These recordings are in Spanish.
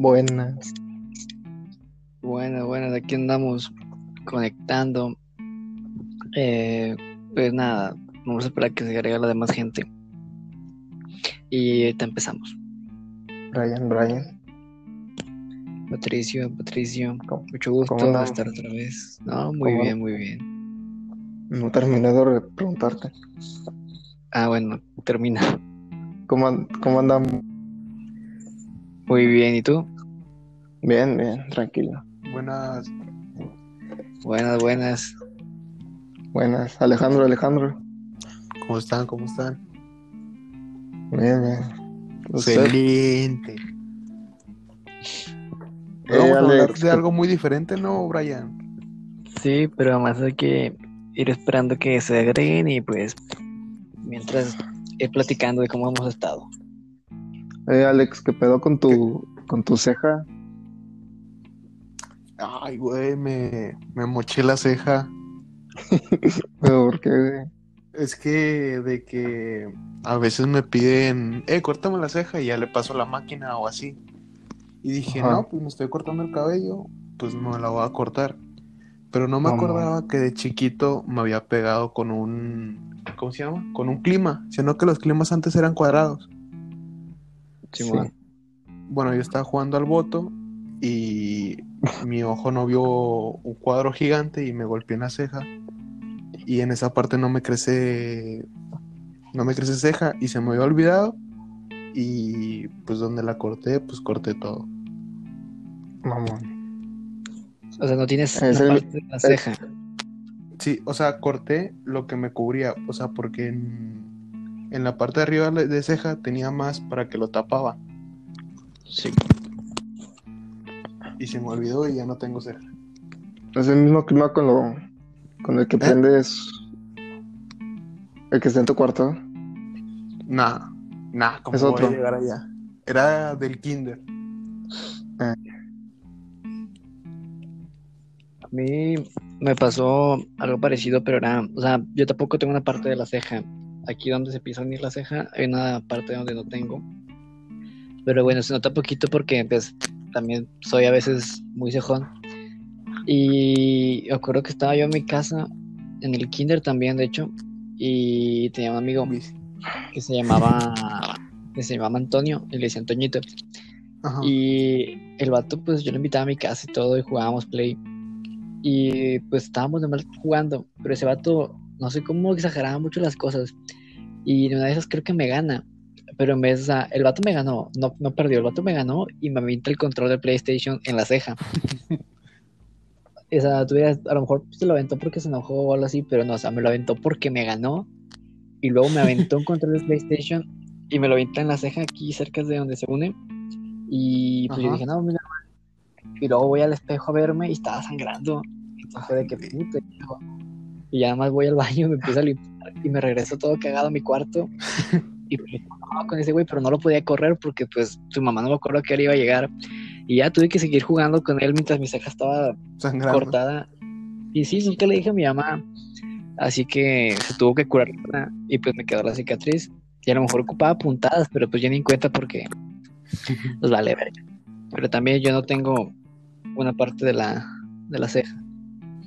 Buenas. Bueno, de aquí andamos conectando. Eh, pues nada, vamos a esperar a que se agregue la demás gente. Y ahorita empezamos. Brian, Brian. Patricio, Patricio, ¿Cómo- mucho gusto cómo andamos? estar otra vez. No, muy ¿Cómo- bien, muy bien. No terminé de preguntarte. Ah, bueno, termina. ¿Cómo, cómo andamos? Muy bien, ¿y tú? Bien, bien, tranquilo. Buenas. Buenas, buenas. Buenas. Alejandro, Alejandro. ¿Cómo están? ¿Cómo están? Bien, bien. Excelente. Eh, Vamos a hablar de algo muy diferente, ¿no, Brian? Sí, pero además hay que ir esperando que se agreguen y pues mientras ir platicando de cómo hemos estado. Eh, Alex, ¿qué pedo con tu, con tu ceja? Ay, güey, me, me moché la ceja. Pero, ¿Por qué, güey? Es que de que a veces me piden, eh, córtame la ceja y ya le paso la máquina o así. Y dije, Ajá. no, pues me estoy cortando el cabello, pues me la voy a cortar. Pero no me No, acordaba que de chiquito me había pegado con un, ¿cómo se llama? Con un clima, sino que los climas antes eran cuadrados. Bueno, yo estaba jugando al voto y mi ojo no vio un cuadro gigante y me golpeé en la ceja. Y en esa parte no me crece, no me crece ceja y se me había olvidado. Y pues donde la corté, pues corté todo. Mamón. O sea, no tienes el- parte de la ceja. Sí, o sea, corté lo que me cubría, o sea, porque en, en la parte de arriba de ceja tenía más para que lo tapaba. Sí. Y se me olvidó y ya no tengo ceja. Es el mismo clima con lo con el que prendes el que está en tu cuarto. Nah, nah, ¿cómo Es voy otro. a llegar allá? Era del kinder. A mí me pasó algo parecido, pero era, o sea, yo tampoco tengo una parte de la ceja. Aquí donde se empieza a unir la ceja, hay una parte donde no tengo. Pero bueno, se nota poquito porque pues también soy a veces muy cejón. Y me acuerdo que estaba yo en mi casa, en el kinder también, de hecho, y tenía un amigo que se llamaba, que se llamaba Antonio, y le decía Antoñito. Ajá. Y el vato, pues yo lo invitaba a mi casa y todo, y jugábamos play. Y pues estábamos normal jugando, pero ese vato, no sé cómo exageraba mucho las cosas. Y una de esas creo que me gana. Pero en vez, o sea, el vato me ganó, no, no perdió, el vato me ganó y me avienta el control del PlayStation en la ceja. O sea, tú dirás, a lo mejor se lo aventó porque se enojó o algo así, pero no, o sea, me lo aventó porque me ganó. Y luego me aventó un control del PlayStation y me lo avienta en la ceja aquí cerca de donde se une. Y pues yo dije, no, mira. Y luego voy al espejo a verme y estaba sangrando. Entonces fue de que puta. hijo. Y ya más voy al baño, me empiezo a limpiar y me regreso todo cagado a mi cuarto. Y pues no, con ese güey, pero no lo podía correr porque pues su mamá no me acuerdo que él iba a llegar. Y ya tuve que seguir jugando con él mientras mi ceja estaba Sangrando. cortada. Y sí, nunca le dije a mi mamá. Así que se tuvo que curar y pues me quedó la cicatriz. Y a lo mejor ocupaba puntadas, pero pues ya ni en cuenta porque pues vale. Pero también yo no tengo una parte de la, de la ceja.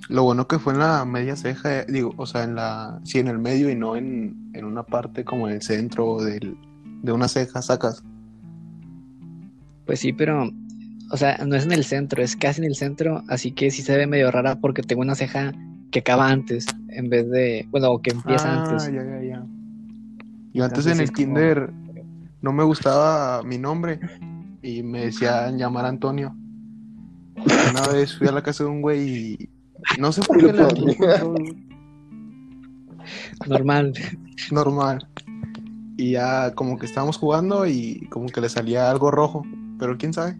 Lo bueno que fue en la media ceja, eh, digo, o sea, en la, sí, en el medio y no en, en una parte como en el centro del, de una ceja, sacas. Pues sí, pero, o sea, no es en el centro, es casi en el centro, así que sí se ve medio rara porque tengo una ceja que acaba antes, en vez de, bueno, o que empieza Ah, antes. ya, ya, ya. Yo antes Entonces en el como- kinder no me gustaba mi nombre y me decían llamar Antonio. Una vez fui a la casa de un güey y no sé por qué control Normal. normal. Y ya como que estábamos jugando y como que le salía algo rojo, pero quién sabe.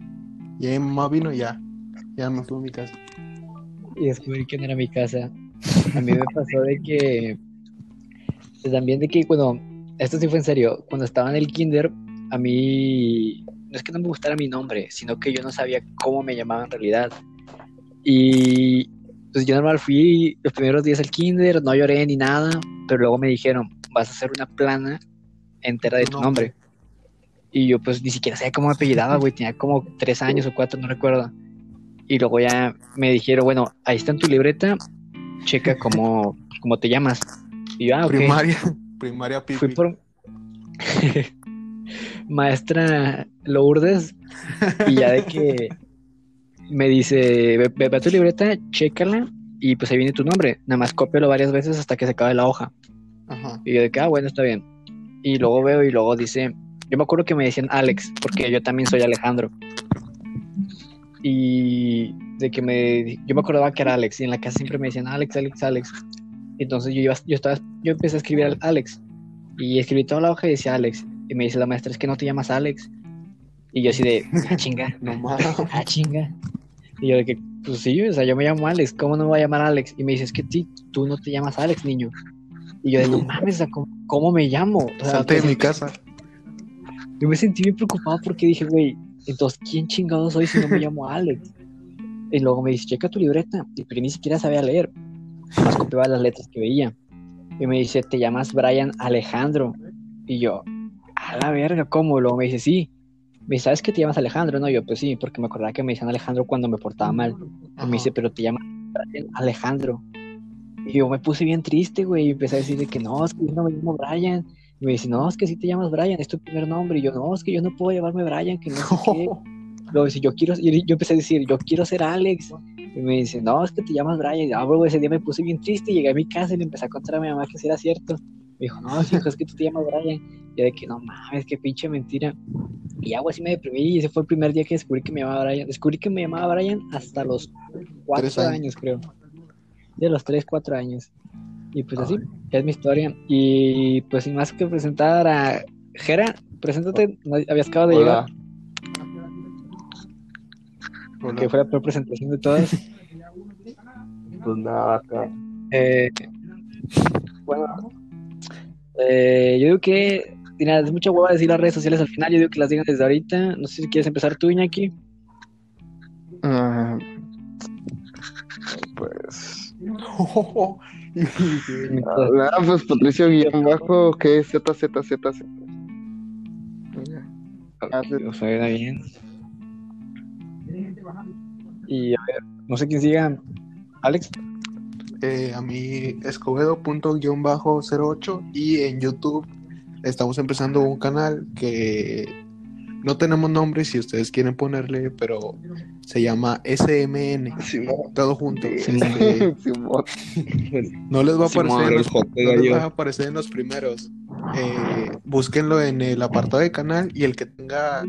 Y ahí mi mamá vino y ya, ya me fui a mi casa. y descubrí que no era mi casa. A mí me pasó de que, pues, también de que, bueno, esto sí fue en serio, cuando estaba en el kinder, a mí, no es que no me gustara mi nombre, sino que yo no sabía cómo me llamaba en realidad. Y pues yo normal fui los primeros días al kinder, no lloré ni nada, pero luego me dijeron, vas a hacer una plana entera de tu nombre. Y yo pues ni siquiera sabía cómo me apellidaba, güey, tenía como tres años o cuatro, no recuerdo. Y luego ya me dijeron, bueno, ahí está en tu libreta, checa cómo, cómo te llamas. Y yo, ah, ok. Primaria, primaria pipi. Fui por maestra Lourdes y ya de que me dice, ve, ve- ve a tu libreta, chécala y pues ahí viene tu nombre. Nada más cópialo varias veces hasta que se acabe la hoja. Ajá. Y yo de que, ah, bueno, está bien. Y luego veo y luego dice, yo me acuerdo que me decían Alex, porque yo también soy Alejandro. Y de que me, yo me acordaba que era Alex y en la casa siempre me decían Alex, Alex, Alex. Entonces yo iba, yo estaba, yo empecé a escribir al Alex y escribí toda la hoja y decía Alex. Y me dice la maestra, es que no te llamas Alex. Y yo así de, ah, chinga, No mames. ah, chinga. Y yo de que, pues sí, o sea, yo me llamo Alex, ¿cómo no me voy a llamar Alex? Y me dice, es que ti, tú no te llamas Alex, niño. Y yo de, no mames, o sea, ¿cómo, cómo me llamo? O sea, Salte de pues, mi casa. yo me sentí bien preocupado porque dije, güey, entonces, ¿quién chingado soy si no me llamo Alex? Y luego me dice, checa tu libreta. Y pero yo ni siquiera sabía leer. Más copiaba las letras que veía. Y me dice, te llamas Brian Alejandro. Y yo, a la verga, ¿cómo? Luego me dice, sí. Me dice, ¿sabes que te llamas Alejandro? No, yo, pues sí, porque me acordaba que me decían Alejandro cuando me portaba mal. Y me dice, pero te llamas Alejandro. Y yo me puse bien triste, güey, y empecé a decir de que no, es que yo no me llamo Brian. Y me dice, no, es que sí te llamas Brian, es tu primer nombre. Y yo, no, es que yo no puedo llamarme Brian, que no sé qué. Luego dice, yo quiero, y yo empecé a decir, yo quiero ser Alex. Y me dice, no, es que te llamas Brian. Y, ah, bro, ese día me puse bien triste, llegué a mi casa y le empecé a contar a mi mamá que sí era cierto. Me dijo, no, hijo, es que tú te llamas Brian. Y yo de que, no mames, qué pinche mentira. Y algo así me deprimí y ese fue el primer día que descubrí que me llamaba Brian. Descubrí que me llamaba Brian hasta los cuatro años. años. creo. De los tres, cuatro años. Y pues así, es mi historia. Y pues sin más que presentar a Jera, preséntate, no, habías acabado de llegar, Hola. que fue la peor presentación de todas. Pues nada, acá. Eh, bueno, eh, yo digo que mira, es mucha hueva decir las redes sociales al final. Yo digo que las digan desde ahorita. No sé si quieres empezar tú, Iñaki. Ah, pues. Nada, pues Patricio guion bajo, que es Z, Z, Z, Z. Ah. O sea, bien. Y a ver, no sé quién siga. Alex. Eh, a mí escobedo.-08 y en YouTube estamos empezando un canal que no tenemos nombre si ustedes quieren ponerle, pero se llama SMN, Simón. todo junto. Sí. Este, Simón. no les va a Simón, aparecer en el los, no les va a aparecer en los primeros. Eh, búsquenlo en el apartado de canal y el que tenga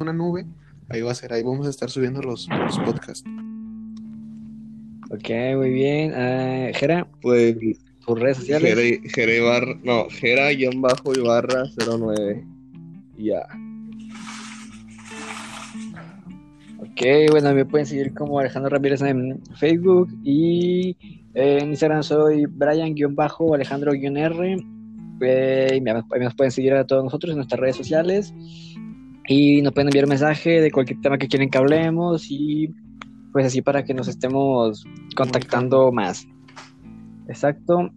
una nube, ahí va a ser, ahí vamos a estar subiendo los, los podcasts. Ok, muy bien. Eh, Jera, Pues tus redes sociales. Jera, Jera Ibarra, no, Jera guion bajo Ibarra 09. Ya. Ok, bueno, me pueden seguir como Alejandro Ramírez en Facebook y eh, en Instagram soy Brian-Alejandro-R. Eh, y nos pueden seguir a todos nosotros en nuestras redes sociales y nos pueden enviar mensaje de cualquier tema que quieren que hablemos y pues así para que nos estemos contactando más. Exacto.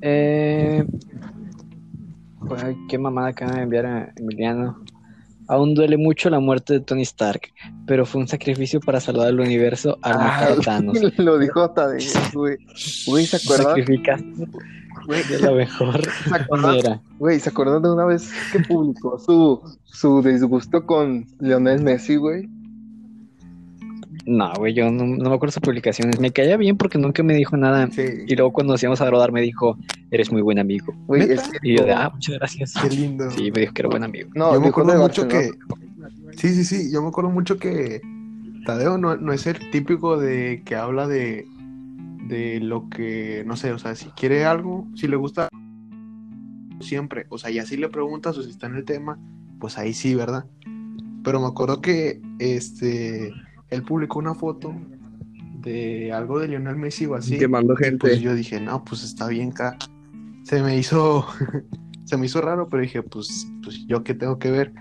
Eh, pues, ay, qué mamada acaba de enviar a Emiliano. Aún duele mucho la muerte de Tony Stark, pero fue un sacrificio para salvar al universo al matar a Thanos. Lo dijo hasta de güey. Güey, ¿se acuerdan? Sacrificaste de la mejor ¿Se acuerdan? Güey, ¿se acuerdan de una vez que publicó su, su disgusto con Lionel Messi, güey? No, güey, yo no, no me acuerdo sus publicaciones. Me caía bien porque nunca me dijo nada. Sí, Y luego cuando nos íbamos a rodar me dijo, eres muy buen amigo. Güey, ¿Neta? es que- Y yo de, ah, muchas gracias. qué lindo. Sí, me dijo que era buen amigo. No, yo me acuerdo de mucho que. Sí, sí, sí. Yo me acuerdo mucho que Tadeo no, no es el típico de que habla de, de lo que, no sé, o sea, si quiere algo, si le gusta, siempre. O sea, y así le preguntas o si está en el tema, pues ahí sí, ¿verdad? Pero me acuerdo que este él publicó una foto de algo de Lionel Messi o así. Quemando Pues gente. yo dije, no, pues está bien acá. Se me hizo, se me hizo raro, pero dije, pues, pues yo qué tengo que ver.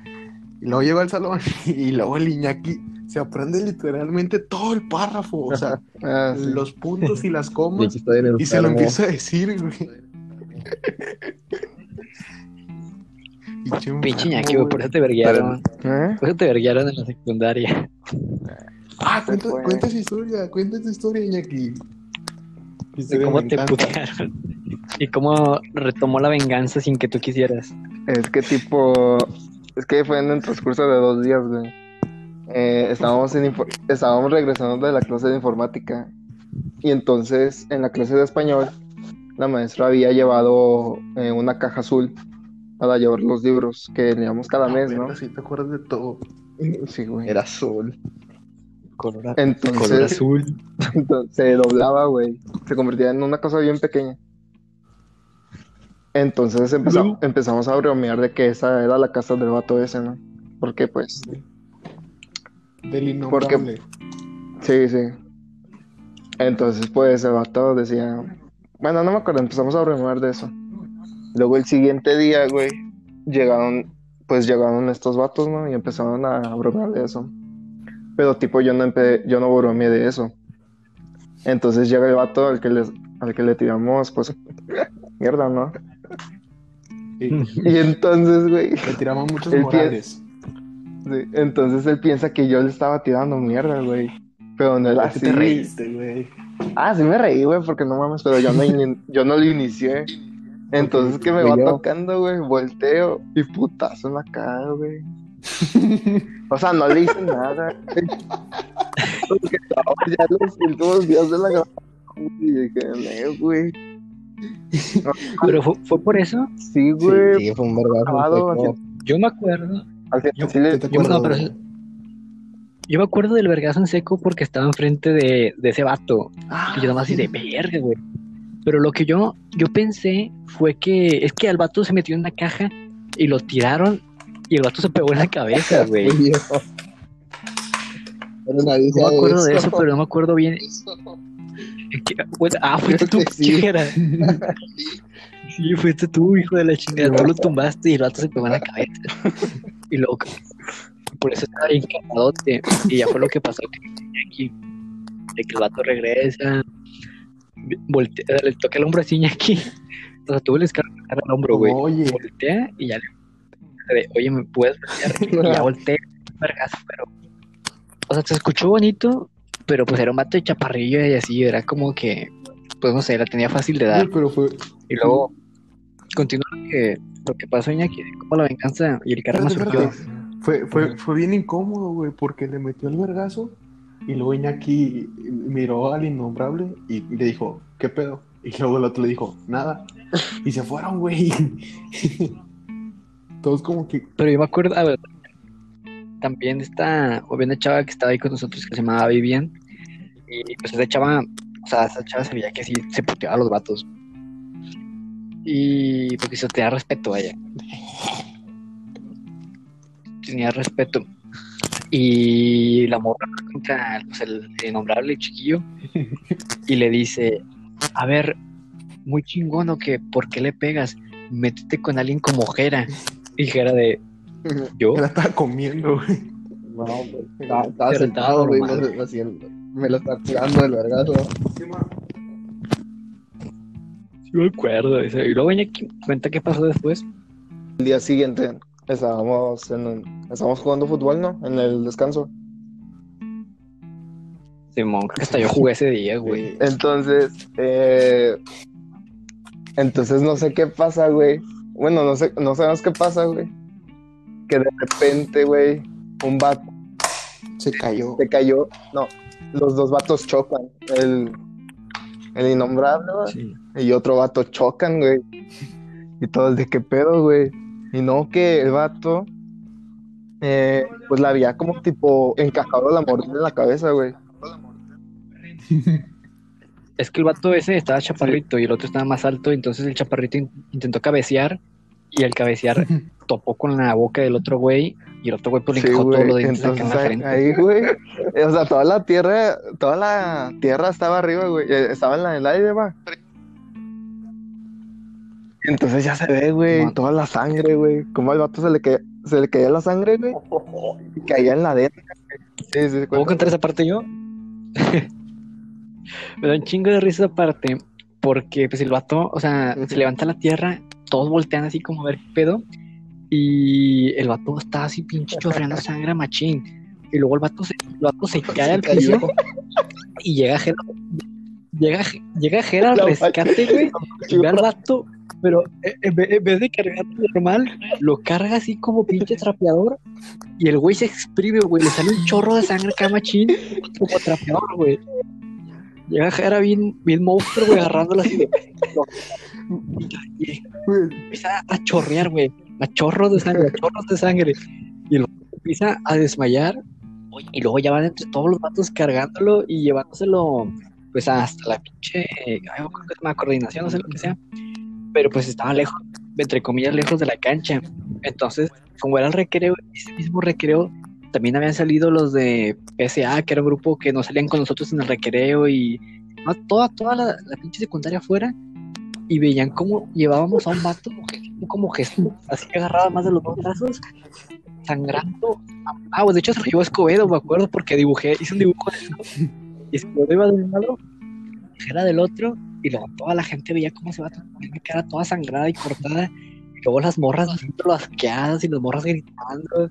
Y luego llego al salón y luego el Iñaki se aprende literalmente todo el párrafo, o sea, Ah, sí. los puntos y las comas, y se lo empieza a decir, güey. Pinche Iñaki, güey, por eso te verguearon. ¿Eh? Por eso te verguearon en la secundaria. Ah, cuenta, fue. cuenta esa historia, cuenta esa historia, Iñaki. Historia cómo te putearon. Y cómo retomó la venganza sin que tú quisieras. Es que tipo, es que fue en el transcurso de dos días, güey. Eh, estábamos, en estábamos regresando de la clase de informática y entonces en la clase de español la maestra había llevado eh, una caja azul para llevar los libros que leíamos cada mes, ¿no? Sí te acuerdas de todo. Sí, güey. Era azul. Color, color Entonces azul. se doblaba, güey. Se convertía en una cosa bien pequeña. Entonces empezamos, empezamos a bromear de que esa era la casa del vato ese, ¿no? Porque pues Del innombrable. Sí, sí. Entonces, pues, el vato decía... Bueno, no me acuerdo, empezamos a bromear de eso. Luego el siguiente día, güey, llegaron, pues llegaron estos vatos, ¿no? Y empezaron a bromear de eso. Pero tipo, yo no empe- yo no bromeé de eso. Entonces llega el vato al que les, al que le tiramos, pues, mierda, ¿no? Sí. Y entonces, güey, Le tiramos muchos morales. sí, entonces él piensa que yo le estaba tirando mierda, güey. Pero no era ¿Por qué así. te reíste, güey? Ah, sí me reí, güey, porque no mames, pero yo no, yo no lo inicié. Entonces que me va Yo. tocando, güey, volteo y putazo en la cara, güey. O sea, no le hice nada. Porque estábamos ya los últimos días de la grabación y dije, "No, güey. Pero fue, fue por eso. Sí, güey. Sí, fue un fue como- Yo me acuerdo. No, pero yo me acuerdo del vergazo en seco porque estaba enfrente de, de ese vato. Ah, Y yo nomás así de verga, güey. Pero lo que yo, yo pensé fue que es que al vato se metió en una caja y lo tiraron y el vato se pegó en la cabeza, güey. No me acuerdo de eso, pero no me acuerdo bien. Ah, fuiste tú, Creo que sí. fuiste tú, hijo de la chingada. Tú lo tumbaste y el vato se pegó en la cabeza. Y luego, por eso estaba bien cagadote. Y ya fue lo que pasó aquí, de que el vato regresa, voltea, le toca el hombro así Iñaki. O sea, tuve el tocar el hombro, güey. Oye, Voltea y ya le de, oye, ¿me puedes? Y ya volteé, pero. O sea, se escuchó bonito, pero pues era un vato de chaparrillo y así, era como que, pues no sé, la tenía fácil de dar. oye, pero fue. Y luego continúa lo que, lo que pasó Iñaki, como la venganza y el karma surgió. Fue, fue, fue bien incómodo, güey, porque le metió el vergazo y luego Iñaki miró al innombrable y le dijo, ¿qué pedo? Y luego el otro le dijo, nada. Y se fueron, güey. Todos como que... Pero yo me acuerdo, a ver, también esta, había una chava que estaba ahí con nosotros que se llamaba Vivian. Y pues esa chava, o sea, esa chava se veía que sí se puteaba a los vatos. Y porque se tenía respeto a ella. Tenía respeto. Y la morra contra pues, el innombrable chiquillo. Y le dice, a ver, muy chingón o que, ¿por qué le pegas? Métete con alguien como Jera. Y Jera de, ¿yo? Me la estaba comiendo, güey. No, güey. Estaba, estaba sentado, estaba güey, me, lo está tirando del vergazo. Sí me acuerdo. Y luego Iñaki cuenta qué pasó después. El día siguiente estábamos, en, estábamos jugando fútbol, ¿no? En el descanso. Simón, creo que hasta yo jugué ese día, güey. Entonces, eh, entonces no sé qué pasa, güey. Bueno, no sé, no sabemos qué pasa, güey. Que de repente, güey, un vato Se cayó. se cayó. No, los dos vatos chocan. El, el innombrable, güey, Sí. y otro vato chocan, güey. Y todos de qué pedo, güey. Y no que el vato, eh, pues la había como tipo encajado la mordida en la cabeza, güey. Es que el vato ese estaba chaparrito y el otro estaba más alto, entonces el chaparrito in- intentó cabecear y al cabecear topó con la boca del otro güey y el otro güey pues le Sí, los dientes acá Entonces en la frente. ahí, güey. O sea, toda la tierra, toda la tierra estaba arriba, güey. eh, Estaba en la del aire, va. Entonces ya se ve, güey, Simón. toda la sangre, güey. Como al vato se le caía, se le caía la sangre, güey. Y caía en la güey. Sí, sí, ¿Puedo contar esa parte yo? Me da un chingo de risa esa parte porque pues el vato, o sea, se levanta la tierra, todos voltean así como a ver qué pedo Y el vato estaba así pinche chorreando sangre a machín. Y luego el vato se, el vato se cae al piso y llega Jera, llega, llega Jera al rescate, güey. Y ve al vato, pero eh, en vez, de cargarlo normal, lo carga así como pinche trapeador. Y el güey se exprime, güey. Le sale un chorro de sangre acá machín como trapeador, güey. Llega Jera bien, bien monstruo, güey, agarrándolo así de. Y, empieza a chorrear, güey. A chorros de sangre, a chorros de sangre. Y luego empieza a desmayar. Y luego ya van entre todos los vatos cargándolo y llevándoselo, pues hasta la pinche. una coordinación, no sé lo que sea. Pero pues estaba lejos, entre comillas, lejos de la cancha. Entonces, como era el recreo, ese mismo recreo, también habían salido los de PSA, que era un grupo que no salían con nosotros en el recreo y no, toda, toda la, la pinche secundaria afuera y veían cómo llevábamos a un vato como Jesús, así agarrado más de los dos brazos, sangrando. Ah, pues de hecho se lo llevó Escobedo, me acuerdo, porque dibujé, hice un dibujo de eso. Y Escobedo iba de un lado, era del otro, y luego toda la gente veía cómo vato tenía la cara toda sangrada y cortada. Y luego las morras haciendo asqueadas y las morras gritando.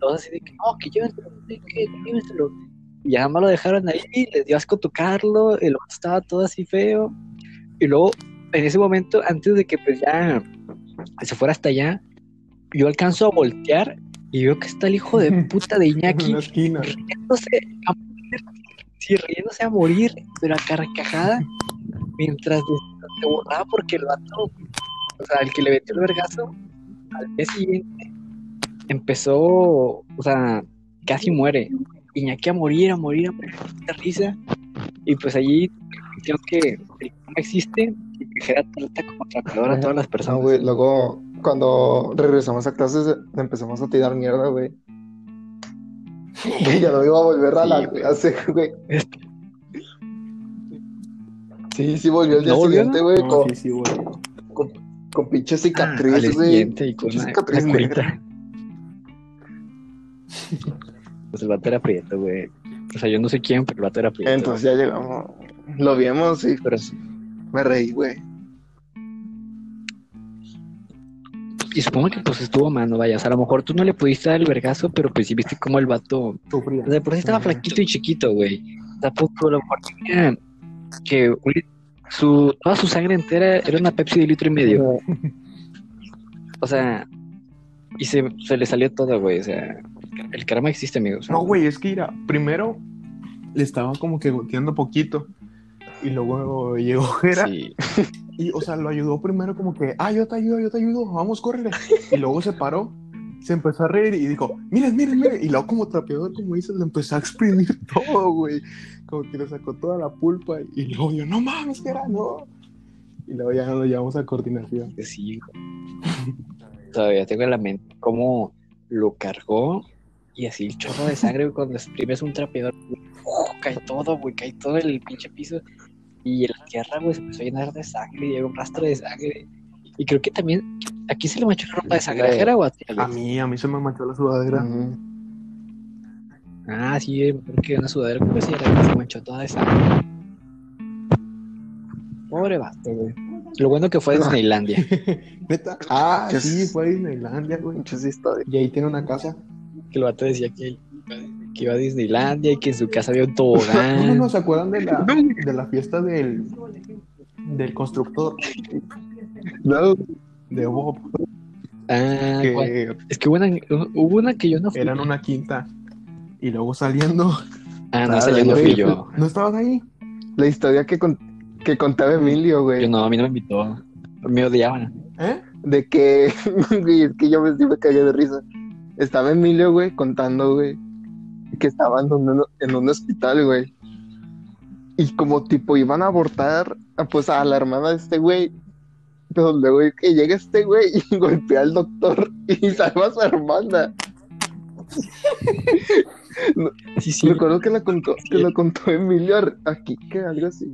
Todos así de que, no, que llévenselo, que, que llévenselo. Y ya más lo dejaron ahí, les dio asco tocarlo, el vato estaba todo así feo. Y luego, en ese momento, antes de que pues ya se fuera hasta allá, yo alcanzo a voltear y veo que está el hijo de puta de Iñaki riéndose a morir, sí, riéndose a morir, pero a carcajada, mientras se- se borraba porque el vato, o sea, el que le metió el vergazo, al día siguiente empezó, o sea, casi muere. Iñaki a morir, a morir, a morir de risa. Y pues allí creo que el no existe y que Jera trata como atrapador a todas las No, personas. güey, luego cuando regresamos a clases empezamos a tirar mierda, güey. Ya no iba a volver a Sí, la clase, güey. Sí, sí volvió el día ¿No siguiente, güey, No, con, sí, sí, güey. con pinche Ah, cicatriz, güey. y con cicatriz. Pues el vato era prieto, güey. O sea, yo no sé quién, pero el vato era prieto. Entonces ya llegamos, lo vimos y Pero sí. me reí, güey. Y supongo que pues estuvo mano, vaya. O sea, a lo mejor tú no le pudiste dar el vergazo, pero pues sí viste cómo el vato. Sufría. O sea, por sí estaba flaquito y chiquito, güey. Tampoco lo mejor tenía que su, toda su sangre entera era una Pepsi de litro y medio. O sea, y se, se le salió todo, güey. O sea, el karma existe, amigos. No, güey, es que mira, primero le estaba como que goteando poquito. Y luego llegó Jera Sí. y, o sea, lo ayudó primero como que, ah, yo te ayudo, yo te ayudo, vamos, córrele. Y luego se paró, se empezó a reír y dijo, miren, miren, miren. Y luego como trapeador, como dices, le empezó a exprimir todo, güey. Como que le sacó toda la pulpa. Y luego yo, no mames, Jera, no. Y luego ya lo llevamos a coordinación. sí. Todavía tengo en la mente cómo lo cargó y así el chorro de sangre güey, cuando exprimes un trapeador. güey, ¡uf! cae todo, güey, cae todo el pinche piso. Y la tierra, güey, se empezó a llenar de sangre y llegó un rastro de sangre. Y creo que también, aquí se le manchó la ropa de sangre. ¿a Jera o a ti, A Alex? mí, a mí se me manchó la sudadera. Ah, sí, porque una sudadera, creo que sí, era que se manchó toda de sangre. Pobre vato, güey. Lo bueno que fue a Disneylandia. ¿Neta? Ah, ¿Qué sí, fue a Disneylandia, güey. Y ahí tiene una casa. Que el vato decía que, que iba a Disneylandia y que en su casa había un No, no, tobogán. no, ¿se acuerdan de la, de la fiesta del, del constructor No, de Bob? Ah. Que es que hubo una, hubo una que yo no fui. eran una quinta. Y luego saliendo. Ah, no, Ah, no güey. fui yo. ¿No estabas ahí? la historia que, con- que contaba Emilio, güey. Yo no, a mí no me invitó. Me odiaban. ¿Eh? De que, güey, es que yo me, sí me cagué de risa. Estaba Emilio, güey, contando, güey, que estaban en un, hospital, güey. Y como tipo iban a abortar, pues a la hermana de este güey. Pero luego que llega este güey y golpea al doctor y salva a su hermana. Sí, sí. Recuerdo que, la contó, que lo contó Emilio aquí, que algo así.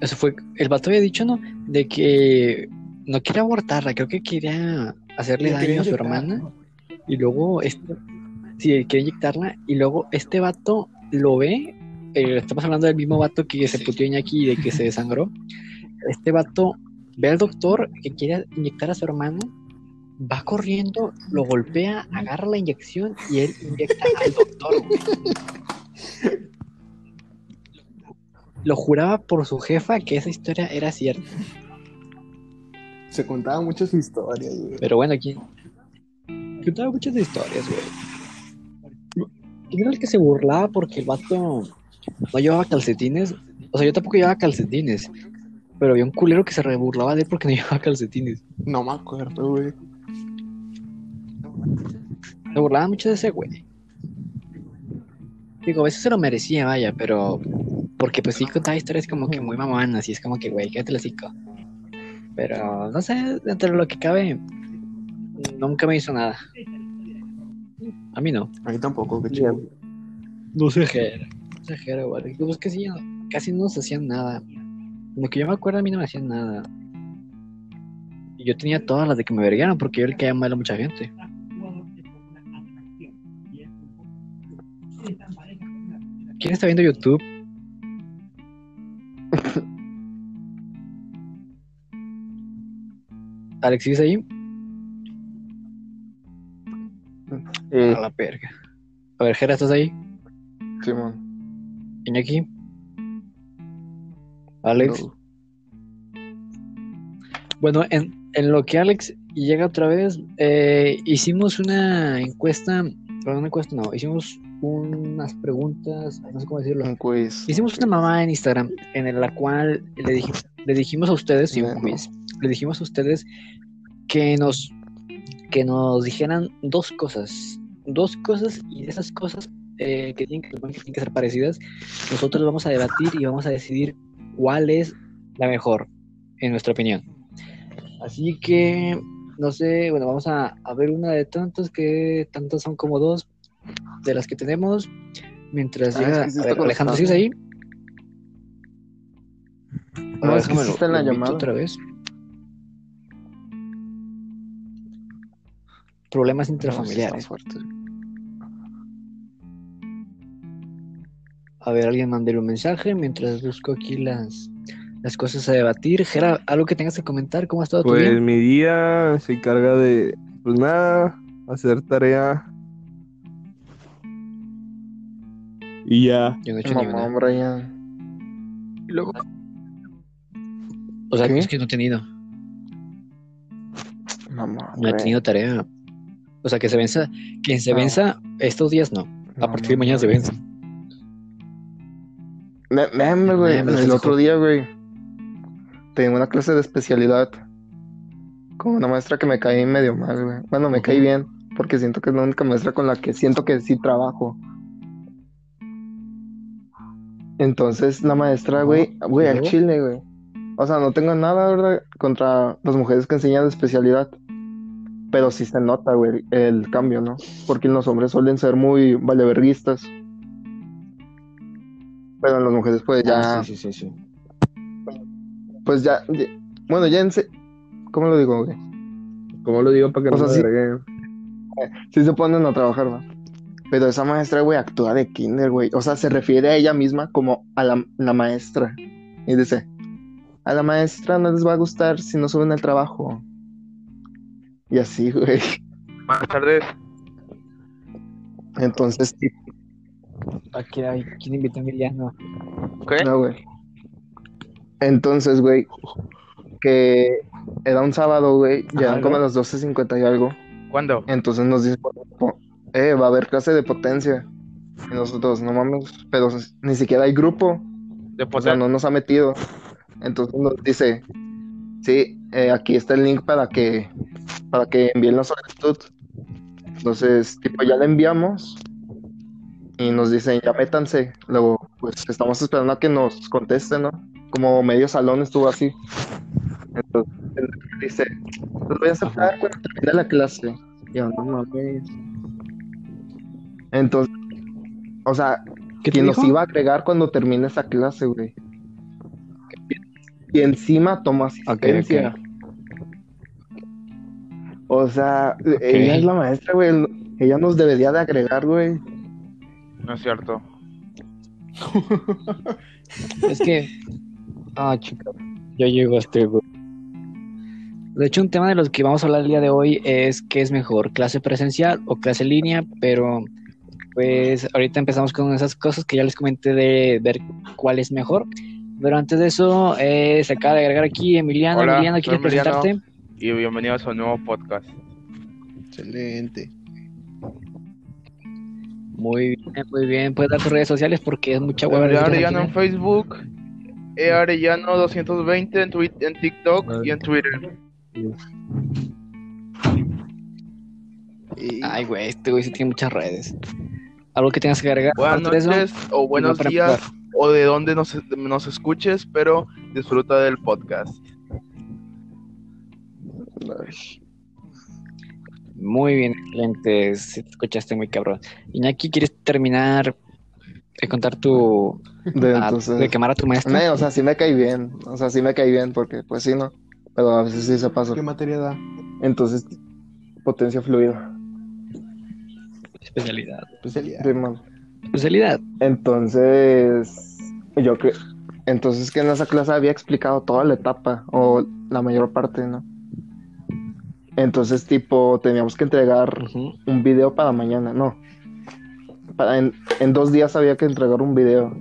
Eso fue. El vato había dicho, ¿no? De que no quería abortarla, creo que quería hacerle quería daño a su hermana. ¿no? Y luego, este, sí, quiere inyectarla. Y luego este vato lo ve. eh, estamos hablando del mismo vato que se puteó Iñaki y de que se desangró. Este vato ve al doctor que quiere inyectar a su hermano, va corriendo, lo golpea, agarra la inyección y él inyecta al doctor. güey. Lo juraba por su jefa que esa historia era cierta. Se contaban muchas historias, güey. Pero bueno, aquí. Contaba muchas historias, güey. ¿Quién era el que se burlaba porque el vato no llevaba calcetines? O sea, yo tampoco llevaba calcetines. Pero había un culero que se re burlaba de él porque no llevaba calcetines. No me acuerdo, güey. Se burlaba mucho de ese güey. Digo, a veces se lo merecía, vaya, pero. Porque pues sí contaba historias como que muy mamanas y es como que, güey, quédate el hocico. Pero, no sé, dentro de lo que cabe, nunca me hizo nada. A mí no. A mí tampoco, qué chido. No sé qué No sé qué güey. Pues que sí, casi no nos hacían nada. Lo que yo me acuerdo, a mí no me hacían nada. Y yo tenía todas las de que me verguearon porque yo le caía mal a mucha gente. ¿Quién está viendo YouTube? Alex, ¿sigues ahí? Eh, A la verga. A ver, Jera, ¿estás ahí? Simón. Iñaki. Alex. No. Bueno, en, en lo que Alex llega otra vez, eh, hicimos una encuesta, bueno, una encuesta no, hicimos unas preguntas, no sé cómo decirlo. Un quiz. Hicimos una mamá en Instagram en la cual le, dij- le dijimos a ustedes, sí, un Bueno. Le dijimos a ustedes que nos, que nos dijeran dos cosas, dos cosas y de esas cosas eh, que, tienen que, que tienen que ser parecidas, nosotros vamos a debatir y vamos a decidir cuál es la mejor, en nuestra opinión. Así que, no sé, bueno, vamos a, a ver una de tantas que tantas son como dos de las que tenemos. Mientras Ah, llega. es que sí a está ver, Alejandro, ¿sigues ahí? No, es que sí está en la llamada. otra vez. Problemas No, intrafamiliares. A ver, alguien mandé un mensaje mientras busco aquí las, las cosas a debatir. Gera, algo que tengas que comentar, ¿cómo ha estado tu Pues día? mi día se encarga de, pues nada, hacer tarea. Y ya. Yo no he hecho ni Mamá, una. Brian. Y luego- O sea, ¿Qué? es que no he tenido, Mamá, no he tenido tarea. O sea, que se venza, quien se No. venza estos días no. A No, partir de mañana se no. vence. Me- Meme, güey. El otro día, güey. Tengo una clase de especialidad. Con una maestra que me cae medio mal, güey. Bueno, me cae bien. Porque siento que es la única maestra con la que siento que sí trabajo. Entonces, la maestra, güey, güey, al chile, güey. O sea, no tengo nada, ¿verdad? Contra las mujeres que enseñan de especialidad. Pero sí se nota, güey, el cambio, ¿no? Porque los hombres suelen ser muy valeverguistas. Pero en las mujeres, pues ya. Ah, sí, sí, sí, sí. Pues ya, ya- bueno, ya en se... ¿Cómo lo digo, güey? ¿Cómo lo digo para que O no sea, me sí- se ponen a trabajar, ¿va? Pero esa maestra, güey, actúa de kinder, güey. O sea, se refiere a ella misma como a la, la maestra. Y dice, a la maestra no les va a gustar si no suben el trabajo. Y así, güey. Buenas tardes. Entonces, sí, Aquí hay, ¿quién invitó a Emiliano? ¿Qué? no, güey. Entonces, güey, que era un sábado, güey, ya eran como ¿no? las 12.50 y algo. ¿Cuándo? Entonces nos dice, eh, va a haber clase de potencia. Y nosotros, no mames, pero ni siquiera hay grupo, De o sea, no nos ha metido. Entonces nos dice, sí, eh, aquí está el link para que, para que envíen la solicitud. Entonces, tipo, ya la enviamos y nos dicen, ya métanse. Luego, pues estamos esperando a que nos contesten, ¿no? Como medio salón estuvo así. Entonces, dice, los voy a aceptar cuando termine la clase. Y yo, no mames. Entonces, o sea, ¿Qué te quien nos iba a agregar cuando termine esa clase, güey. Y encima toma asistencia. O sea, ella es la maestra, güey. Ella nos debería de agregar, güey. No es cierto. Es que. Ah, chica. Ya llegó este, güey. De hecho, un tema de los que vamos a hablar el día de hoy es qué es mejor, clase presencial o clase en línea, pero pues ahorita empezamos con esas cosas que ya les comenté de ver cuál es mejor. Pero antes de eso, eh, se acaba de agregar aquí Emiliano. Hola, Emiliano, ¿quieres Emiliano. presentarte? Y bienvenidos a un nuevo podcast. Excelente. Muy bien, muy bien. Puedes dar tus redes sociales porque es mucha hueva. Emiliano Arellano en Facebook, E Arellano 220 en, en TikTok y en Twitter. Y-. Ay, güey, este güey sí tiene muchas redes. Algo que tengas que agregar. Buenas noches o buenos días empezar. O de donde nos, nos escuches, pero disfruta del podcast. Muy bien, excelente. Escuchaste muy cabrón. Iñaki, ¿quieres terminar de contar tu. De, a- entonces, de quemar a tu maestro? Ne, o sea, sí me cae bien. O sea, sí me cae bien porque, pues sí, ¿no? Pero a veces sí se pasa. ¿Qué materia da? Entonces, potencia fluida. Especialidad. Especialidad. Sí. Especialidad. Entonces, yo que. Entonces, que en esa clase había explicado toda la etapa o la mayor parte, ¿no? Entonces, tipo, teníamos que entregar un video para mañana, no. Para en, en dos días había que entregar un video.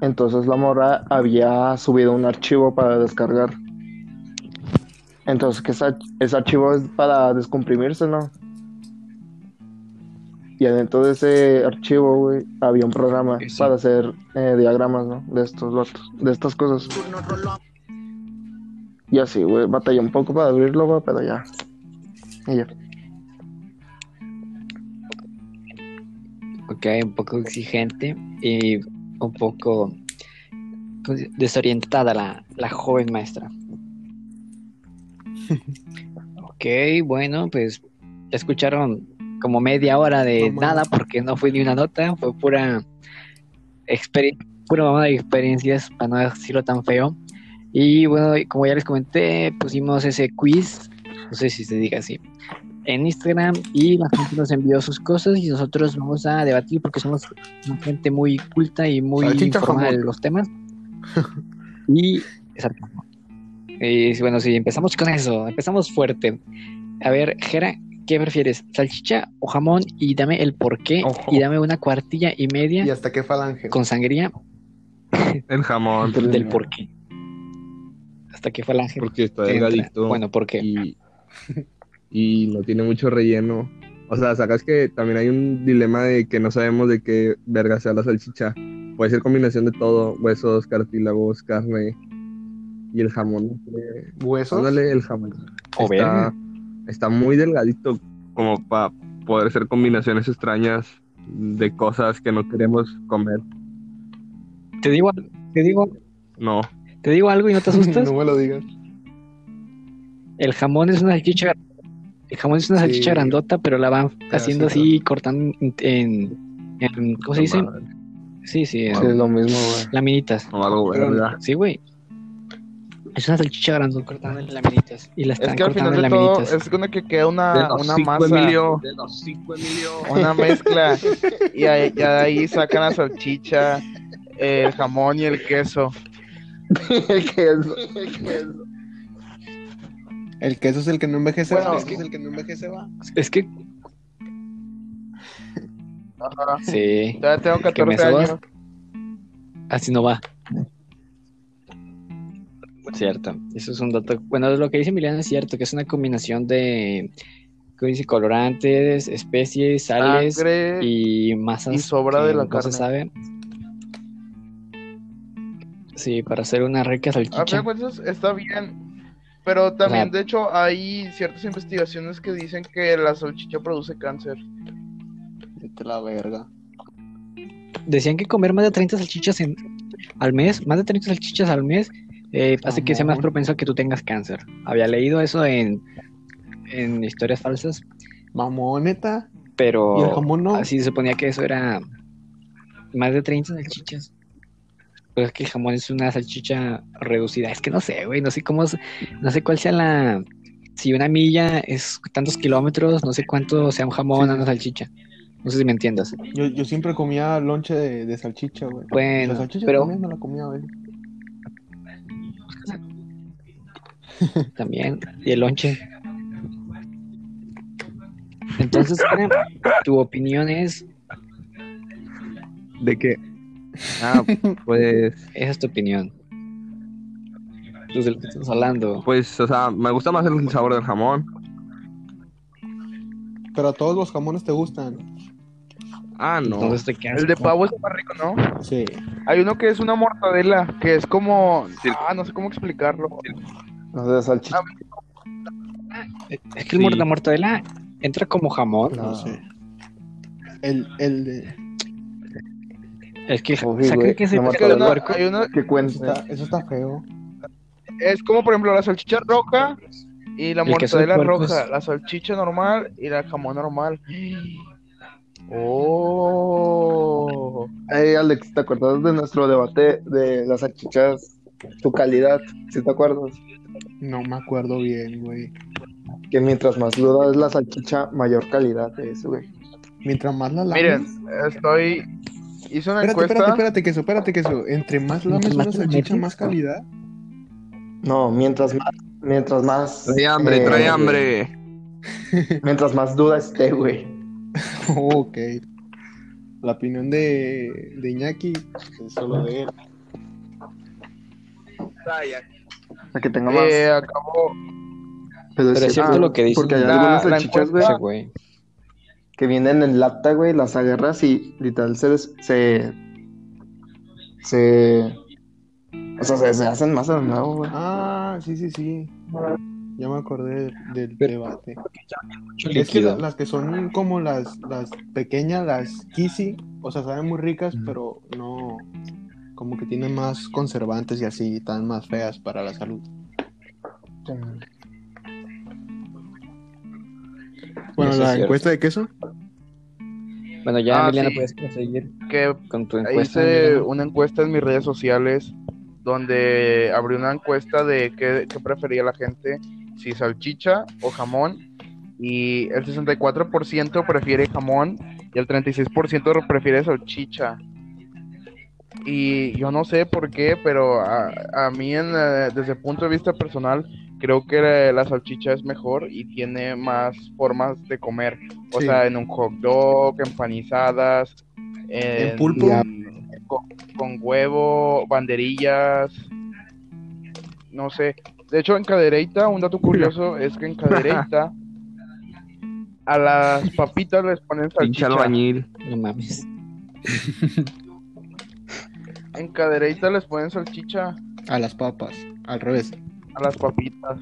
Entonces la morra había subido un archivo para descargar. Entonces que ese archivo es para descomprimirse, ¿no? Y adentro de ese archivo, güey, había un programa Sí, sí. para hacer eh, diagramas, ¿no? De estos datos, de estas cosas. Y así, güey, batallé un poco para abrirlo, güey, pero ya. Y ya. Ok, un poco exigente y un poco desorientada la, la joven maestra. ok, bueno, pues ya escucharon como media hora de nada porque no fue ni una nota, fue pura experiencia, pura mamá de experiencias, para no decirlo tan feo. Y bueno, como ya les comenté, pusimos ese quiz, no sé si se diga así, en Instagram y la gente nos envió sus cosas y nosotros vamos a debatir porque somos una gente muy culta y muy informada de los temas. y exacto. Y bueno, sí, empezamos con eso, empezamos fuerte. A ver, Jera, ¿qué prefieres? ¿Salchicha o jamón? Y dame el porqué Ojo. y dame una cuartilla y media ¿Y hasta qué falange? con sangría El jamón, del porqué. Hasta el ángel. porque está delgadito Bueno, ¿por qué? y, y no tiene mucho relleno. O sea, sacas que también hay un dilema de que no sabemos de qué verga sea la salchicha. Puede ser combinación de todo, huesos, cartílagos, carne y el jamón. ¿Huesos? Ándale, el jamón. O Está, verga. está muy delgadito como para poder ser combinaciones extrañas de cosas que no queremos comer. Te digo, te digo, No, te digo algo y no te asustas. no me lo digas. El jamón es una salchicha. El jamón es una Sí. salchicha grandota, pero la van haciendo sí, así, cortando en, en- en- ¿cómo se dice? madre, Sí, sí, es lo mismo, güey. laminitas. no algo Pero- verga. Sí, güey. Es una salchicha grandota cortada en laminitas. Y la están Es que al final de todo es como que queda una, una hocico, masa, Emilio. Del hocico, Emilio. una mezcla. Y ahí- de sacan la salchicha, el jamón y el queso. El queso, el queso. El queso es el que no envejece. Bueno, es que- es el que no envejece va. Es que, sí, Ya tengo Que me 14 subas. años. así no va. Cierto, eso es un dato. Bueno, lo que dice Emiliano es cierto, que es una combinación de, ¿cómo dice? Colorantes, especies, sales Sangre. y masas y sobra de que la no se sabe. Sí, para hacer una rica A salchicha. de cuentas está bien. Pero también, O sea- de hecho, hay ciertas investigaciones que dicen que la salchicha produce cáncer. Vete la verga. Decían que comer más de 30 salchichas en, al mes, más de 30 salchichas al mes, eh, hace que sea más propenso a que tú tengas cáncer. Había leído eso en, en historias falsas, Mamón, neta. pero ¿Y el jamón no? así se suponía que eso era más de 30 salchichas. Pues es que el jamón es una salchicha reducida. Es que no sé, güey, no sé cómo, es- no sé cuál sea la... Si una milla es tantos kilómetros, no sé cuánto sea un jamón Sí. o una salchicha. No sé si me entiendas. Yo, yo siempre comía lonche de, de salchicha, güey. Bueno, la salchicha pero- también me la comía, güey. También. Y el lonche. Entonces, tu opinión es, ¿De qué? Ah, pues, esa es tu opinión. Pues de lo que estamos hablando. pues, o sea, me gusta más el sabor del jamón. Pero a todos los jamones te gustan. Ah, no. Entonces te quedas El de pavo es más rico, ¿no? Sí. Hay uno que es una mortadela, que es como... Ah, no sé cómo explicarlo. No sé, salchicha. Es que el Sí. la mortadela entra como jamón. No sé. El, el de... Es que saca güey, que se pica hay una- Que Eso cuenta. está, eso está feo. es como, por ejemplo, la salchicha roja y la mortadela roja, es- la salchicha normal y la jamón normal. Oh. Hey, Alex, ¿te acuerdas de nuestro debate de las salchichas? Su calidad, si te acuerdas? No me acuerdo bien, güey. Que mientras más dura es la salchicha, mayor calidad es, güey. Mientras más la lames... Miren, estoy... Hice una Espérate, encuesta. espérate, espérate, queso, espérate, queso. Entre más lames una salchicha, más calidad. No, mientras más, mientras más, Trae hambre, eh, trae hambre. mientras más dura esté, güey. ok. La opinión de, de Iñaki es solo de él. Que tenga más. Eh, acabo... Pero Pero es cierto lo que dice. Porque hay La- algunas salchichas, güey, que vienen en lata, güey, las agarras y literal se des- se se o sea, se, se hacen más de nuevo, güey. Ah, sí, sí, sí. Ya me acordé del, debate. Es que la- las que son como las, las pequeñas, las Kissy, o sea, saben muy ricas, pero no. Como que tienen más conservantes y así, están más feas para la salud. Bueno, Eso la encuesta de queso. Bueno, ya, Ah, Emiliano, sí. puedes proseguir que con tu encuesta. hice Emiliano. una encuesta en mis redes sociales donde abrí una encuesta de qué, qué prefería la gente, si salchicha o jamón, y el 64% prefiere jamón y el 36% prefiere salchicha. Y yo no sé por qué, pero a, a mí en, eh, desde el punto de vista personal creo que la, la salchicha es mejor y tiene más formas de comer. O Sí. sea, en un hot dog, empanizadas, En pulpo. con, con huevo, banderillas, no sé. De hecho, en Cadereyta, un dato curioso es que en Cadereyta a las papitas les ponen Pinche salchicha. albañil. No mames. En Cadereyta les ponen salchicha A las papas, al revés. a las papitas.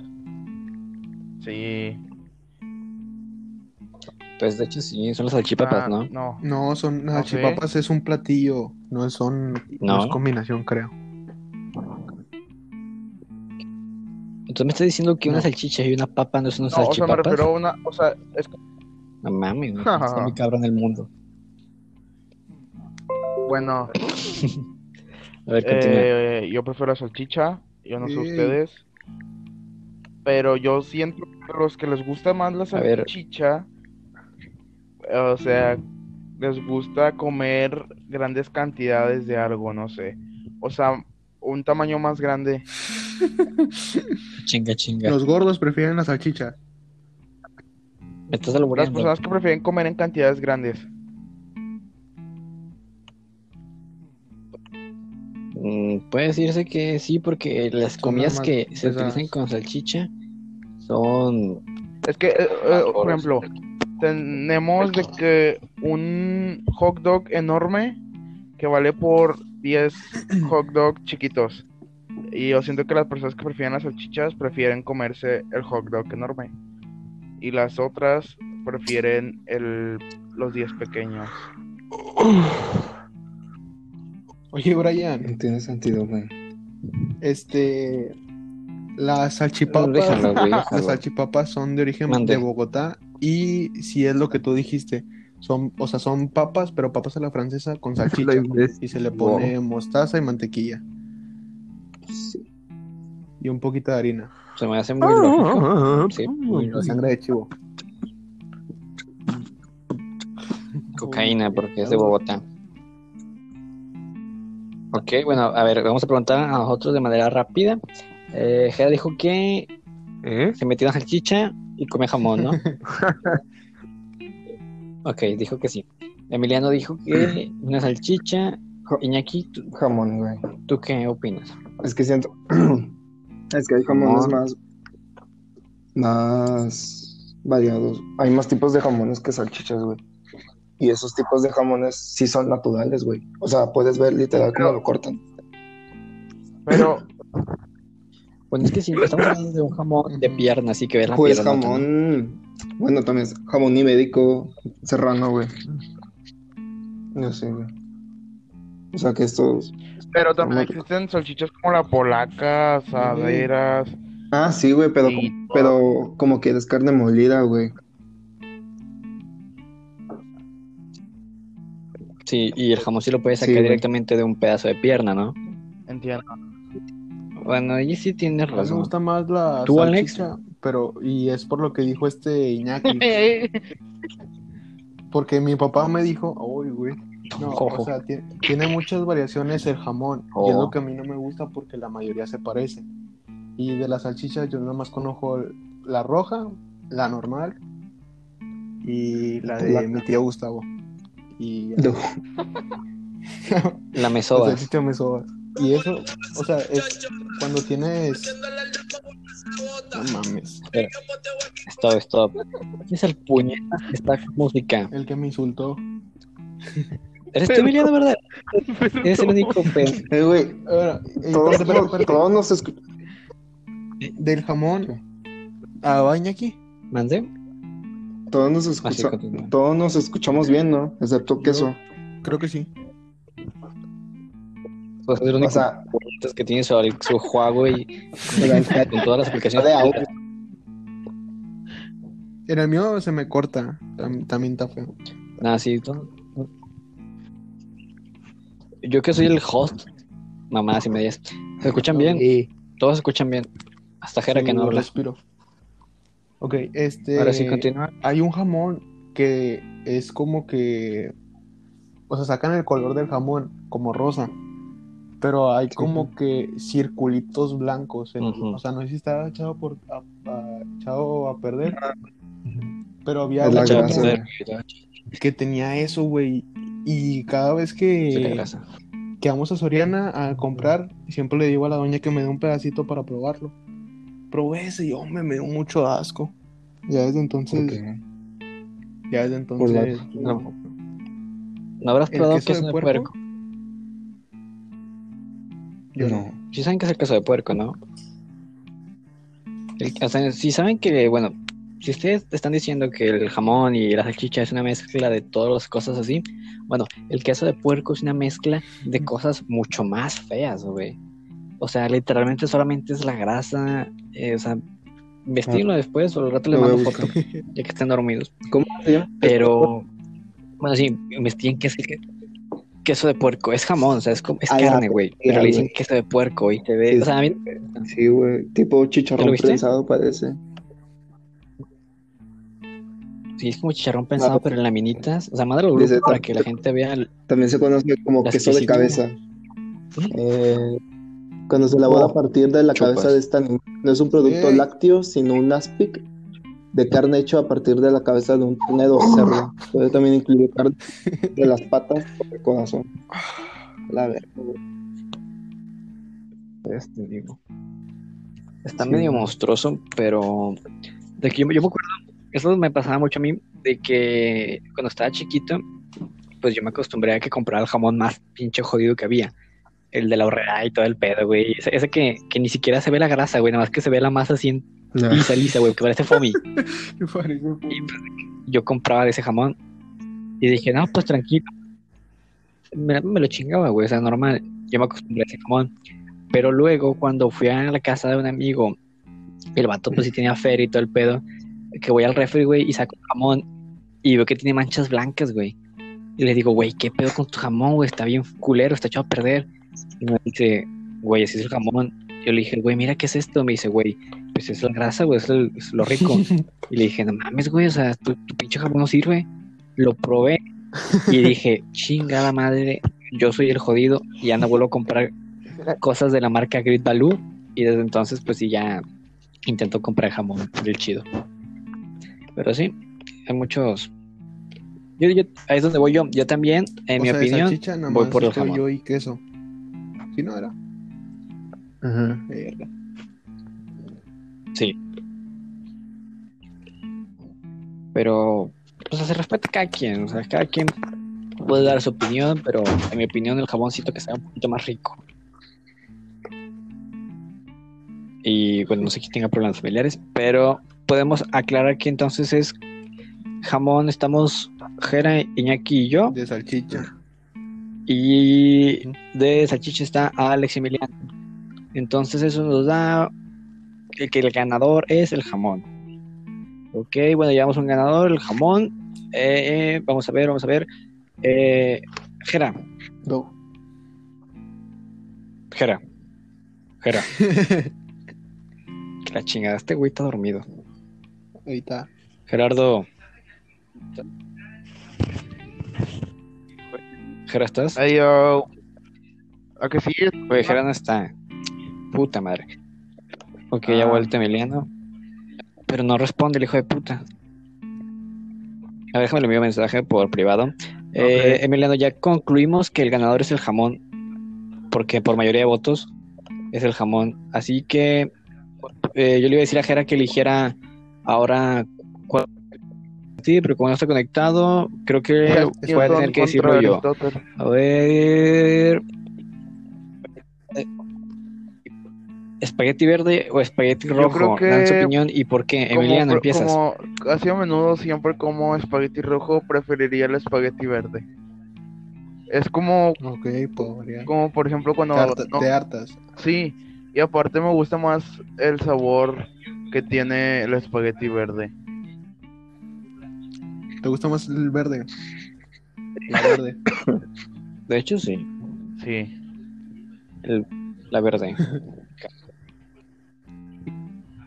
Sí. Pues de hecho sí, son las salchipapas, Ah, ¿no? No. No, son las No salchipapas es un platillo, no son no No. es combinación, creo. Entonces me estás diciendo que una No. salchicha y una papa no son unas No, o sea, me salchipapas. refiero a una, o sea, es No mames, güey, está muy cabrón el mundo. bueno, A ver, continúa. eh, yo prefiero la salchicha, yo no sé Ey. ustedes, pero yo siento que a los que les gusta más la salchicha, o sea, les gusta comer grandes cantidades de algo, no sé, o sea, un tamaño más grande. Chinga, chinga. Los gordos prefieren la salchicha. Me estás Las personas que prefieren comer en cantidades grandes. Puede decirse que sí, porque las Son comidas más que se utilizan con salchicha son Es que, eh, eh, por ejemplo, tenemos de que un hot dog enorme que vale por 10 hot dog chiquitos. Y yo siento que las personas que prefieren las salchichas prefieren comerse el hot dog enorme. Y las otras prefieren el, los 10 pequeños. Oye, Brian, No tiene sentido, güey. este las salchipapas, Déjalo, güey, las salchipapas son de origen de Bogotá y si es lo que tú dijiste, son, o sea, son papas, pero papas a la francesa con salchicha y se le pone mostaza y mantequilla y un poquito de harina. se me hace muy lógico. Sí, muy lógico. Sangre de chivo. Cocaína, porque es de Bogotá. Ok, bueno, a ver, vamos a preguntar a nosotros de manera rápida. Eh, Jera dijo que ¿Eh? Se metió una salchicha y come jamón, ¿no? ok, dijo que sí. Emiliano dijo que una salchicha. Iñaki, ¿tú, Jamón, güey. tú qué opinas? Es que siento. es que hay jamones Jamón. más. Más variados. Hay más tipos de jamones que salchichas, güey. Y esos tipos de jamones sí son naturales, güey. O sea, puedes ver literal cómo lo cortan. Pero, Bueno, es que si estamos hablando de un jamón de pierna, así que ves la Pues pierna. jamón. Bueno, también es jamón ibérico, serrano, güey. No sé, güey. O sea que estos. pero también existen salchichas como la polaca, asaderas. Ah, sí, güey, pero, Sí, pero como quieres carne molida, güey. Sí, y el jamón sí lo puedes sacar Sí, directamente de un pedazo de pierna, ¿no? Entiendo. Bueno, ahí sí tienes A mí me razón. gusta más la ¿Tú, Alex? salchicha, pero y es por lo que dijo este Iñaki, porque mi papá me dijo, uy, güey, no, Ojo. o sea, ti- tiene muchas variaciones el jamón y es lo que a mí no me gusta porque la mayoría se parecen. Y de las salchichas yo nada más conozco la roja, la normal y la de La- mi tío Gustavo. Y No. La mesoba. salchicha me soba. Y eso, o sea, es cuando tienes no mames, Stop, stop. ¿Quién es el puñeta de esta música? el que me insultó. ¿Eres tú, Emiliano, verdad? Eres el único pen... Eh, güey, Ahora, eh, todos, espérate, espérate, espérate. todos nos escu- Del jamón a Bañaki. ¿Mande? Todos nos escucha- todos nos escuchamos bien, ¿no? Excepto queso. Creo que sí. Pues es el único O sea, que tiene su, su Huawei con todas las aplicaciones. de audio. En el mío se me corta. Tam- También está feo. Nada, sí. todo- Yo que soy el host, mamás y medias. ¿Se escuchan bien? Sí. Todos se escuchan bien. Hasta Jera que no habla. respiro. Ok, este. Ahora sí continúa. Hay un jamón que es como que. O sea, sacan el color del jamón como rosa. Pero hay como que circulitos blancos. en-. O sea, no sé si está echado, por, a, a- echado a perder. Pero había la grasa, que tenía eso, güey. Y cada vez que, que vamos a Soriana a comprar, siempre le digo a la doña que me dé un pedacito para probarlo. Probé ese y hombre, me dio mucho asco. Ya desde entonces, Ok. ya desde Por la- entonces. no. ¿No habrás ¿El probado queso queso de de puerco? puerco? yo No. Sí saben que es el queso de puerco, ¿no? El- o sea, si saben que, bueno, si ustedes están diciendo que el jamón y la salchicha es una mezcla de todas las cosas así, bueno, el queso de puerco es una mezcla de cosas mucho más feas, güey. O sea, literalmente solamente es la grasa, eh, o sea, investíguenlo después o al rato les mando foto, ya que estén dormidos. ¿Cómo se llama? Pero, bueno, sí, investiguen qué es el que- queso de puerco. Es jamón, o sea, es, como- es Ah, carne, güey. Pero le dicen queso de puerco y se ve. Sí, o sea, a mí, Sí, güey. Tipo ¿Lo chicharrón prensado parece. sí, es como chicharrón pensado, Ah. pero en laminitas. O sea, mándalo para que la gente vea. el- También se conoce como queso de cabeza. Eh, cuando se elabora a partir de la Chupas. cabeza de esta animal. No es un producto lácteo, sino un aspic de carne hecho a partir de la cabeza de un ternero o cerdo. Puede también incluir carne de las patas o del corazón. La verga. Este, digo. Está Sí. medio monstruoso, pero. De que yo, yo me acuerdo. Eso me pasaba mucho a mí. De que cuando estaba chiquito, pues yo me acostumbré a que comprara el jamón más pinche jodido que había. El de la horrera y todo el pedo, güey. Ese, ese que, que ni siquiera se ve la grasa, güey. Nada más que se ve la masa así en No. lisa, lisa, güey. Que parece foamy. Parece Y pues, yo compraba de ese jamón. Y dije, no, pues tranquilo. Me, me lo chingaba, güey, o sea, normal. Yo me acostumbré a ese jamón. Pero luego, cuando fui a la casa de un amigo, el vato, pues sí tenía feria y todo el pedo, que voy al refri, güey, y saco un jamón y veo que tiene manchas blancas, güey. Y le digo, güey, ¿qué pedo con tu jamón, güey? Está bien culero, está echado a perder. Y me dice, güey, ese es el jamón. Yo le dije, güey, mira, ¿qué es esto? Me dice, güey, pues es la grasa, güey, es, el- es lo rico. Y le dije, no mames, güey, o sea, tu, tu pinche jamón no sirve. Lo probé y dije, chingada madre, yo soy el jodido y ya no vuelvo a comprar cosas de la marca Grid Value. Y desde entonces, pues sí, ya intento comprar jamón del chido. Pero sí, hay muchos. Yo, yo- ahí es donde voy yo. Yo también, en O mi sea, opinión, voy por el jamón. yo y queso. Si no era. Ajá. Verga. sí. Pero, pues se respeta a cada quien. O sea, cada quien puede dar su opinión, pero en mi opinión, el jamoncito que sea un poquito más rico. Y bueno, no sé quién tenga problemas familiares, pero podemos aclarar que entonces es jamón, estamos Jera, Iñaki y yo. De salchicha. Y de salchicha está Alex y Emiliano. Entonces eso nos da el que el ganador es el jamón. Ok, bueno, llevamos un ganador, el jamón. Eh, eh, vamos a ver, vamos a ver. Eh, Jera, No. Jera, Jera. Que la chingada, este güey está dormido. Ahí está. Gerardo. Jera, ¿estás? Ay, yo. ¿A que sí? Oye, Jera no está. Puta madre. Ok, ya Ah. vuelta Emiliano. Pero no responde el hijo de puta. A ver, déjame le envío un mensaje por privado. Eh, Emiliano, ya concluimos que el ganador es el jamón. Porque por mayoría de votos es el jamón. Así que eh, yo le iba a decir a Jera que eligiera ahora. cuál- Sí, pero como no está conectado, creo que voy a tener que decirlo yo. A ver. ¿Espagueti verde o espagueti rojo? creo que Dan su opinión y por qué. Como Emiliano, empiezas. Como casi a menudo siempre como espagueti rojo, preferiría el espagueti verde. Es como, Ok, variar. como por ejemplo cuando... Te, harta- no, te hartas. sí, y aparte me gusta más el sabor que tiene el espagueti verde. ¿Te gusta más el verde? La verde. De hecho, sí. Sí. el- la verde.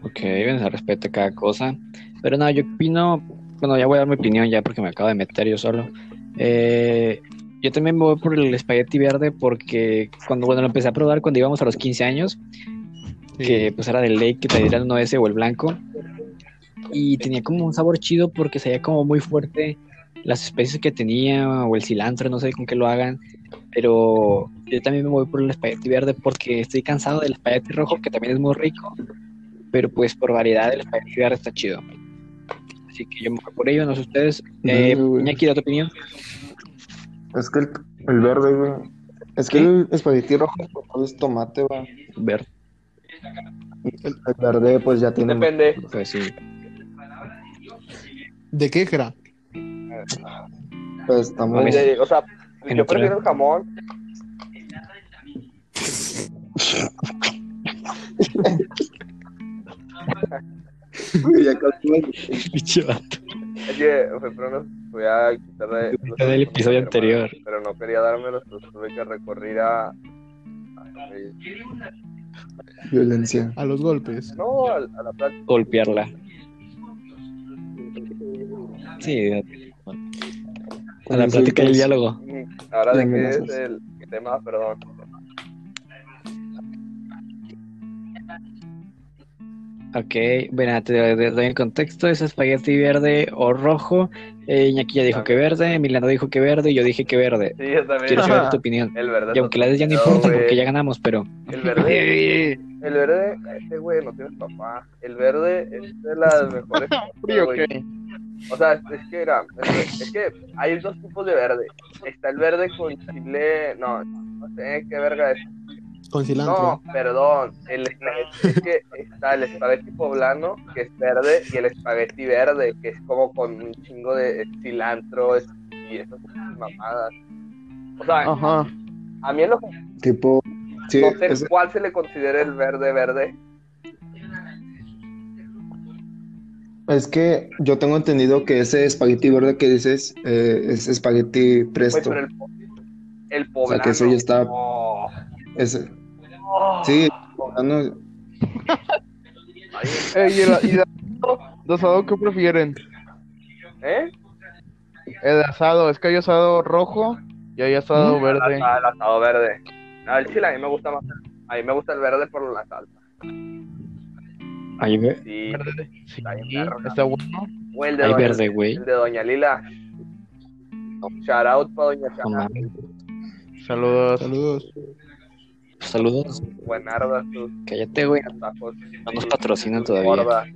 ok, bien, se respeta cada cosa. Pero no, yo opino. Bueno, ya voy a dar mi opinión ya porque me acabo de meter yo solo. Eh, yo también me voy por el espagueti verde porque cuando bueno, lo empecé a probar cuando íbamos a los 15 años, que pues era del ley que te dieran uno ese o el blanco. Y tenía como un sabor chido porque se veía como muy fuerte las especies que tenía o el cilantro, no sé con qué lo hagan. Pero yo también me voy por el espagueti verde porque estoy cansado del espagueti rojo que también es muy rico. Pero pues por variedad el espagueti verde está chido. Así que yo me voy por ello, no sé ustedes. Eh, Verde, güey. Iñaki, ¿da tu opinión? Es que el, el verde, güey. Es que el espagueti rojo pues, es tomate, güey. Verde. El, el verde, pues ya tiene. Depende. Pues sí. ¿De qué, Jera? Pues muy. Oye, o sea, En yo prefiero el jamón. Ya Pinche vato. Es que fue pronto, voy a quitarle los Mitad del episodio hermano, anterior. Pero no quería dármelos, pues tuve que recurrir a. a- Violencia. A los golpes. No, a, a la plática. Golpearla. Sí. A la plática y el diálogo. Ahora de qué es el tema, perdón. Ok, bueno, te doy- el contexto, es espagueti verde o rojo. Eh, Iñaki ya dijo que verde, Emiliano dijo que verde y yo dije que verde. Sí, yo también. Quiero saber tu opinión. El verde. Y aunque la de ya no importa güey. porque ya ganamos, pero... El verde. El verde, este güey no tiene papá. El verde es de las mejores. Frío, güey. O sea, es que era, es, es que hay dos tipos de verde. Está el verde con chile, no, no sé qué verga es. Con cilantro. No, perdón, el espagueti, es que está el espagueti poblano, que es verde, y el espagueti verde, que es como con un chingo de cilantro es- y esas mamadas. O sea, Ajá. a mí en lo Tipo. Sí, no sé es- cuál se le considera el verde verde. Es que yo tengo entendido que ese espagueti verde que dices eh, es espagueti Güey, presto. pero el, el O sea, poblano. que eso ya está- no. Ese- Oh. sí, poblano, Ay, Ey, ¿y, el, y de asado? ¿De asado qué prefieren? ¿Eh? El asado, es que hay asado rojo y hay asado El verde. asado, el asado verde. No, el chile a mí me gusta más. A mí me gusta el verde por la salsa. Hay, ve- Sí, Verde. Sí, Está bueno. o el de, hay doña, verde, güey. el de Doña Lila. Shout out para Doña Chana. Saludos. Saludos. Saludos. Buenardas Cállate, güey. No nos patrocinan todavía. gordas.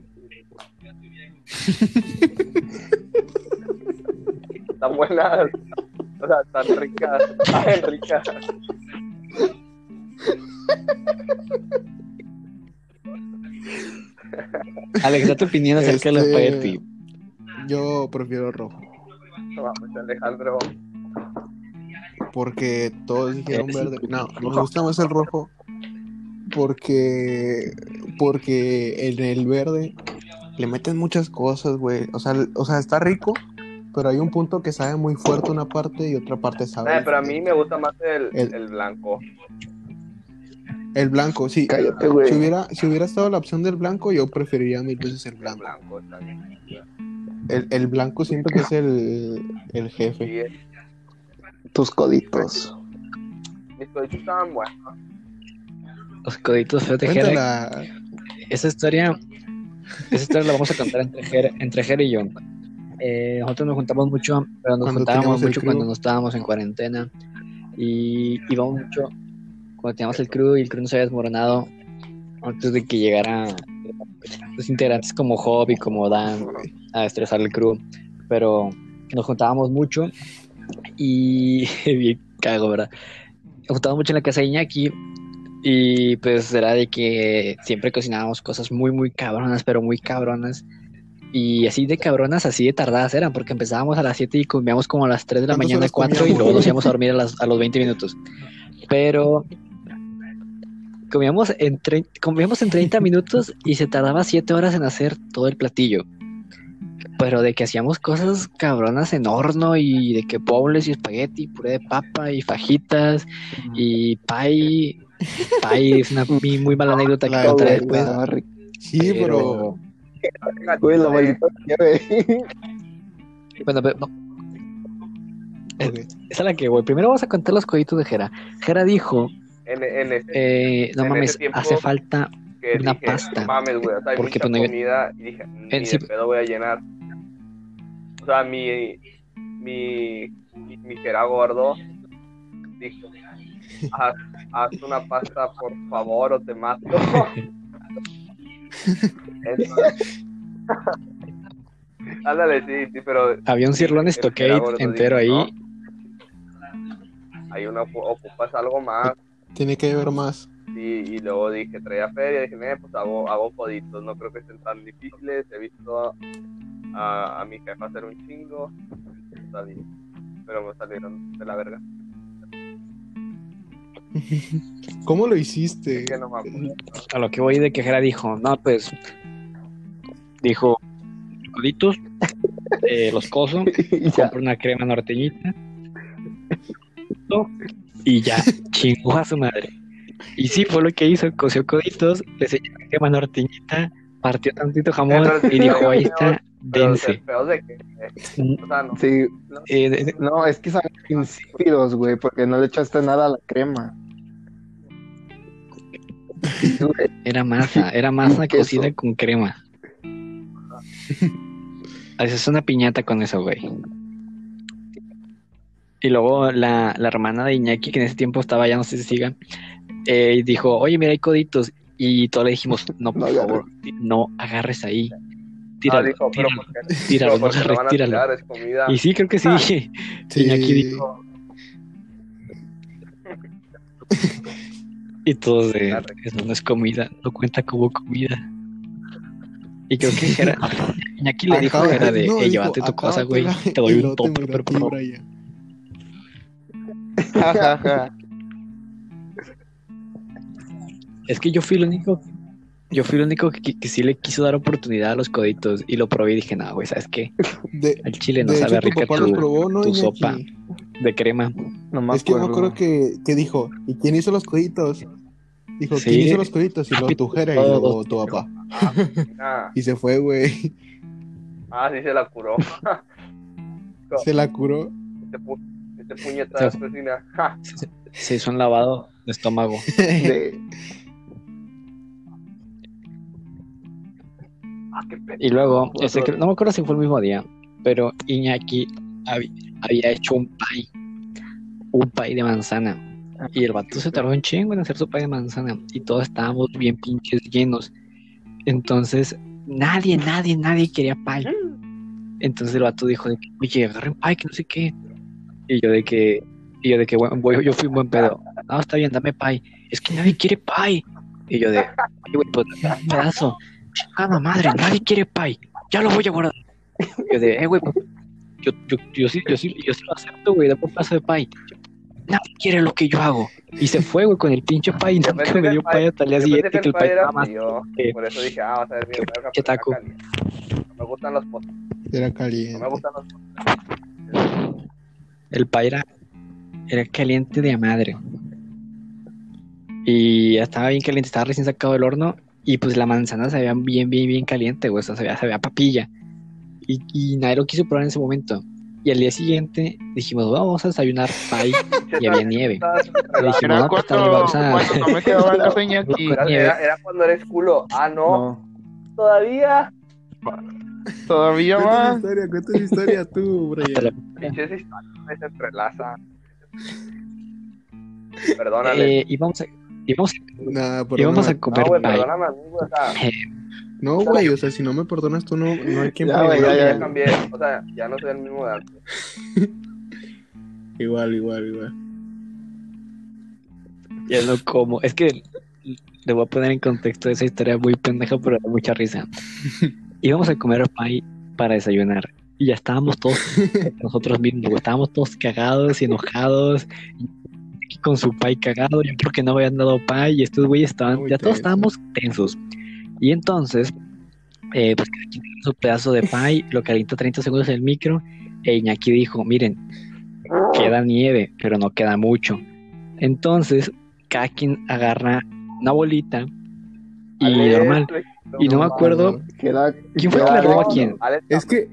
Están buenas. O sea, están ricas. Están ricas. Alex, da tu opinión acerca del Este- espagueti. Yo prefiero rojo. No mames, Alejandro. Porque todos dijeron verde. No, me gusta más el rojo. Porque. Porque en el verde le meten muchas cosas, güey. O sea, o sea, está rico. Pero hay un punto que sabe muy fuerte una parte y otra parte sabe. Eh, pero a mí me gusta más el, El- el blanco. El blanco, sí. Cállate, güey. Si hubiera, si hubiera estado la opción del blanco, yo preferiría mil veces el El blanco. El, el blanco siento que es el, el jefe. Tus coditos. mis coditos estaban buenos. Los coditos Jera. Cuéntala. Esa historia, esa historia la vamos a contar entre Jera, entre Jera y yo. Eh, nosotros nos juntamos mucho, pero nos Cuando juntábamos mucho cuando no estábamos en cuarentena. Y íbamos mucho cuando teníamos el crew y el crew nos había desmoronado antes de que llegara los integrantes como Job y como Dan a estresar el crew. Pero nos juntábamos mucho y bien cago, ¿verdad? Nos juntábamos mucho en la casa de Iñaki y pues era de que siempre cocinábamos cosas muy, muy cabronas, pero muy cabronas. Y así de cabronas, así de tardadas eran, porque empezábamos a las 7 y comíamos como a las 3 de la ¿Cuántas mañana, horas 4 y luego nos íbamos a dormir a, las- a los 20 minutos. Pero comíamos en, comíamos en 30 minutos y se tardaba 7 horas en hacer todo el platillo. Pero de que hacíamos cosas cabronas en horno y de que bowls y espagueti, puré de papa y fajitas y pie. Pie es una muy, muy mala anécdota que contaré después. Sí, pero. Bueno, pero no, ok. esa es la que voy. Primero vamos a contar los coditos de Jera. Jera dijo, En, en ese eh, no En mames, ese tiempo- hace falta que una dije, pasta. mames, güey, o sea, hay Porque, mucha pues, comida y dije, ni En sí- de pedo voy a llenar. O sea, mi, mi, mi era gordo dijo, haz, haz una pasta, por favor, o te mato. Ándale, sí, sí, pero Había un cirlón stockade entero ahí. "No, uno ocu- ocupas algo más. Tiene que haber más. Y, y luego dije, traía feria, dije, "Eh, pues hago, hago coditos, no creo que estén tan difíciles, he visto a, a mi jefa hacer un chingo, está bien, pero me salieron de la verga, ¿Cómo lo hiciste? es que no me acuerdo. A lo que voy de que Jera dijo, no, pues, dijo, coditos, eh, los coso, Y ya. compro una crema norteñita y ya, chingó a su madre. Y sí, fue lo que hizo, coció coditos, le enseñó la crema norteñita, partió tantito jamón y dijo, ahí está, dense. no, Sí, es que son insípidos, güey, porque no le echaste nada a la crema. Era masa, era masa Queso. cocida con crema. Haces una piñata con eso, güey. Y luego la, la hermana de Iñaki, que en ese tiempo estaba, ya no sé si siga, eh, dijo, oye, mira, hay coditos. Y todos le dijimos, no, por No favor, no agarres ahí. ah, Tíralo, tíralo. tíralo, no agarres, tíralo. tirar, Y sí, creo que sí. Sí. Iñaki dijo. Y todos de, eso no es comida, no cuenta como comida. Y creo que era, Iñaki le dijo era de, no, "Eh, llévate tu cosa, güey, te doy un topper, pero por favor". Es que yo fui el único, yo fui el único que, que sí le quiso dar oportunidad a los coditos y lo probé y dije, no, güey, ¿sabes qué? De, Al chile no de sabe hecho, tu rica papá tu, los probó, ¿no, tu Iñaki? sopa de crema. No me Es que me acuerdo. acuerdo que, que dijo, ¿y quién hizo los coditos? Dijo, Sí. ¿quién hizo los coditos? Y luego tu jera y luego tu papá. ah, Y se fue, güey. ah, sí se la curó, Se la curó. pu este puñetazo Se- asesina, ja, Se hizo un lavado de estómago. De- Ah, qué pena. Y luego, ese que- no me acuerdo si fue el mismo día, pero Iñaki había hecho un pie, un pie de manzana. Y el vato se tardó un chingo en hacer su pie de manzana. Y todos estábamos bien pinches llenos. Entonces, nadie, nadie, nadie quería pie. Entonces el vato dijo de que, oye, agarren pie, que no sé qué. Y yo de que, y yo de que, bueno, yo fui un buen pedo. No, está bien, dame pie. Es que nadie quiere pie. Y yo de, oye, güey, pues dame un pedazo. Chingada madre, nadie quiere pie. Ya lo voy a guardar. Yo de, eh, güey, pues, yo, yo, yo, sí, yo, sí, yo sí lo acepto, güey, dame un pedazo de pie. Nadie quiere lo que yo hago. Y se fue, güey, con el pinche pie y nunca me que dio pie- hasta el día siguiente que el pie estaba más que- Por eso dije, ah, vas a ver bien era taco. No me gustan los postres. Era No caliente. me gustan los postres. El pie era, era caliente de madre. Y estaba bien caliente, estaba recién sacado del horno. Y pues la manzana se veía bien, bien, bien caliente, güey. O sea, se veía, se veía papilla. Y, y nadie lo quiso probar en ese momento. Y al día siguiente dijimos, vamos a desayunar pie. Y había nieve. Le dijimos, Era no, pues cuando, también vamos a... cuando no me quedaba en casa Iñaki. Era, era- era cuando eres culo. Ah, no, No. todavía. Todavía Cuenta va. historia, cuenta la historia tú, Brian. Pinches historias se entrelazan. Perdónale. Eh, íbamos a, íbamos a- Nah, íbamos a perdóname. comer no, güey, perdóname a. O sea, No, güey, o sea, si no me perdonas tú, no, no hay quien Ya, ya, ya. cambié. O sea, ya no soy el mismo de antes. Igual, igual, igual. Ya no como. Es que le voy a poner en contexto esa historia muy pendeja, pero da mucha risa. Íbamos a comer pie para desayunar. Y ya estábamos todos nosotros mismos. Estábamos todos cagados y enojados. Y con su pie cagado. Yo creo que no habían dado pie. Y estos güeyes estaban. Muy ya todos estábamos tensos. Y entonces, eh, pues tiene su pedazo de pie. Lo calienta 30 segundos en el micro. E Iñaki dijo: Miren, queda nieve, pero no queda mucho. Entonces, cada quien agarra una bolita y normal. Y no me acuerdo Que era, quién fue que le robó a quién. Alex, Es que-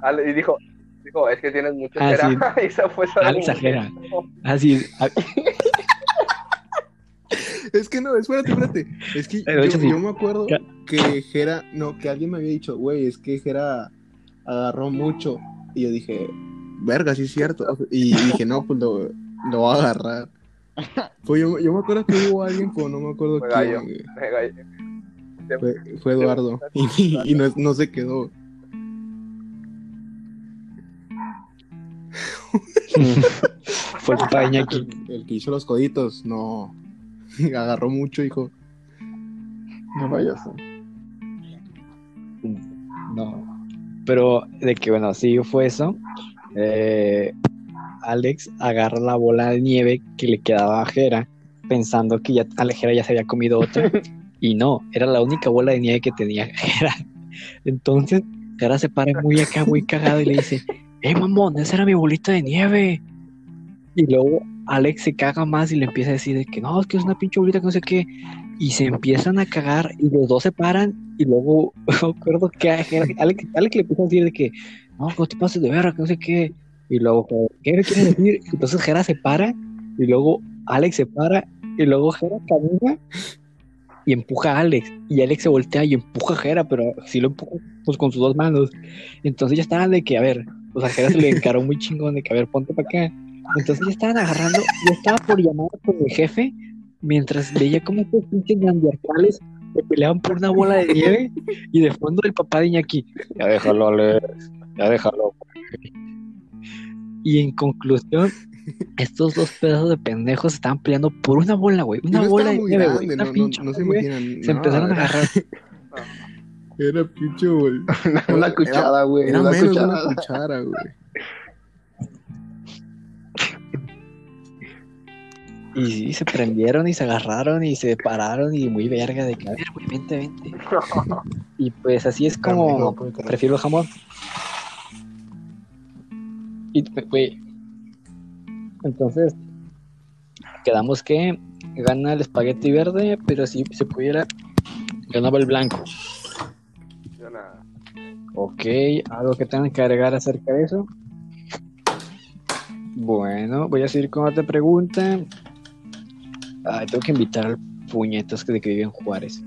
Ale- y dijo, dijo, es que tienes mucho Ah, cera. sí. y se fue Alex exagera. Así, a- Es que no, espérate, espérate. Es que yo, hecho sí. yo me acuerdo que Jera, no, que alguien me había dicho, güey, es que Jera agarró mucho. Y yo dije, verga, sí es cierto. Y dije, no, pues lo, lo va a agarrar. Pues yo, yo me acuerdo que hubo alguien, pero no me acuerdo Fue quién. Gallo. güey. Fue, fue Eduardo. Y, y no, no se quedó. fue el Iñaki. El, el que hizo los coditos, no. Agarró mucho, hijo. No vayas. No. Pero de que, bueno, sí fue eso. eh, Alex agarra la bola de nieve que le quedaba a Jera, pensando que ya a la Jera ya se había comido otra. Y no, era la única bola de nieve que tenía. Entonces, Jera se para muy acá, muy cagado y le dice: ¡Eh, mamón! Esa era mi bolita de nieve. Y luego Alex se caga más y le empieza a decir de que no, es que es una pinche bolita que no sé qué. Y se empiezan a cagar y los dos se paran y luego me acuerdo que a Jera- Alex, Alex le empieza a decir de que no, no te pases de verga, que no sé qué. Y luego, ¿qué me quieres decir? Entonces Jera se para y luego Alex se para y luego Jera camina y empuja a Alex. Y Alex se voltea y empuja a Jera, pero sí lo empuja pues, con sus dos manos. Entonces ya estaban de que, a ver, pues a Jera se le encaró muy chingón de que, a ver, ponte para acá. Entonces ya estaban agarrando, ya estaba por llamar con el jefe, mientras veía como estos pinches neandertales se peleaban por una bola de nieve y de fondo el papá de Iñaki, ya déjalo, Alex, ya déjalo. Y en conclusión, estos dos pedazos de pendejos estaban peleando por una bola, güey, una no bola de muy nieve, güey, grande, una no, no, pinche no se güey. imaginan. Se no, empezaron a era- agarrar. Era pinche bol. Una cuchara, güey. Era Una menos cuchara. una cuchara, güey. Y sí, se prendieron y se agarraron y se pararon y muy verga de que, a ver, güey, vente, vente. Y pues así es como prefiero el jamón. Y, güey, entonces, quedamos que gana el espagueti verde, pero si se pudiera, ganaba el blanco. Yo nada. Ok, algo que tengan que agregar acerca de eso. Bueno, voy a seguir con otra pregunta. Ay, tengo que invitar al puñetas que de que vive en Juárez.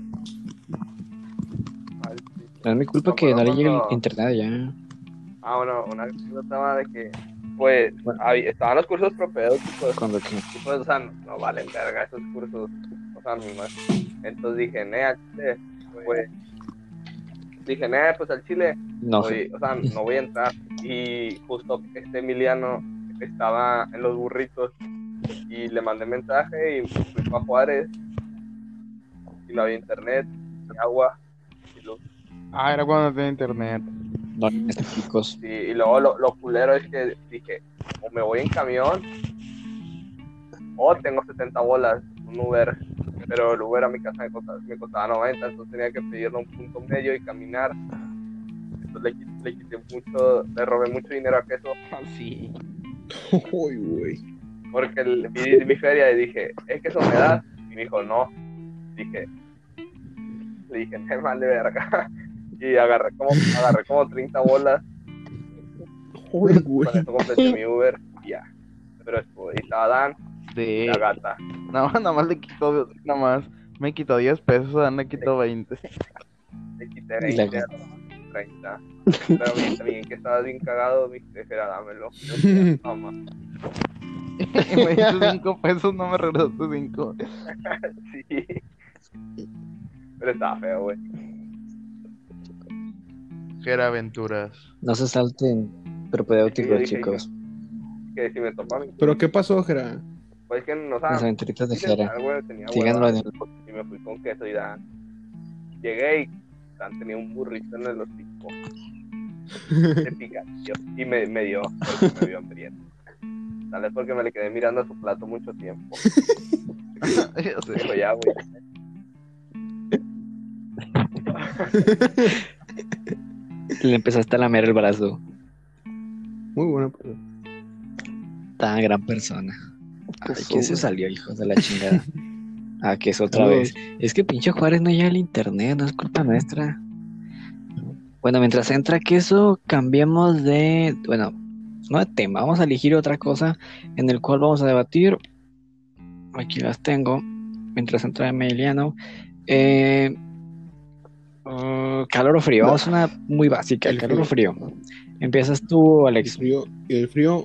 No es mi culpa No, que no le llegue internet allá. Ah, bueno, una anécdota de que, pues, había- estaban los cursos propedéuticos. Cuando que. Y pues, o sea, no, valen verga esos cursos. O sea, ni más. Entonces dije, ne, al chile, pues. Dije, ne, pues al chile, No, voy- o sea, no voy a entrar. Y justo este Emiliano estaba en los burritos. Y le mandé mensaje y fui para Juárez. Y no había internet, ni agua. Ah, era cuando no tenía internet. no, chicos. Sí, y luego lo, lo culero es que dije, o me voy en camión, o tengo 70 bolas, un Uber, pero el Uber a mi casa me costaba, me costaba 90, entonces tenía que pedirle un punto medio y caminar. Entonces le, le quité mucho, le robé mucho dinero a queso, Sí. Uy, güey. porque le pedí mi feria y dije, ¿es queso me das? Y me dijo, no. Dije, le dije, me vale verga. Y agarré como, agarré como 30 bolas Uy, güey. Con eso completé mi Uber y ya. Pero después estaba Dan, Sí. la gata. Nada más, nada más le quitó, nada más. Me quitó 10 pesos, Dan le quitó 20. Le quité Y la 20 a 30. Pero bien, también que estabas bien cagado, mi jefe era dámelo. Mamá. Y me diste 5 pesos, no me regresaste 5. Sí. Pero estaba feo, güey. Era aventuras. No se salten Sí, propedéuticos, dije, chicos. Que si me ¿Pero qué pasó, Jera? Pues que no Las aventuritas de Jera. Tenía Síganlo en el. y me fui con queso y Dan. Llegué y Dan tenía un burrito en el hocico. de picadillo. Y me, me dio, porque me vio hambriento. Tal vez porque me le quedé mirando a su plato mucho tiempo. Dijo, ya, güey. Le empezaste a lamer el brazo. Muy buena pero- Tan gran persona. Ay, ¿quién se salió, hijos de la chingada? Ah, que es otra vez. Es que pinche Juárez no llega al internet, no es culpa nuestra. Bueno, mientras entra queso, cambiemos de. Bueno, no de tema, vamos a elegir otra cosa en el cual vamos a debatir. Aquí las tengo. Mientras entra Emiliano. Eh, uh, calor o frío, vamos a una muy básica, El calor o frío. Empiezas tú, El Alex. frío, el frío.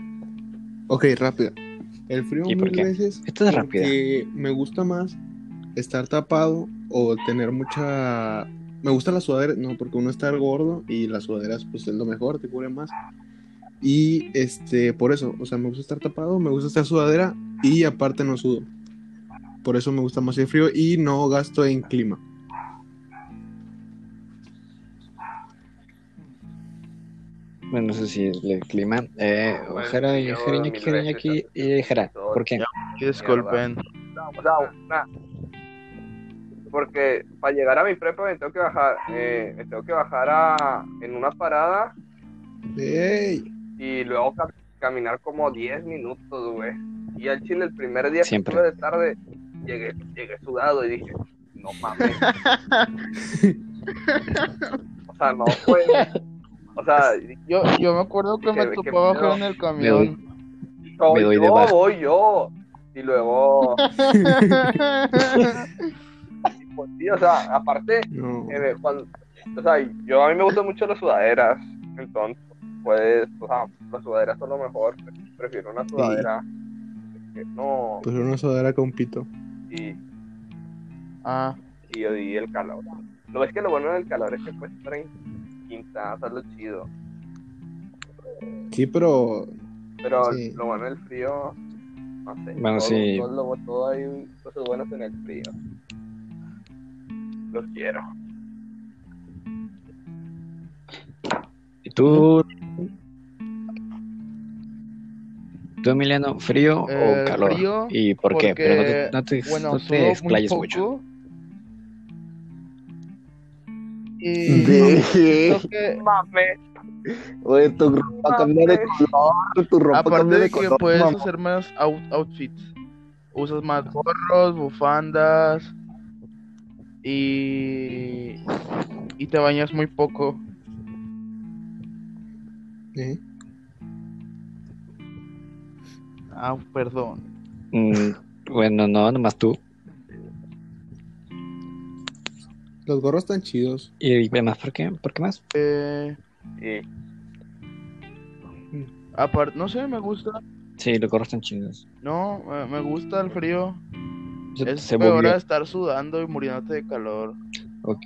Ok, rápido. El frío ¿Y por qué? veces. Esta es rápida. me gusta más estar tapado o tener mucha. Me gusta la sudadera, no, porque uno está gordo y las sudaderas, pues es lo mejor, te cubre más. Y este, por eso, o sea, me gusta estar tapado, me gusta estar sudadera y aparte no sudo. Por eso me gusta más el frío y no gasto en clima. Bueno, no sé si es el clima. Eh, yo Jeriñaki, mil Jeriñaki veces y Jera. ¿Por qué? Disculpen. Porque para llegar a mi prepa me tengo que bajar, eh, me tengo que bajar a, en una parada ¡Ey! y luego ca- caminar como 10 minutos, güey. Y al chile el primer día Siempre. que estuve de tarde llegué, llegué sudado y dije, no mames. o sea, no fue. O sea, Yo, yo me acuerdo que me topaba en el Me doy, camión. Me doy yo, de baja. voy yo. Y luego, pues sí, o sea, aparte, No. eh, cuando, o sea, yo a mí me gustan mucho las sudaderas, entonces, pues, o sea, las sudaderas son lo mejor, prefiero una sudadera que no, Pues una sudadera con pito. y, Ah, y, y el calor. Lo es que lo bueno del calor es que estar en quinta, o sea, lo chido, Sí, pero pero Sí. lo bueno del frío, no sé, Bueno, todo, sí. todo, todo hay cosas buenas en el frío. Los quiero. ¿Y tú? ¿Tú, Emiliano, frío o Eh, calor? frío, ¿Y por qué? Pero no te, no te, bueno, no te muy explayes mucho. Y que, Mames. Oye, tu ropa cambia de color, tu ropa aparte cambia de de que color. puedes mamá. hacer más out- outfits, usas más gorros, bufandas y y te bañas muy poco. ¿eh? Ah, perdón. Mm, bueno, no, nomás tú. Los gorros están chidos. ¿Y además por qué? ¿Por qué más? Eh, Y aparte, no sé, me gusta. Sí, los gorros están chidos. No, eh, me gusta el frío. Se, Es se peor estar sudando y muriéndote de calor. Ok.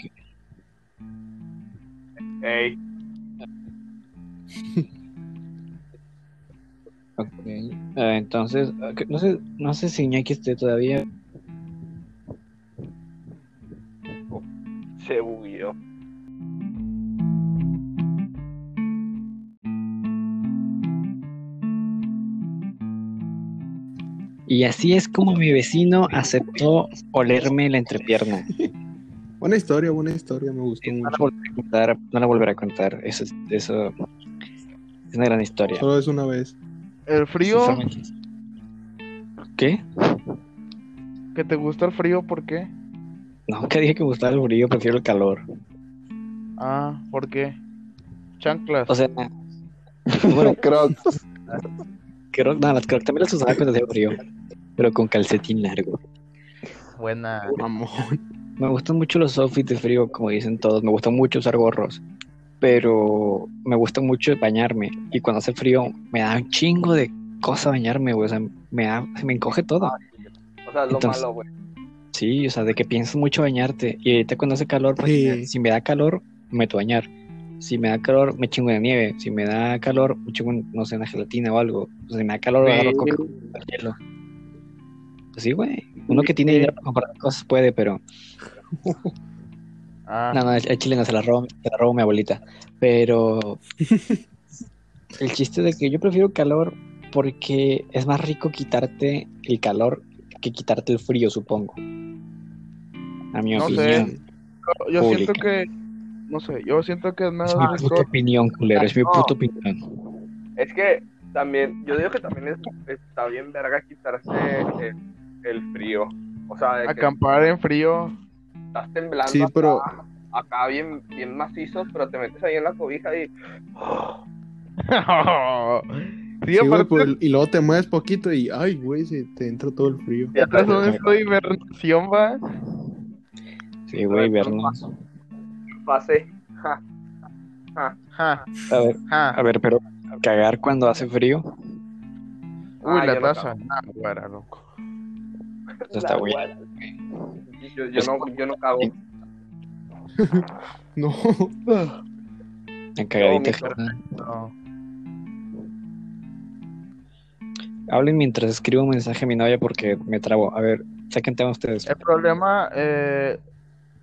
Ey, ok. Eh, entonces, no sé, no sé si Iñaki esté todavía. Se bugueó. Y así es como mi vecino aceptó olerme la entrepierna. Buena historia, buena historia, me gustó No la volveré a contar, no la volveré a contar. Eso, es- eso es una gran historia. Solo es una vez. El frío, ¿Qué? que te gusta el frío, ¿por qué? Nunca dije que me gustaba el frío, prefiero el calor. Ah, ¿por qué? Chanclas. O sea, bueno, Crocs. creo, no, las crocs también las usaba cuando hacía frío, pero con calcetín largo. Buena. Mamón. Me gustan mucho los outfits de frío, como dicen todos. Me gusta mucho usar gorros, pero me gusta mucho bañarme. Y cuando hace frío, me da un chingo de cosa bañarme, güey. O sea, me, da, se me encoge todo. O sea, es lo Entonces- malo, güey. Sí, o sea, de que piensas mucho bañarte. Y ahorita cuando hace calor, pues, Sí. si, me, si me da calor, me meto a bañar. Si me da calor, me chingo de nieve. Si me da calor, me chingo, en, no sé, una gelatina o algo. O sea, si me da calor, agarro coca hielo. Pues sí, güey. Uno que tiene dinero para comprar cosas puede, pero Ah, No, no, el, el chile no se la robo, se la robo mi abuelita. Pero el chiste de que yo prefiero calor porque es más rico quitarte el calor que quitarte el frío, supongo. A mi No sé. opinión. yo, yo siento que. No sé, yo siento que es Es más mi puta opinión, culero. Es mi No. puta opinión. Es que también, yo digo que también es, está bien verga quitarse el, el frío. O sea, de que Acampar en frío. estás temblando Sí, acá, pero- acá bien, bien macizos, pero te metes ahí en la cobija y sí, Sí, güey, aparte, pues, y luego te mueves poquito y, ay, güey, se te entra todo el frío. traes en un estado de hibernación, va. Sí, güey, vernos. pase. Ja. Ja. Ja, A ver, ja. a ver, pero cagar cuando hace frío. Uy, Ah, la taza. Ah, güera, loco. Eso está guara. Yo, yo no, yo no cago. No. En cagadita. No. Hablen mientras escribo un mensaje a mi novia porque me trabo. A ver, saquen tema ustedes. El problema, eh,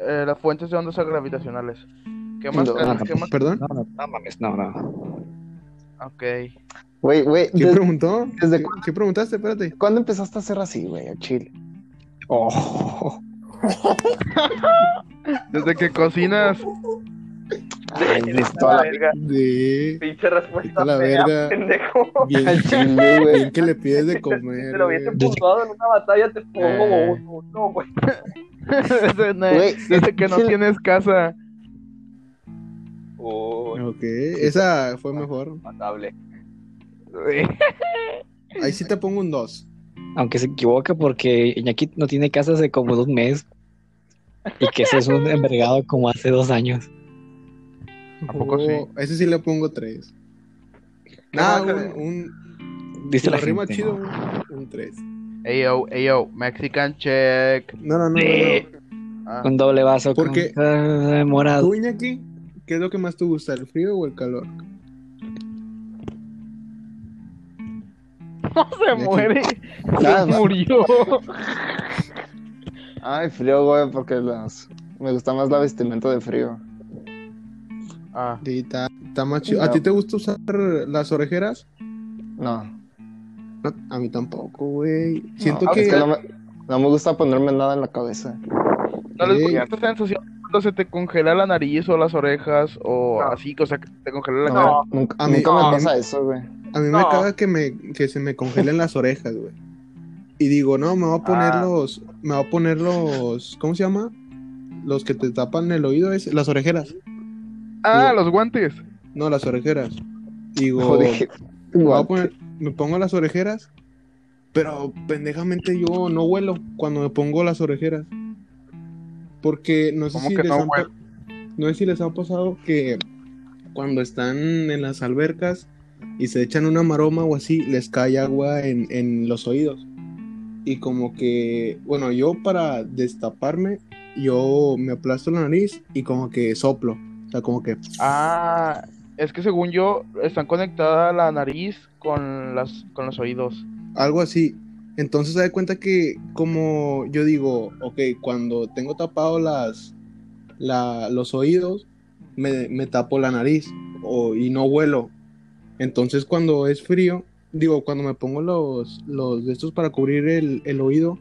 eh, las fuentes de ondas gravitacionales. ¿Qué más? No, no, ¿Qué más? ¿Perdón? No, no, no mames, no, no. Ok. Güey, güey, ¿Qué ¿desde preguntó? desde ¿Qué, cu- qué preguntaste? Espérate. cuándo empezaste a hacer así, güey, a Chile? Oh, Desde que cocinas. Ay, De la verga. De... Pinche respuesta la fea, verga. pendejo. Bien, Al Chile, güey. bien que le pides de Si comer. te lo hubiese puntuado en una batalla, te pongo Eh. uno, uno, güey. Desde, que no tienes casa. Uy, Ok, esa fue mejor. matable. Ahí sí te pongo un 2. aunque se equivoca porque Iñaki no tiene casa hace como dos meses y que ese es un envergado como hace dos años. ¿A poco sí? Oh, ese sí le pongo 3. Nah, un, un, Dice la rima gente. chido, un, un 3. Ayo, ayo, Mexican check. No, no, no, no, Ah, Un doble vaso ¿Por con no. morado. ¿Tú, Iñaki? ¿Qué es lo que más te gusta, el frío o el calor? se muere. Se murió. Ay, frío, güey, porque las... me gusta más la vestimenta de frío. Ah, Sí, está, está más chido. ¿A ti te gusta usar las orejeras? No, No, a mí tampoco, güey. Siento no, que... es que no me, no me gusta ponerme nada en la cabeza. ¿no les gusta esta sensación cuando se te congela la nariz o las orejas o No. así, o sea, que te congela la No, cara? nunca, A mí- nunca me pasa eso, güey. A mí me caga que, me, que se me congelen las orejas, güey. Y digo, no, me voy a poner Ah. los... Me voy a poner los... ¿Cómo se llama? Los que te tapan el oído, es, las orejeras. Ah, Digo- los guantes. No, las orejeras. Digo, Joder, me, voy a poner- me pongo las orejeras, pero pendejamente yo no vuelo cuando me pongo las orejeras. Porque no sé ¿Cómo si les no, han no sé si les ha pasado que cuando están en las albercas y se echan una maroma o así, les cae agua en, en los oídos. Y como que, bueno, yo para destaparme, yo me aplasto la nariz y como que soplo. O sea, como que Ah, es que según yo, están conectadas la nariz con las con los oídos. algo así. Entonces se da cuenta que como yo digo, ok, cuando tengo tapado las, la- los oídos, me, me tapo la nariz y no huelo. Entonces cuando es frío, digo, cuando me pongo los, los de estos para cubrir el, el oído,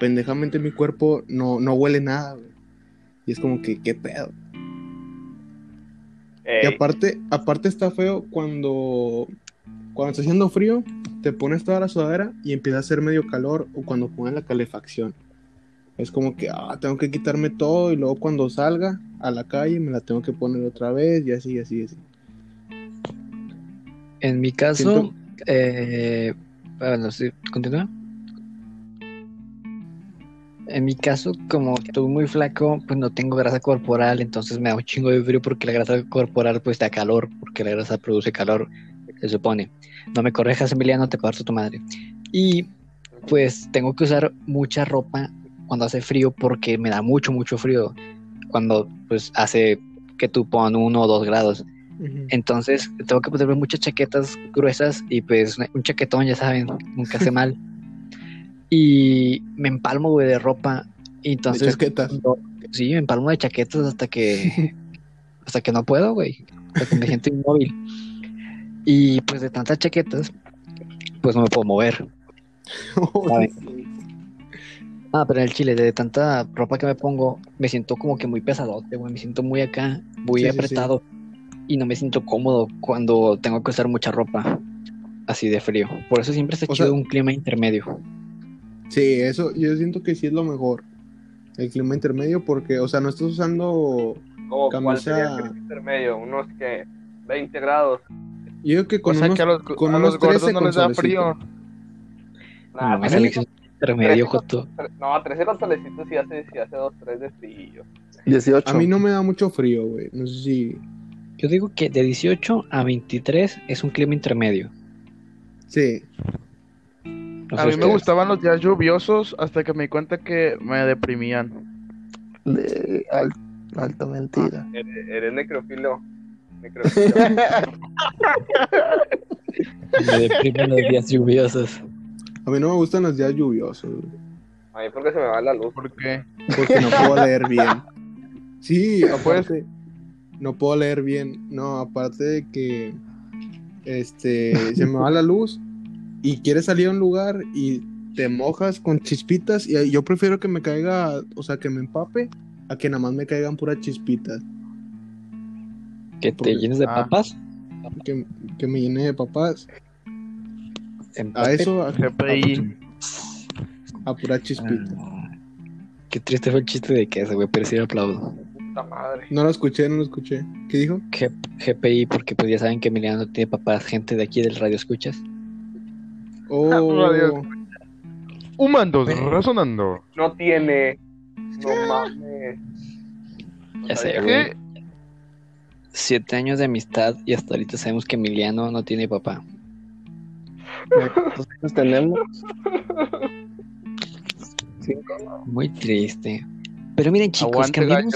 pendejamente mi cuerpo no, no huele nada. Y es como que, ¿qué pedo? Y aparte, aparte está feo cuando, cuando está haciendo frío, te pones toda la sudadera y empieza a hacer medio calor o cuando pones la calefacción. Es como que, ah, tengo que quitarme todo y luego cuando salga a la calle me la tengo que poner otra vez y así, y así, y así. En mi caso, Siento- eh, bueno, sí, continúa. En mi caso, como estoy muy flaco, pues no tengo grasa corporal, entonces me da un chingo de frío porque la grasa corporal pues da calor, porque la grasa produce calor, se supone. No me correjas, Emiliano, te parto tu madre. Y pues tengo que usar mucha ropa cuando hace frío porque me da mucho, mucho frío. Cuando pues hace que tú pon uno o dos grados. Entonces tengo que ponerme muchas chaquetas gruesas y pues un chaquetón, ya saben, nunca hace mal. Y me empalmo, güey, de ropa. Y De entonces, chaquetas. cuando- sí, me empalmo de chaquetas hasta que, hasta que no puedo, güey. Hasta que me siento inmóvil. Y pues de tantas chaquetas, pues no me puedo mover. Ah, pero en el chile, de tanta ropa que me pongo, me siento como que muy pesadote, güey. Me siento muy acá, muy Sí, sí, sí. apretado. Y no me siento cómodo cuando tengo que usar mucha ropa así de frío. Por eso siempre está O chido sea- un clima intermedio. Sí, eso yo siento que sí es lo mejor. El clima intermedio porque, o sea, no estás usando... ¿cómo, ¿Cuál camisa- sería el clima intermedio? Unos que 20 grados. Yo creo que con o sea unos, que a los, con a unos los gordos 13 no les da solecito. frío. Nah, no, intermedio, tre- no, 13 con solecitos sí hace, sí hace 2, 3 de frío. 18. A mí no me da mucho frío, güey. No sé si... Yo digo que de 18 a 23 es un clima intermedio. Sí. No A mí me gustaban los días lluviosos hasta que me di cuenta que me deprimían. De al- mentira. Eres, eres necrofilo. Necrofilo. Me deprimen los días lluviosos. A mí no me gustan los días lluviosos, A mí porque se me va la luz. ¿Por qué? porque no puedo leer bien. Sí, puedes? aparte, no puedo leer bien. No, aparte de que este se me va la luz y quieres salir a un lugar y te mojas con chispitas y yo prefiero que me caiga, o sea, que me empape a que nada más me caigan puras chispitas, Que te Porque- llenes de ah. papas. que, que me llene de papás. A eso, a, GPI. a pura chispita. Ah, Qué triste fue el chiste de queso, güey, pero sí lo aplaudo. Puta madre. No lo escuché, no lo escuché. ¿Qué dijo? G- GPI, porque pues ya saben que Emiliano no tiene papás, gente de aquí del radio escuchas. Oh, Radio. Humandos razonando. No tiene. No mames. Ya sé. Siete años de amistad y hasta ahorita sabemos que Emiliano no tiene papá. ¿Cuántos años tenemos? Muy triste. Pero miren, chicos, cambiemos,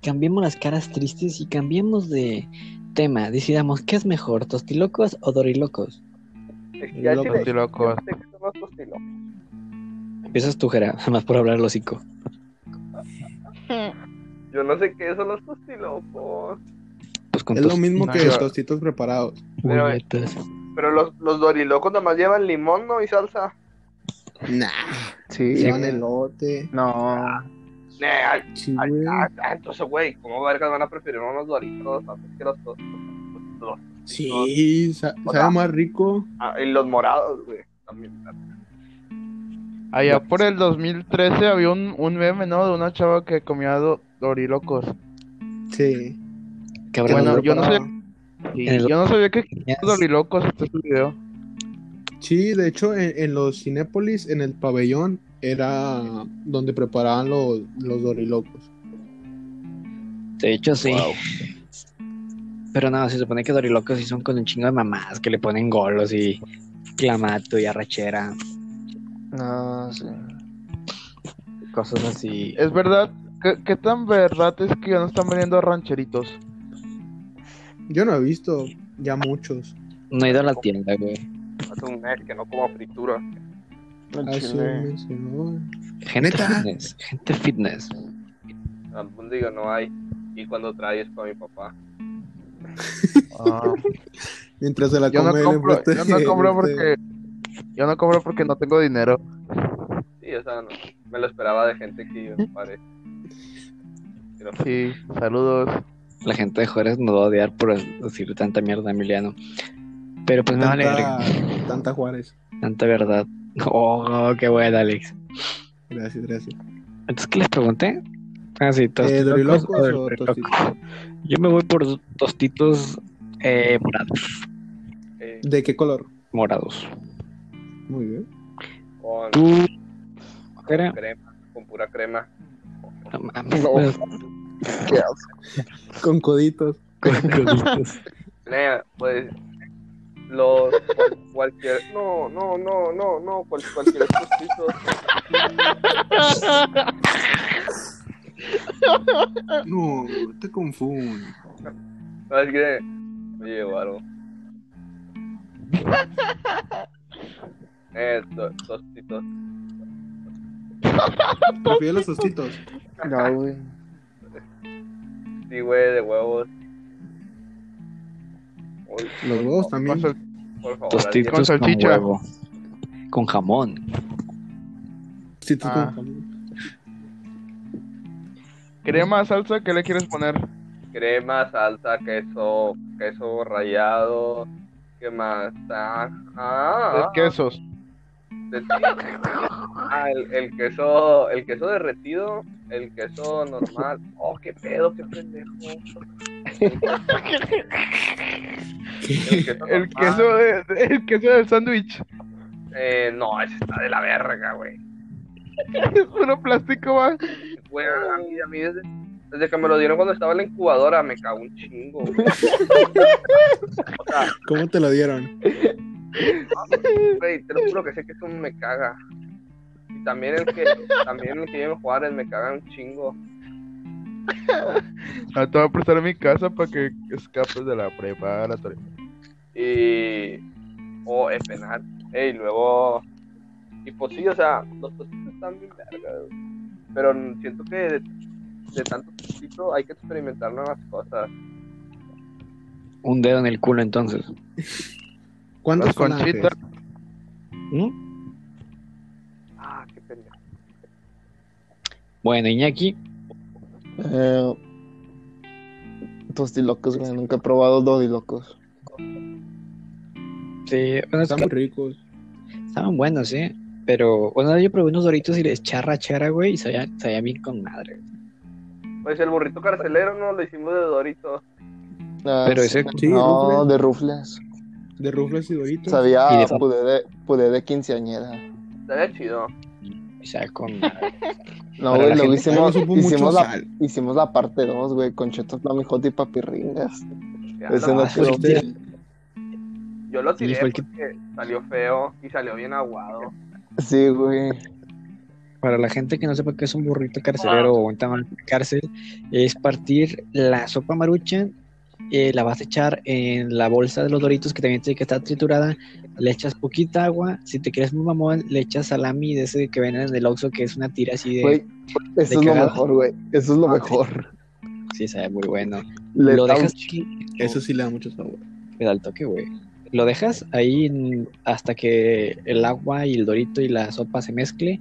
cambiemos las caras tristes y cambiemos de tema. Decidamos, ¿qué es mejor, tostilocos o dorilocos? Tostilocos. los. Empiezas tú, Jera, más por hablar el hocico. Yo no sé qué son los tostilocos. Pues con es lo mismo que yo- tostitos preparados. Pero, los, los dorilocos nomás llevan limón, ¿no? Y salsa. Nah, Sí. llevan elote. No. Eh, ay, Sí, ay, güey. ah, entonces, güey, ¿cómo vergas van a preferir unos doritos antes que los tos- los- Sí, sa- O sea- sabe más rico. ah, y los morados, güey? También. Allá por el 2013 había un, un meme, ¿no? De una chava que comía do- dorilocos. Sí. Cabrón, Bueno, ¿no? yo no En el- yo no sabía que Tenías- dorilocos este es el video. Sí, de hecho, en, en los Cinépolis, en el pabellón, era donde preparaban los, los dorilocos. De hecho, sí. Wow. Pero no, se supone que Dorilocos sí son con un chingo de mamás que le ponen golos y clamato y arrachera, No, sí. cosas así. Es verdad, ¿qué, qué tan verdad es que ya no están vendiendo rancheritos? Yo no he visto ya muchos. No he ido a la tienda, güey. Hace un mes que no como fritura. Hace chile. un mes no. Gente ¿Neta? fitness, gente fitness. Digo, no hay. Y cuando trae es para mi papá. Ah, Mientras se la yo, no come compro, enfrente- yo no compro enfrente- porque yo no compro porque no tengo dinero. Sí, o sea, no, me lo esperaba de gente que yo parece. Pero, Sí, saludos. La gente de Juárez nos va a odiar por decir tanta mierda, Emiliano. Pero pues me vale. Tanta, tanta Juárez. tanta verdad. Oh, qué buena, Alex. Gracias, gracias. Entonces, ¿qué les pregunté? Ah, sí, Eh, tostilocos ¿Dorilocos o o Dorilocos. tostitos? Yo me voy por tostitos eh, morados. eh, ¿De qué color? Morados. Muy bien. con, ¿Tú? con Crema. con pura crema. No mames. No. Qué asco. Con coditos. con coditos. Nea, pues los cual- cualquier no no no no no cual- cualquier tostitos No, te confundo. sabes qué me llevaron eh to- tostitos Prefiero los tostitos. No, güey. sí güey de huevos Uy, Los huevos Con también. sal- por favor Tostitos Con con, salchicha. huevo. Con jamón. Tostitos Ah. con jamón. Crema, salsa, ¿qué le quieres poner? crema salsa queso queso rallado qué más ah, ah, Tres quesos. de- ah, el, el queso el queso derretido el queso normal oh qué pedo qué pendejo el queso, El queso, de- el queso del sándwich. Eh, no, ese está de la verga, güey. Es puro plástico, va. Güey, a mí, a mí desde, desde que me lo dieron cuando estaba en la incubadora me cago un chingo. güey. o sea, ¿Cómo te lo dieron? güey, te lo juro que ese queso me caga. Y también el que, también el que lleva en Juárez me caga un chingo. Ah, te voy a prestar a mi casa para que escapes de la preparatoria. Y. O es penal. Y luego. Y pues sí, o sea, los tostitos están bien vergas. Pero siento que de, de tanto tostito hay que experimentar nuevas cosas. Un dedo en el culo, entonces. ¿Cuántos conchitas. ¿Mm? Ah, qué pendejo. Bueno, Iñaki. Eh, tostilocos, güey. Nunca he probado dodilocos. Sí, bueno, es Están que muy ricos. estaban buenos, ¿eh? Pero, bueno, yo probé unos doritos y les charra chara, güey, y sabía, sabía bien con madre. Pues el burrito carcelero, ¿no? Lo hicimos de Dorito. Ah, Pero ese- Sí, No, rufles. de rufles. De rufles y doritos. Sabía Y de- pudé de, pudé de quinceañera. Estaría chido. O sea, con madre. No, güey, luego gente hicimos, no hicimos, la, sal. hicimos la parte 2, güey, con chetos Flammy Hot y papirringas. Ya Ese no quedó. sí. Yo lo tiré fue el que- porque salió feo y salió bien aguado. Sí, güey. Para la gente que no sepa qué es un burrito carcelero o un tamal de cárcel, es partir la sopa maruchan, eh, la vas a echar en la bolsa de los doritos que también tiene que estar triturada, le echas poquita agua, si te quieres muy mamón, le echas salami de ese que venden en el Oxxo, que es una tira así de... Güey, eso es lo mejor, güey. Eso es lo mejor. Sí, sabe muy bueno. Le lo da un dejas Eso sí le da mucho sabor. le da el toque, güey. Lo dejas ahí en- hasta que el agua y el dorito y la sopa se mezcle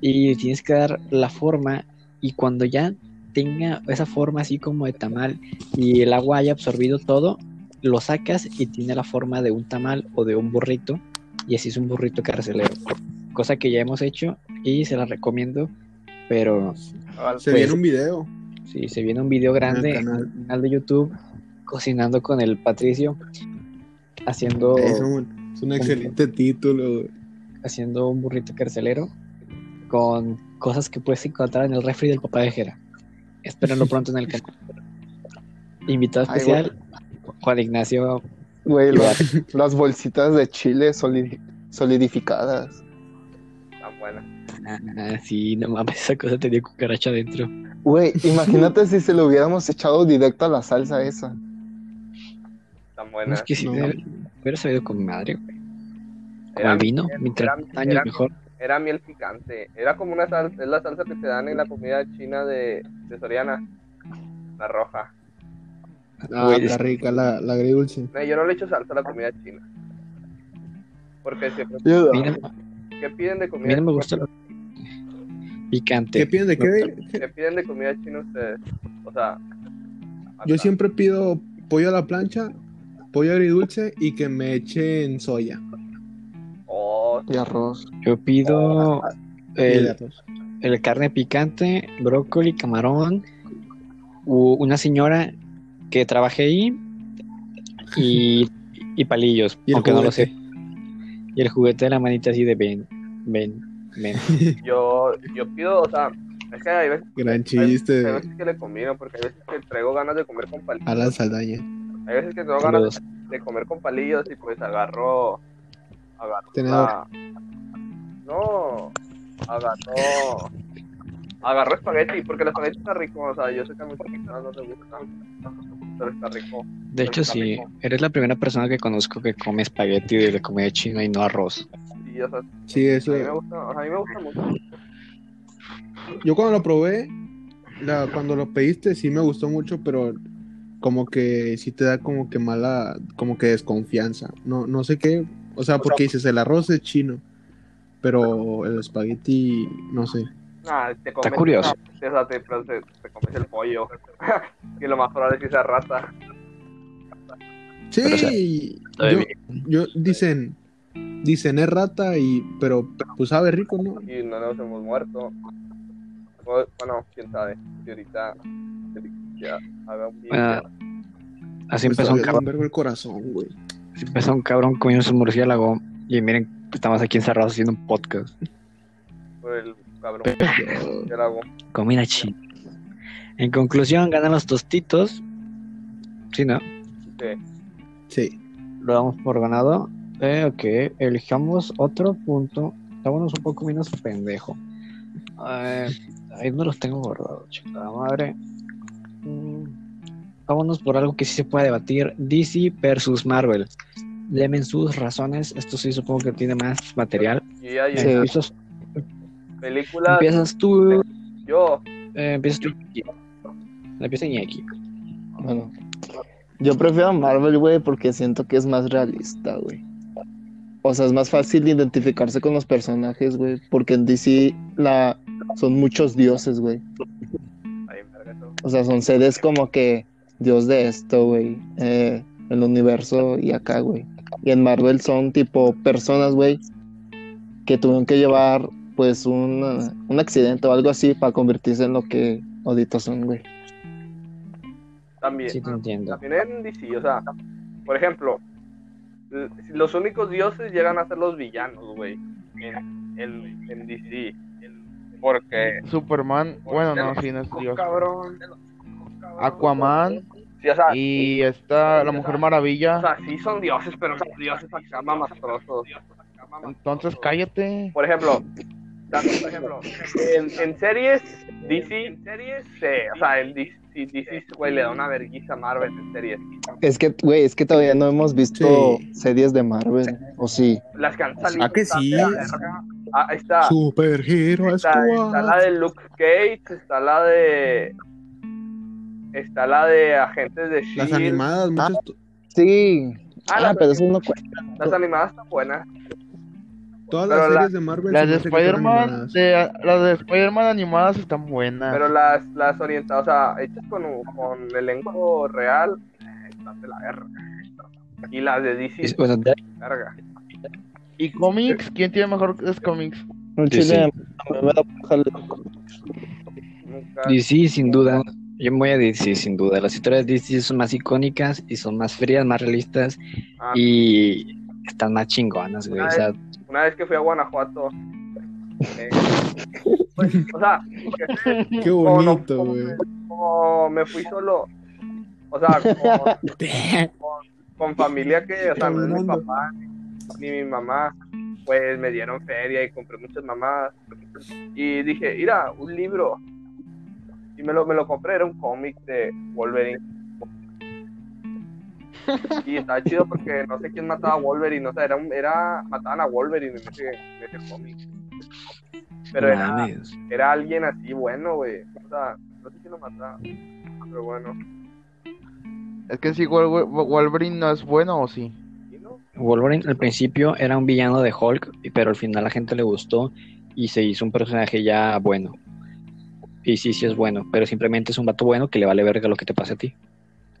y tienes que dar la forma y cuando ya tenga esa forma así como de tamal y el agua haya absorbido todo, lo sacas y tiene la forma de un tamal o de un burrito y así es un burrito carcelero. Cosa que ya hemos hecho y se la recomiendo, pero Se Pues- viene un video si se viene un video en grande en canal. el canal de YouTube cocinando con el Patricio haciendo Es un, es un excelente título. güey. haciendo un burrito carcelero con cosas que puedes encontrar en el refri del papá de Jera. Espérenlo pronto en el canal. Invitado Ay, especial, Juan Ignacio. Güey, las, las bolsitas de chile solidi- solidificadas. Tan buena. Ah, sí, no mames, esa cosa tenía cucaracha adentro. Güey, imagínate si se lo hubiéramos echado directo a la salsa esa. Tan buena. Es que si No. hubiera, hubiera sabido con madre, güey. Como Era el vino, miel, mientras era- años era- mejor. Era miel picante. Era como una salsa, es la salsa que te dan en la comida china de, de Soriana. La roja. Ah, Güey, está es- rica la, la agridulce. No, yo no le echo salsa a la comida china. Porque siempre... Yo- A ¿Qué piden de a comida mí no me china? gusta picante. ¿Qué piden de qué? ¿Qué piden de comida china ustedes? O sea... Yo siempre pido pollo a la plancha, pollo agridulce y que me echen soya. Oh, Y arroz. Yo pido el, arroz. el carne picante, brócoli, camarón, u- una señora que trabajé ahí y, y palillos, Y aunque no lo sé. Y el juguete de la manita así de ven, ven, ven. yo, yo pido, o sea... Es que hay veces, Gran hay, chiste hay veces que le combino, porque hay veces que traigo ganas de comer con palillos. a la saldaña. Hay veces que tengo ganas Saludos. de comer con palillos y pues agarro. Agarro. Tenedor. la- No, agarro. Agarro espagueti, porque el espagueti está rico. O sea, yo sé que a muchas personas no te gusta, pero está rico. De hecho, sí, rico. eres la primera persona que conozco que come espagueti de la comida china y no arroz. Y, o sea, Sí, a eso. mí me gusta, o sea, a mí me gusta mucho. Yo cuando lo probé, la- cuando lo pediste, sí me gustó mucho, pero como que sí te da como que mala, como que desconfianza. No, no sé qué. O sea, porque dices, el arroz es chino, pero el espagueti, no sé. Nah, te comes, curioso. Te, pero te- te comes el pollo. y lo más probable es que sea rata. Sí, Pero, o sea, sabe yo, yo- dicen, dicen es rata y, pero pues sabe rico, ¿no? Y no nos hemos muerto. Bueno, quién sabe. Si ahorita. Ya, Bueno. Así Me empezó un cabrón, el corazón, güey. así empezó un cabrón comiendo su murciélago. Y miren, estamos aquí encerrados haciendo un podcast. Por el cabrón. Comida china. En conclusión, ganan los tostitos. Sí, ¿no? Sí. Sí. Lo damos por ganado. Eh, ok, elijamos otro punto. Vámonos un poco menos pendejo. Eh, ahí no los tengo guardados, chingada madre. Vámonos por algo que sí se puede debatir. DC versus Marvel. Demen sus razones. Esto sí supongo que tiene más material. Y ya, Sí. ya. Empiezas, Películas. empiezas tú. Yo. eh, empiezas tú. Empieza Iñaki. Bueno, yo prefiero Marvel, güey, porque siento que es más realista, güey. O sea, es más fácil identificarse con los personajes, güey, porque en DC la... son muchos dioses, güey. Ahí. O sea, son seres como que dios de esto, güey, eh, el universo y acá, güey. Y en Marvel son tipo personas, güey, que tuvieron que llevar, pues, un, un accidente o algo así para convertirse en lo que ahorita son, güey. También. Sí, te entiendo. También en DC, o sea, por ejemplo, los únicos dioses llegan a ser los villanos, güey. En, en, en DC. Porque. Superman, bueno, no, sí, no es Dios. Cabrón. Aquaman Sí, o sea, y está la Mujer o Maravilla. sea, sí son dioses, pero son dioses acá mamastrosos. Entonces cállate. Por ejemplo, da- por ejemplo, en, en series, DC, en series, sí, o sea, en DC, sí, DC, güey, le da una vergüenza a Marvel en series. Es que, güey, es que todavía no hemos visto Sí. series de Marvel, ¿o sí? Las que han salido. ¿A que sí? Ah, está. Super Hero Está, está la de Luke Cage, está la de. Está la de Agentes de Las Shield. animadas, muchas. Sí. Ah, Ah, las, pero eso no cuenta. las animadas están buenas. Todas pero las la- series de Marvel. Las se de Spider-Man, las de Spider-Man animadas están buenas. Pero las, las orientadas, o sea, hechas con, con elenco real, eh, están de la verga. Y las de DC, Es- bueno, de- verga. ¿Y cómics? ¿Quién tiene mejores cómics? Un Sí, chile, me da Nunca. DC, sin duda. Yo voy a DC, sin duda. Las historias de DC son más icónicas y son más frías, más realistas Ah, y están más chingonas, güey. O sea, Una vez que fui a Guanajuato, eh, Pues, o sea, porque Qué como bonito, como güey. me- como me fui solo, o sea, con, con familia que, o sea, no es mi papá ni, ni mi mamá, pues me dieron feria y compré muchas mamadas. Y dije, mira, un libro. Y me lo, me lo compré, era un cómic de Wolverine. Y estaba chido porque no sé quién mataba a Wolverine, o sea, era, un- era mataban a Wolverine en ese, en ese cómic. Pero era, era alguien así bueno, güey. O sea, no sé quién lo mataba. Pero bueno. Es que si Wol- Wol- Wolverine no es bueno o sí. Wolverine al principio era un villano de Hulk, pero al final a la gente le gustó y se hizo un personaje ya bueno. Y sí, sí es bueno, pero simplemente es un vato bueno que le vale verga lo que te pase a ti.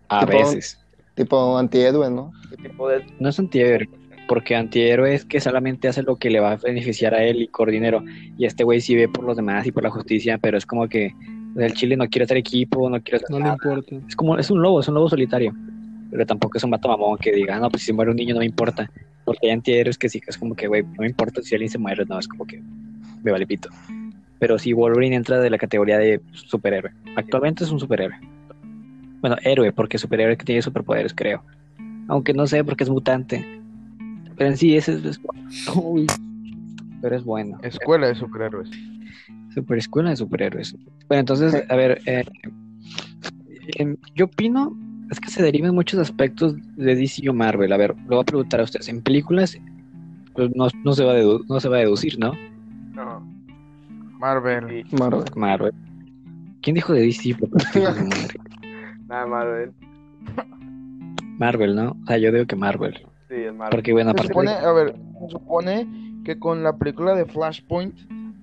A Tipo- veces. Tipo antihéroe, ¿no? ¿Qué tipo de No es antihéroe, porque antihéroe es que solamente hace lo que le va a beneficiar a él y por dinero. Y este güey sí ve por los demás y por la justicia, pero es como que el Chile no quiere hacer equipo, no quiere hacer No le importa. Es como, es un lobo, es un lobo solitario. Pero tampoco es un vato mamón que diga, "Ah, no, pues si muere un niño no me importa. Porque hay antihéroes que sí, que es como que, güey, no me importa si alguien se muere, no, es como que me vale pito. Pero sí, Wolverine entra de la categoría de superhéroe. Actualmente es un superhéroe. Bueno, héroe, porque superhéroe que tiene superpoderes, creo. Aunque no sé, porque es mutante. Pero en sí, ese es, es- Uy, pero es bueno. Escuela de superhéroes. Super escuela de superhéroes. Bueno, entonces, a ver, eh, em, yo opino es que se derivan muchos aspectos de DC o Marvel. A ver, lo voy a preguntar a ustedes. En películas, pues no, no se, va a no se va a deducir, ¿no? No, Marvel. sí, Marvel. Marvel. ¿Quién dijo de DC? Nada Marvel. Marvel, ¿no? O sea, yo digo que Marvel. Sí, es Marvel. Porque, bueno, Se aparte supone, de- a ver, se supone que con la película de Flashpoint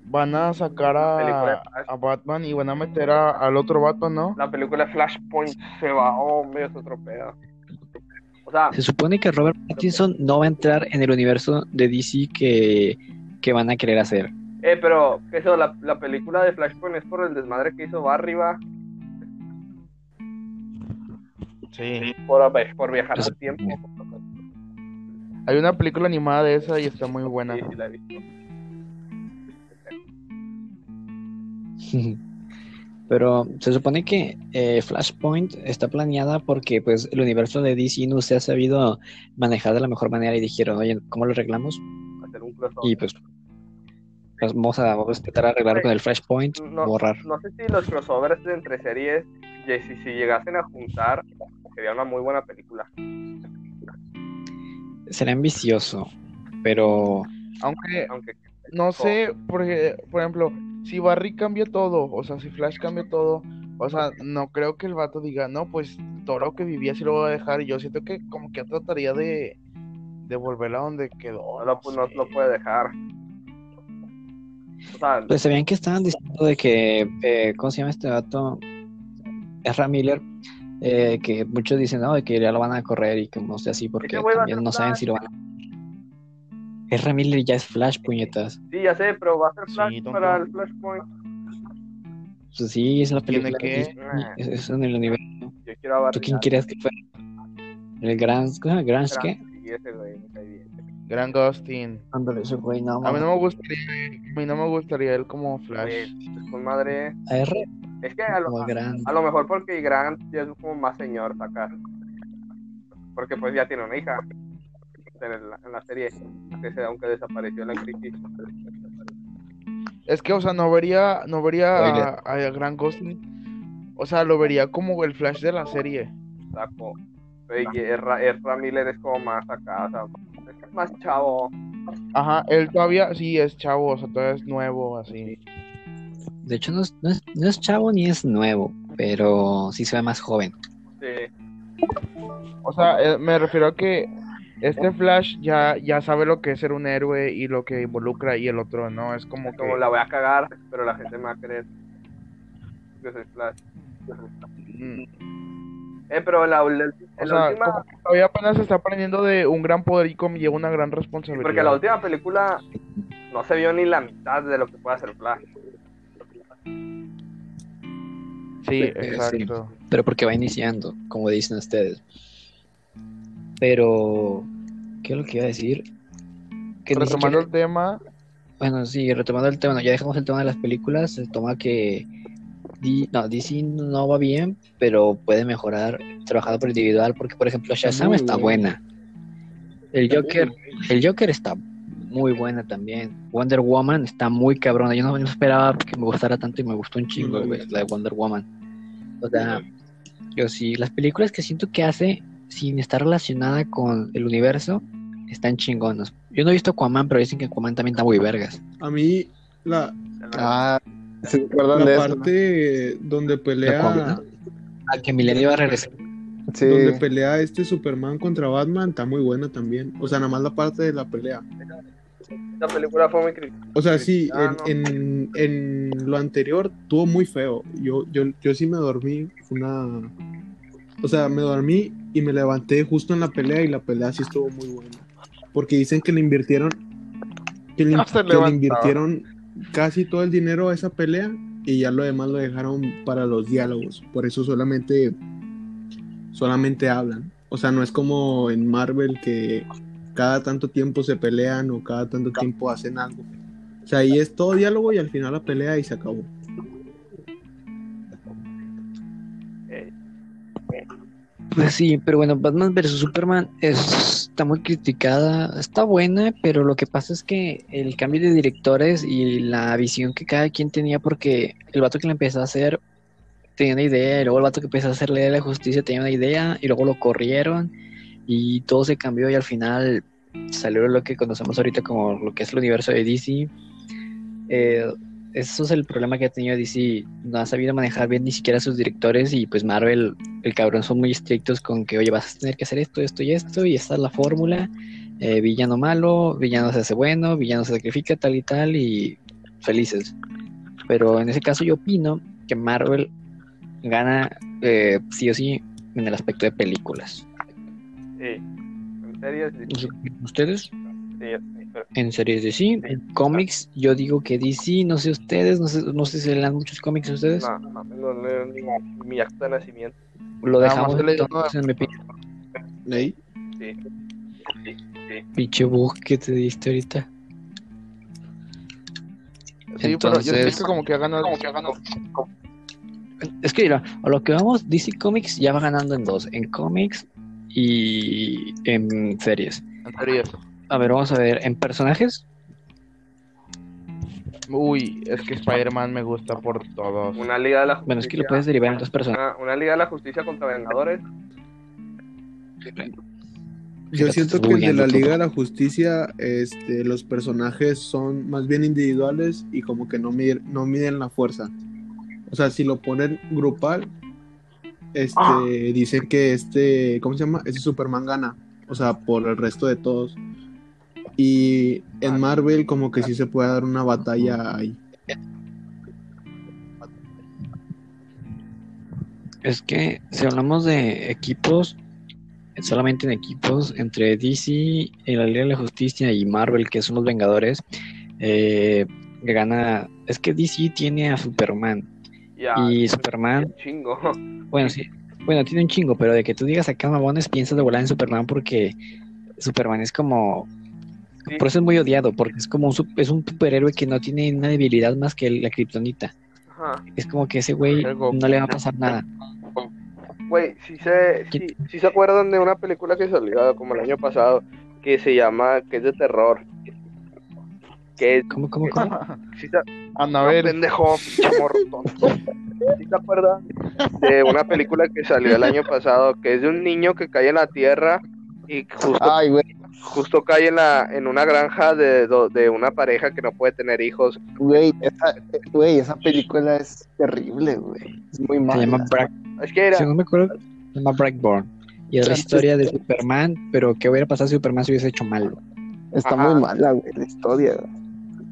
van a sacar a, Batman y van a meter a- al otro Batman, ¿no? La película de Flashpoint se va, hombre, es otro pedo. O sea, se supone que Robert Pattinson no va a entrar en el universo de DC que, que van a querer hacer. Eh, pero, ¿qué eso? La, la película de Flashpoint es por el desmadre que hizo Barry, va, Sí. por, por viajar Pues, al tiempo. Hay una película animada de esa y está muy buena. Sí, sí, la he visto. Pero se supone que eh, Flashpoint está planeada porque pues el universo de DC no se ha sabido manejar de la mejor manera y dijeron, oye, ¿cómo lo arreglamos? Hacer un crossover. Y pues, pues, vamos, a, vamos a intentar arreglar con el Flashpoint, no, borrar. no sé si los crossovers de entre series, si, si llegasen a juntar, sería una muy buena película. Será ambicioso, pero Aunque Aunque no sé, porque, por ejemplo, si Barry cambia todo, o sea, si Flash cambia todo, o sea, no creo que el vato diga, no, pues todo lo que vivía sí lo voy a dejar. Y yo siento que como que trataría de, de volver a donde quedó. no lo, no sé. lo puede dejar. O sea, pues sabían que estaban diciendo de que, eh, ¿cómo se llama este dato? Ezra Miller, eh, que muchos dicen, no, de que ya lo van a correr y que no sé así, porque también no saben si lo van a... Ezra Miller ya es Flash, puñetas. sí, ya sé, pero va a ser Flash tonto. para el Flashpoint. Pues sí, es la ¿Tiene película de que? Es, es en el universo. Yo quiero. ¿Tú quién quieres que fuera? ¿El Gran... ¿Gran Gran- qué? Sí, ese güey, me cae bien. Gran Gustin. Ándale, ese güey, no, A mí no me gustaría, a mí no me gustaría él como Flash. Pues, con madre. A R Es que a lo, a mejor porque Grant ya es como más señor acá. Porque pues ya tiene una hija en, la serie, que se- aunque desapareció la crisis. Es que, o sea, no vería, no vería a, a Gran Gustin. O sea, lo vería como el Flash de la serie. Saco. Y Ezra, Miller es como más acá, o sea, más chavo. Ajá, él todavía sí es chavo, o sea, todavía es nuevo, así. De hecho, no es, no, es, no es chavo ni es nuevo, pero sí se ve más joven. Sí. O sea, eh, me refiero a que este Flash ya, ya sabe lo que es ser un héroe y lo que involucra y el otro no, es como que... Como la voy a cagar, pero la gente me va a creer que soy Flash. Mm, Eh, pero la, la- en O la sea, última, todavía apenas se está aprendiendo de un gran poder y conlleva una gran responsabilidad. porque la última película no se vio ni la mitad de lo que puede hacer Flash. Sí, Sí, exacto. Pero porque va iniciando, como dicen ustedes. Pero, ¿qué es lo que iba a decir? Que Retomando siquiera- el tema, bueno, sí, retomando el tema, no, ya dejamos el tema de las películas, se toma que D- no, DC no va bien, pero puede mejorar trabajando por individual, porque por ejemplo Shazam está buena. El Joker, el Joker está muy buena también. Wonder Woman está muy cabrona. Yo no, no esperaba que me gustara tanto y me gustó un chingo, güey, la de Wonder Woman. O sea, yo sí, las películas que siento que hace sin estar relacionada con el universo están chingonas. Yo no he visto Aquaman, pero dicen que Aquaman también está muy vergas. A mí, la, Ah, ¿se acuerdan la de eso? no? parte donde pelea. A que Milenio va a regresar. Sí. donde pelea este Superman contra Batman, está muy buena también. O sea, nada más la parte de la pelea. Esta película fue muy crítica. O sea, sí, Ah, en, en, en lo anterior tuvo muy feo. Yo, yo, yo sí me dormí, fue una... O sea, me dormí y me levanté justo en la pelea y la pelea sí estuvo muy buena. Porque dicen que le invirtieron... Que le, No se que le levantaba. invirtieron casi todo el dinero a esa pelea y ya lo demás lo dejaron para los diálogos. Por eso solamente... Solamente hablan. O sea, no es como en Marvel que cada tanto tiempo se pelean o cada tanto tiempo hacen algo. O sea, ahí es todo diálogo y al final la pelea y se acabó. Pues sí, pero bueno, Batman vs Superman es- está muy criticada, está buena, pero lo que pasa es que el cambio de directores y la visión que cada quien tenía, porque el vato que la empezó a hacer tenía una idea, y luego el vato que empezó a hacer Ley de la Justicia tenía una idea, y luego lo corrieron, y todo se cambió, y al final salió lo que conocemos ahorita como lo que es el universo de DC. Eh, eso es el problema que ha tenido DC, no ha sabido manejar bien ni siquiera a sus directores, y pues Marvel el cabrón son muy estrictos con que, oye, vas a tener que hacer esto, esto y esto, y esta es la fórmula. Eh, villano malo, villano se hace bueno, villano se sacrifica, tal y tal, y felices. Pero en ese caso yo opino que Marvel gana eh, sí o sí en el aspecto de películas. Sí. En. ¿Ustedes? sí, En series de sí, en cómics yo digo que DC, no sé ustedes, no sé, no sé si lean muchos cómics ustedes. No, no, no leo ni mi acta de nacimiento. Lo dejamos entonces en mi pi- ¿Ahí? Sí. Sí, sí. pinche bug que te diste ahorita. Sí, pero yo Entonces- siento que como que ha ganado. Como que ha ganado. Es que mira, a lo que vamos, DC Comics ya va ganando en dos, en cómics y en series. En series. A ver, vamos a ver, en personajes, Uy, es que Spider-Man me gusta por todos. Una Liga de la Justicia. bueno, es que lo puedes derivar en dos personajes. Una, una Liga de la Justicia contra Vengadores. Yo siento que el de bugueando la. Liga de la Justicia, este, los personajes son más bien individuales y como que no, miden, no miden la fuerza. O sea, si lo ponen grupal, este, dicen que este, ¿cómo se llama? Ese Superman gana. O sea, por el resto de todos. Y en Marvel como que sí se puede dar una batalla ahí. Es que si hablamos de equipos, solamente en equipos entre DC, y la Liga de la Justicia y Marvel, que son los Vengadores, eh, gana. Es que DC tiene a Superman y Superman Chingo. Bueno, sí. Bueno, tiene un chingo, pero de que tú digas acá mamones, piensas de volar en Superman porque Superman es como. Sí. Por eso es muy odiado, porque es como un, es un superhéroe que no tiene una debilidad más que la kriptonita. Ajá. Es como que ese güey no le va a pasar nada. Güey, si se, sí, sí se acuerdan de una película que salió como el año pasado que se llama, que es de terror. Que ¿Cómo, cómo, cómo? si se, Anabel. pendejo, pinche morro tonto. ¿Sí se acuerdan de una película que salió el año pasado que es de un niño que cae en la tierra y justo, Ay, güey, justo cae en la en una granja de, de una pareja que no puede tener hijos? güey, esa, güey, esa película es terrible, güey. Es muy Se mala. llama Brack, Es que era, si no me acuerdo, se llama Brackborn. Y es la historia de Superman, pero ¿qué hubiera pasado si Superman se hubiese hecho malo? Está Ajá. muy mala, güey, la historia. güey.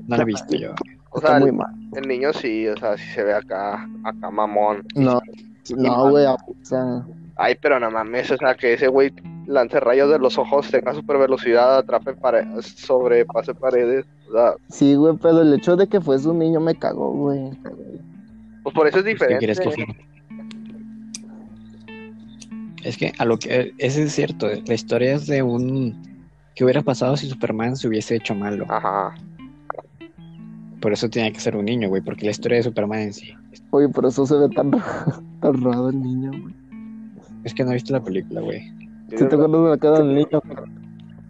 No la he visto yo. o Está muy el, mal. el niño sí, o sea, sí se ve acá, acá mamón. No, no, güey, o sea, Ay, pero no mames, o sea, que ese güey lance rayos de los ojos, tenga super velocidad, atrape paredes, sobrepase paredes. O sea, sí, güey, pero el hecho de que fuese un niño me cagó, güey. pues por eso es ¿Qué diferente. quieres que? Es que a lo que ese es cierto, la historia es de un ¿qué hubiera pasado si Superman se hubiese hecho malo? Ajá. Por eso tenía que ser un niño, güey, porque la historia de Superman en sí. Oye, por eso se ve tan, tan raro el niño, güey. Es que no he visto la película, güey. Si te acuerdas de la cara del niño,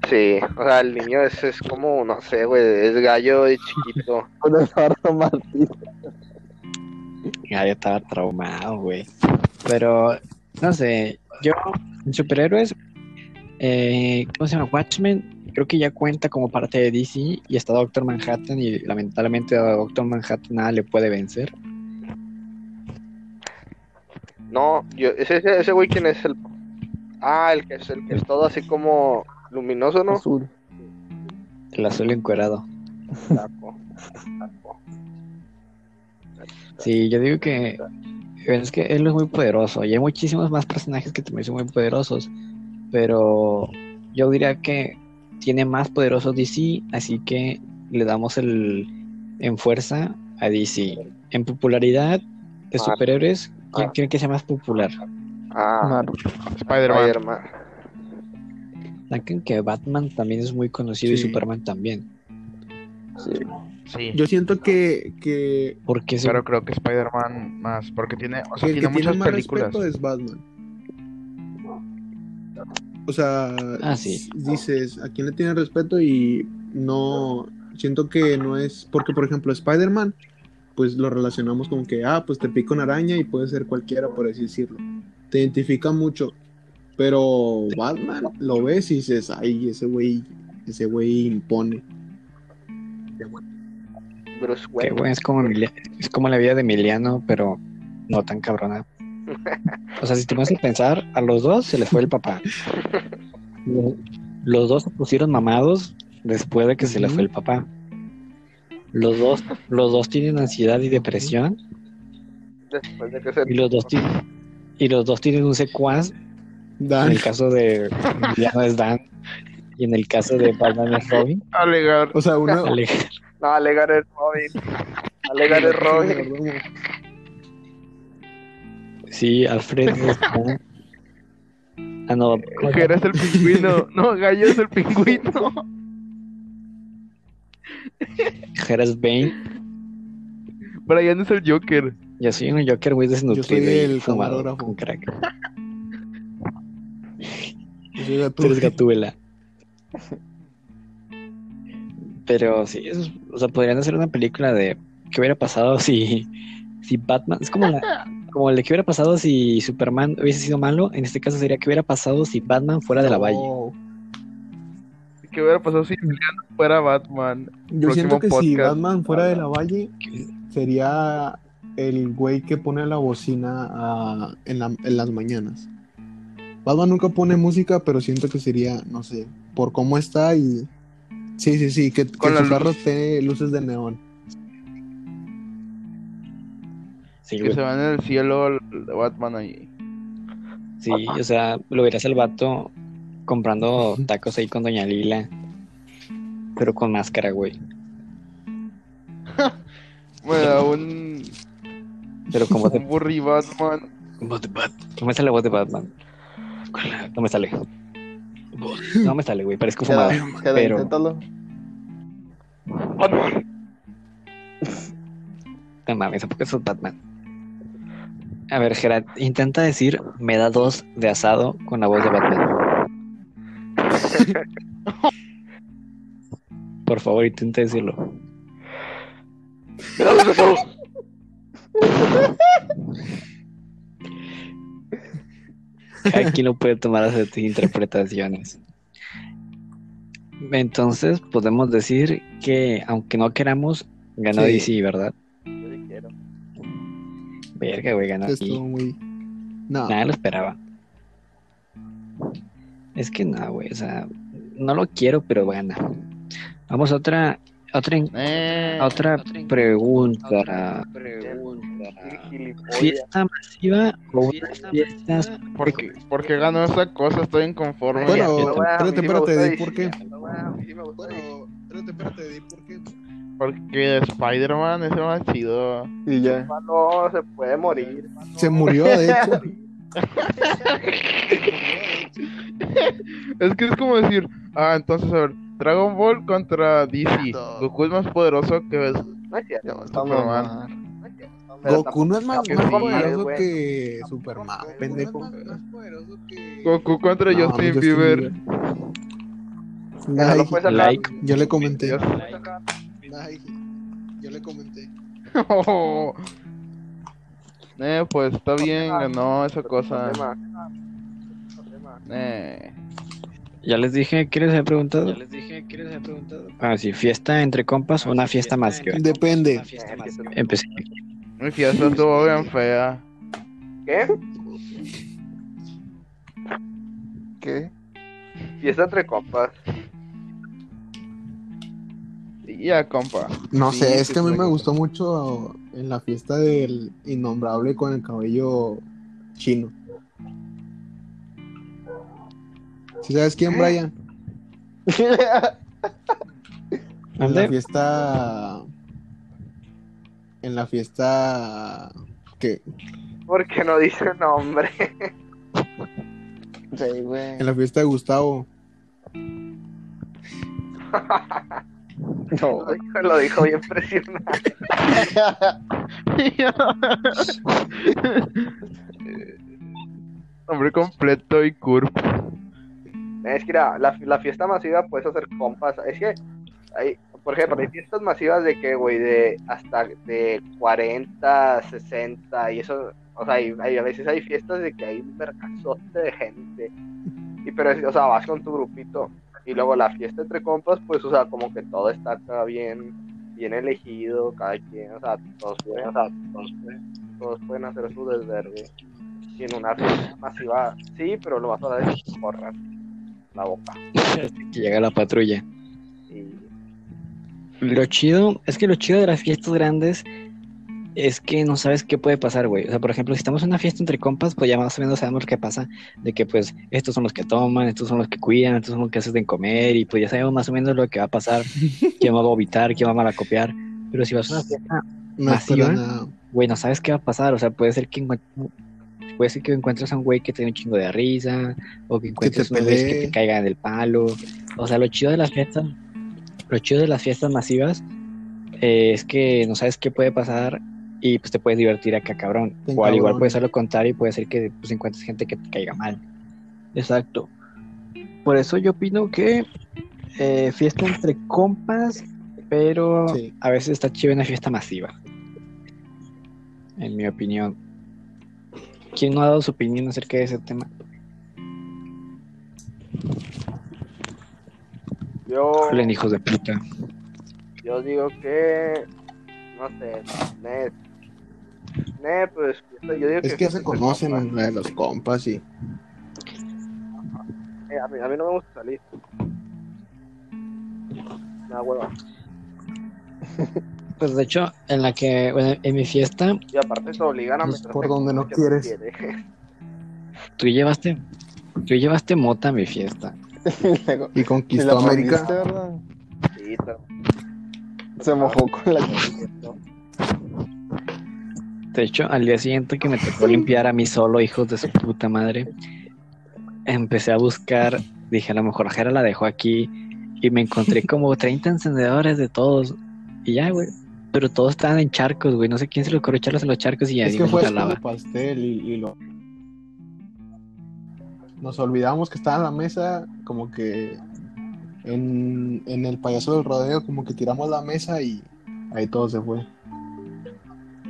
Sí, o sea, el niño es, es como, no sé, güey, es gallo de chiquito. con Eduardo Martínez. Ya yo estaba traumado, güey. Pero, no sé, yo, en superhéroes, eh, ¿cómo se llama? Watchmen, creo que ya cuenta como parte de DC y está Doctor Manhattan y lamentablemente a Doctor Manhattan nada le puede vencer. No, yo, ese, ese, ese güey, ¿quién es el? Ah, el que es el que es todo así como luminoso, ¿no? Azul. El azul encuerado. Taco, taco. Sí, yo digo que es que él es muy poderoso y hay muchísimos más personajes que también son muy poderosos, pero yo diría que tiene más poderoso DC, así que le damos el en fuerza a DC. En popularidad de superhéroes, ¿quién cree que sea más popular? Ah, Spider-Man. Saben que Batman también es muy conocido y. Superman también. Sí. Sí. Yo siento que, que, Porque Pero creo que Spider-Man más, porque tiene, o sea, el tiene que tiene muchas más películas. respeto es Batman. O sea, Ah, sí. dices, ¿a quién le tiene respeto? Y no, siento que no es, porque por ejemplo Spider-Man, pues lo relacionamos con que, ah, pues te pica una araña y puede ser cualquiera, por así decirlo. Te identifica mucho. Pero Batman, lo ves y dices, ay, ese güey, ese güey impone. Bruce güey, es como es como la vida de Emiliano, pero no tan cabrona. O sea, si te pones a pensar, a los dos se les fue el papá. Los- Los dos se pusieron mamados después de que se les fue el papá. Los dos, los dos tienen ansiedad y depresión Después de que se y los dos tienen, y los dos tienen un secuaz. En Dan, el caso de Emiliano es Dan y en el caso de Batman es Robin. Alegar. o sea, uno... Ale- No, Alegar es Robin. Alegar es Robin. Sí, Alfred es Dan. Ah, no, ¿cómo se Que eres el pingüino. No, Gallo es el pingüino. Jera es Bane. Brian es el Joker. Yo soy un Joker muy desnutrido soy y el fumado camarógrafo. con crack. Yo soy Tú eres Gatúbela. Pero sí, eso es- o sea, podrían hacer una película de qué hubiera pasado si, si Batman, es como la, como el de qué hubiera pasado si Superman hubiese sido malo, en este caso sería qué hubiera pasado si Batman fuera de la Valle. ¿Qué hubiera pasado si Emiliano fuera Batman? Yo siento que si. Batman fuera de la Valle, sería el güey que pone la bocina en, la- en las mañanas. Batman nunca pone música, pero siento que sería, no sé, por cómo está y... Sí, sí, sí, que, que su carro luz. tiene luces de neón. Sí, Que güey. se va en el cielo el Batman ahí. Sí, o sea, lo verás al vato comprando tacos ahí con Doña Lila, pero con máscara, güey. Bueno, un, Pero como de un burri Batman. De Bat- No me sale la voz de Batman. No me sale. No me sale, güey. Parezco fumado. Pero- inténtalo. No mames, ¿a poco sos Batman? A ver, Gerard, intenta decir me da dos de asado con la voz de Batman. Por favor, intenta decirlo. Cada quien lo puede tomar a sus interpretaciones. Entonces, podemos decir que, aunque no queramos, ganó Sí. DC, ¿verdad? Yo sí quiero. Verga, güey, ganó DC. muy... No, Nadie lo esperaba. Es que no, güey, o sea, no lo quiero, pero gana. Vamos a otra, otra, Eh, a otra pregunta. Gilipollas. ¿Fiesta masiva o una fiesta? ¿por, qué, por qué ganó esa cosa? Estoy inconforme. Bueno, bueno, espérate, espérate, di por qué. Bueno, espérate, espérate, di por qué. Porque Spider-Man es el más chido. Y ya. No, se puede morir. Se murió, de hecho. Es que es como decir, ah, entonces a ver, Dragon Ball contra DC. Goku es más poderoso que No es cierto. Pero Goku no es más, que más sí. poderoso que Superman, pendejo. Goku contra No, Justin Justin Bieber. Like. Like. yo le comenté. Like, yo le comenté. Eh, pues está bien, ganó esa cosa. Eh. Ya les dije, ¿qué les había preguntado? Ya les dije, ¿qué les había preguntado? Ah, sí, fiesta entre compas o una fiesta masiva. Depende. Eh, fiesta- Empecé. Mi fiesta estuvo bien fea. ¿Qué? ¿Qué? Fiesta entre compas. Y ya, compa. No Sí, sé, es sí, que a mí me gustó mucho en la fiesta del innombrable con el cabello chino. ¿Sí sabes quién, Brian? En la fiesta. En la fiesta. ¿Qué? ¿Por qué no dice nombre? Sí, güey. En la fiesta de Gustavo. No. Lo dijo bien presionante. Nombre completo y curvo. Es que mira, la, la fiesta masiva puedes hacer compas. Es que hay, por ejemplo, hay fiestas masivas de que, güey, de hasta de 40, 60 y eso. O sea, hay, a veces hay fiestas de que hay un mercazote de gente. Y pero, o sea, vas con tu grupito. Y luego la fiesta entre compas, pues, o sea, como que todo está bien, bien elegido, cada quien, o sea, todos pueden, todos pueden, hacer su desverde. Y en una fiesta masiva, sí, pero lo vas a dar es corran la boca. Que llega la patrulla. Y Lo chido, es que lo chido de las fiestas grandes es que no sabes qué puede pasar, güey. O sea, por ejemplo, si estamos en una fiesta entre compas, pues ya más o menos sabemos qué pasa. De que, pues, estos son los que toman, estos son los que cuidan, estos son los que hacen comer, y pues ya sabemos más o menos lo que va a pasar, quién va a vomitar, quién va a malacopiar. Pero si vas a una fiesta, No ¿Masiva? güey, no sabes qué va a pasar. O sea, puede ser que puede ser que encuentres a un güey que te dé un chingo de risa, o que encuentres te unos güeyes que te caigan del palo. O sea, lo chido de las fiestas, lo chido de las fiestas masivas eh, es que no sabes qué puede pasar y pues te puedes divertir acá, cabrón. O al igual puede ser lo contrario y puede ser que pues encuentres gente que te caiga mal. Exacto. Por eso yo opino que eh, fiesta entre compas, pero Sí. a veces está chido una fiesta masiva. En mi opinión. ¿Quién no ha dado su opinión acerca de ese tema? yo, Hablen hijos de puta. yo digo que, no sé, Ned. Ned, pues, yo digo Es que se conocen compas. la de los compas y. Eh, a, mí, a mí no me gusta salir. Me da hueva. Pues de hecho, en la que, bueno, en mi fiesta, Y aparte te obligan a Pues meter por donde no quieres. quiere. tú llevaste, tú llevaste mota a mi fiesta. Y y conquistó la América. Sí, pero- Se mojó con la De hecho, al día siguiente que me tocó limpiar a mí solo, hijos de su puta madre, empecé a buscar, dije, a lo mejor Jera la dejó aquí y me encontré como 30 encendedores de todos. Y ya, güey. Pero todos estaban en charcos, güey. No sé quién se le ocurrió echarlos en los charcos y ya Es ni que me fue el pastel y, y lo. Nos olvidamos que estaba en la mesa, como que en, en el payaso del rodeo, como que tiramos la mesa y ahí todo se fue.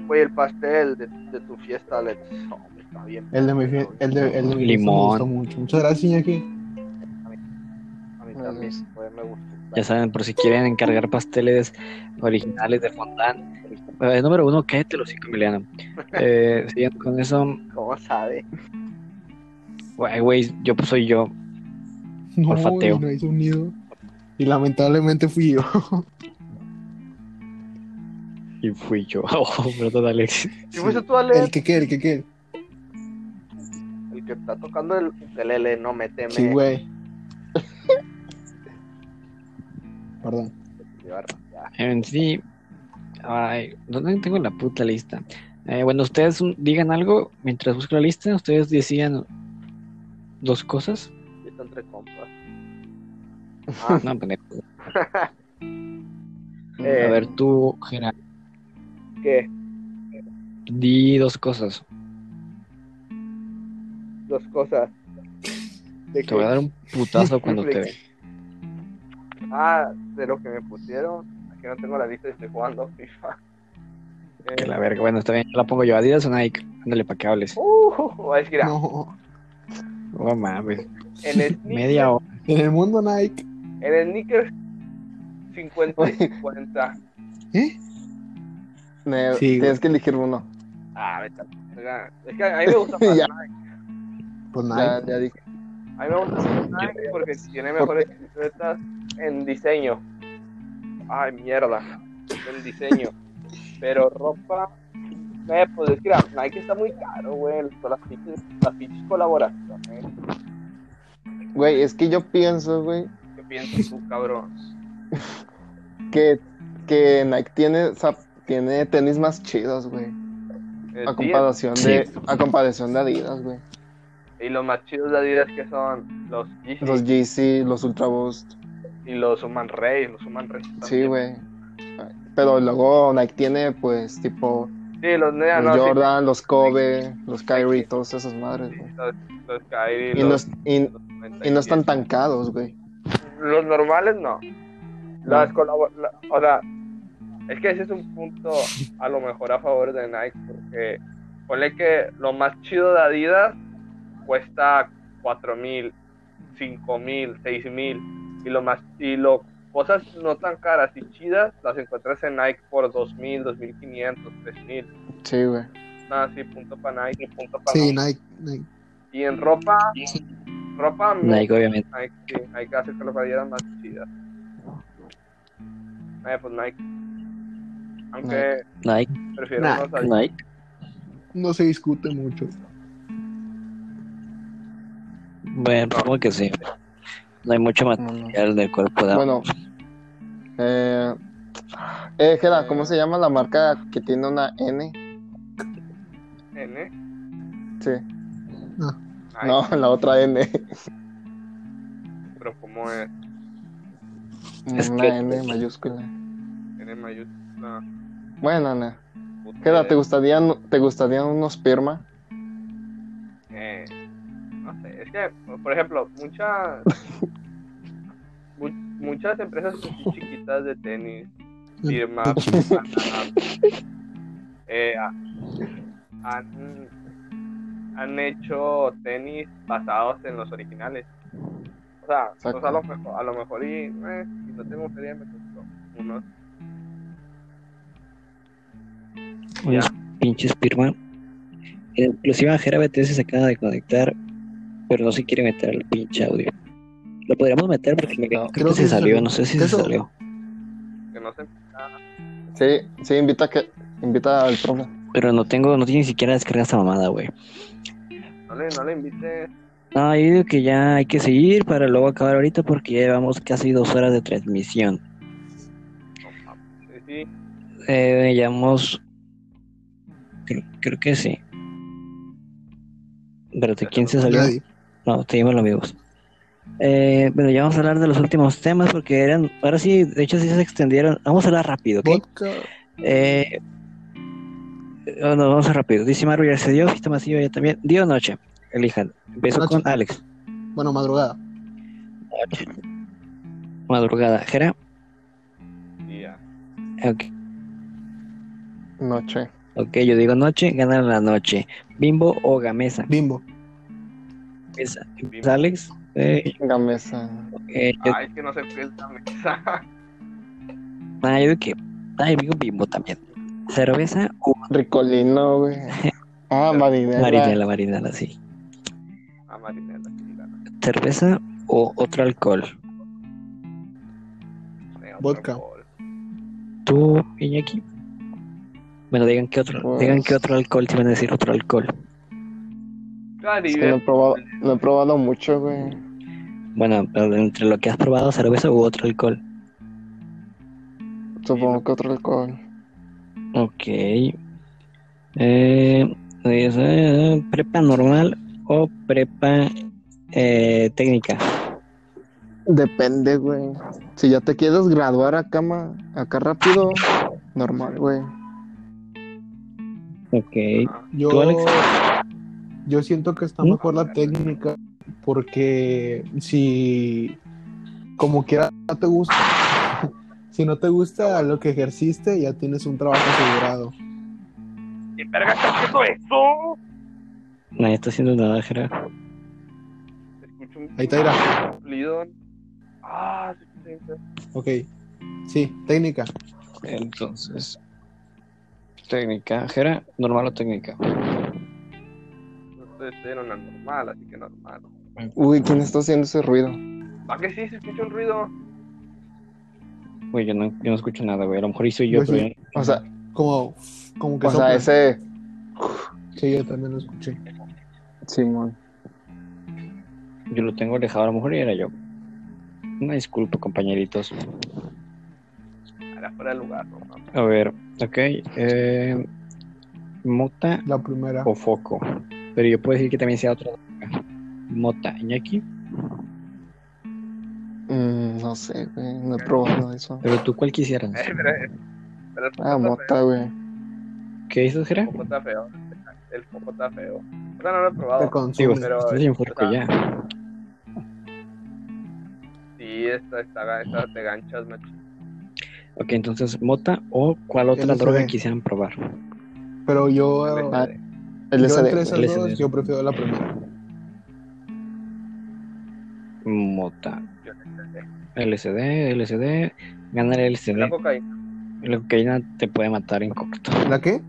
Güey, el pastel de, de tu fiesta, Alex. Oh, está bien. El de mi, fie- el de, el de mi fiesta Limón. me gustó mucho. Muchas gracias, Iñaki. Me gusta. Ya saben, por si quieren encargar pasteles originales de fondant. Eh, número uno, cállate los cinco, Emiliano. Eh, siguiendo con eso, ¿Cómo sabe? güey, güey, yo pues soy yo. No, Olfateo. y no hizo un nido. Y lamentablemente fui yo. Y fui yo. Oh, perdón, Alex. Fuiste tú, Alex, El que qué, el que qué. el que está tocando el ukelele, no me teme. Sí, güey. Perdón. En sí, ay, ¿dónde tengo la puta lista? Eh, bueno, ustedes un- digan algo mientras busco la lista. Ustedes decían dos cosas. Entre compas. No, pendejo. Eh, A ver, tú, Gerard. ¿Qué? Di dos cosas. Dos cosas. ¿De Te voy a dar un putazo cuando te vea. Ah, de lo que me pusieron. Aquí no tengo la lista y estoy jugando FIFA. Eh, Que la verga. Bueno, está bien. La pongo yo. Adidas o Nike. Ándale, para que hables. Uh, es que No. No mames. en el Media hora. En el mundo Nike. En el sneakers 50 y 50. ¿Eh? Ne- Sí, tienes que elegir uno. Ah, vete. Es que a mí me gusta más Ya. Nike. Pues Ya, Nike. ya dije. A mí me gusta Nike porque tiene mejores bicicletas en diseño. Ay, mierda. En diseño. Pero ropa. Eh, pues es que mira, Nike está muy caro, güey. Con las pinches, las pinches colaboraciones. Güey, es que yo pienso, güey, ¿Qué piensas tú, cabrón? que, que Nike tiene, o sea, tiene tenis más chidos, güey. A comparación de, a comparación de Adidas, güey. Y los más chidos de Adidas que son los Yeezy Los Yeezy, los Ultra Boost. y los Human Ray. Los Human Ray. Sí, güey. Pero luego Nike tiene, pues, tipo, Sí, los, Nea, los no, sí, Jordan, los Kobe, los Kyrie, todas esas madres, güey. los, los Kyrie, Y no, los, y, no están 97. tan caros, güey. Los normales no. Las colabo- la- o sea, es que ese es un punto a lo mejor a favor de Nike, porque ponle que lo más chido de Adidas cuesta 4 mil, 5 mil, 6 mil, y lo más, y lo, cosas no tan caras y chidas las encuentras en Nike por 2 mil, 2 mil 500, 3 mil. Sí, güey. Nada, sí, punto para Nike, punto para Sí, Nike. Nike. Nike. Y en ropa, ropa, Nike, obviamente. Nike, sí, Nike hace que las playeras más chidas. Eh, pues Nike. Aunque Nike. prefiero Nike. Nike. No se discute mucho. Bueno, supongo que sí. No hay mucho No, no. material del cual podamos. Bueno. Eh, eh, Jera, ¿cómo se llama la marca que tiene una N? N. Sí. Nike, No, la otra N. pero como es Es una que- N mayúscula. N mayúscula. Bueno, no. puta, Jera, ¿te gustarían, ¿te gustarían unos Pirma? eh, no sé, es que, por ejemplo, muchas mu- muchas empresas chiquitas de tenis, firma, eh, han, han hecho tenis basados en los originales. O sea, pues a, lo mejor, a lo mejor y eh, si no tengo feria me costó unos Unos pinches Pirma. Inclusive Jera BTS se acaba de conectar, pero no se quiere meter el pinche audio. Lo podríamos meter porque me creo, creo que se que salió, salió. no sé si se Eso- salió. que no sé. Sí, sí, invita que invita al profe. Pero no tengo, no tiene ni siquiera descargada esta mamada, güey. No le, no le invites. No, yo digo que ya hay que seguir para luego acabar ahorita porque ya llevamos casi dos horas de transmisión. Sí, sí. Eh, llevamos. Creo, creo que sí. Espérate, ¿quién se salió? Nadie. No, seguimos los amigos. Eh, bueno, ya vamos a hablar de los últimos temas porque eran. Ahora sí, de hecho, sí se extendieron. Vamos a hablar rápido, ¿ok? Eh, no, vamos a rápido. Dice Maru ya se dio, Fista Masillo ya también. Día o noche, elijan. Noche. con Alex. Bueno, madrugada. Noche. Madrugada. Jera. Ya. Ok. Noche. Ok, yo digo noche, gana la noche. Bimbo o Gamesa. Bimbo. Empieza, empieza Alex. Eh, Gamesa. eh, yo, Ay, es que no se la mesa. ah, yo que. Ah, yo digo Bimbo también. Cerveza o Ricolino, güey. Ah, marinela. marinela, marinela, sí. A Marinela, gana. Cerveza o otro alcohol. Vodka. ¿Tú, Iñaki? Bueno, digan que otro, Pues- digan que otro alcohol, si van a decir otro alcohol. Es que no he probado, no he probado mucho, güey. Bueno, pero entre lo que has probado, cerveza u otro alcohol. Supongo que otro alcohol. Ok. Eh, dice, ¿Prepa normal o prepa eh, técnica? Depende, güey. Si ya te quieres graduar acá, ma- acá rápido, normal, güey. Ok. Yo, ¿Tú, Alex? Yo siento que está ¿Mm? mejor la técnica porque si como quiera no te gusta, si no te gusta lo que ejerciste, ya tienes un trabajo asegurado. ¿Qué verga está haciendo eso? Nadie está haciendo nada, Jera. Ahí está, cumplido. Ah, sí, sí, sí. Ok. Sí, técnica. Entonces, técnica. Jera, normal o técnica. Estoy, en una normal, así que normal. Uy, ¿quién está haciendo ese ruido? ¿Para qué sí se escucha un ruido? Güey, yo no, yo no escucho nada, güey. A lo mejor hice yo, pero sí. yo no- O sea, Como, como que o sea, ese. Sí, yo también lo escuché. Simón. yo lo tengo alejado. A lo mejor era yo. Una disculpa, compañeritos. Era fuera de lugar, no. A ver, ok. Eh, mota La primera. o foco. Pero yo puedo decir que también sea otra. droga. Mota, Iñaki. Mm, no sé, güey. No he probado eso. Pero tú, ¿cuál quisieras? Eh, pero, pero Ah, mota, güey. ¿Qué dices. Jera? El foco está feo. El foco está feo. O sea, no lo he Te probado. Digo, consume. pero- estás sea, ya. Sí, esta, esta, esta te ganchas, macho. Ok, entonces, mota o cuál otra droga quisieran probar. Pero yo, Ah, yo entre esas dos, yo prefiero la primera. Mota. LSD, LSD. Gana el LSD. La cocaína. La cocaína te puede matar en corto. ¿La qué?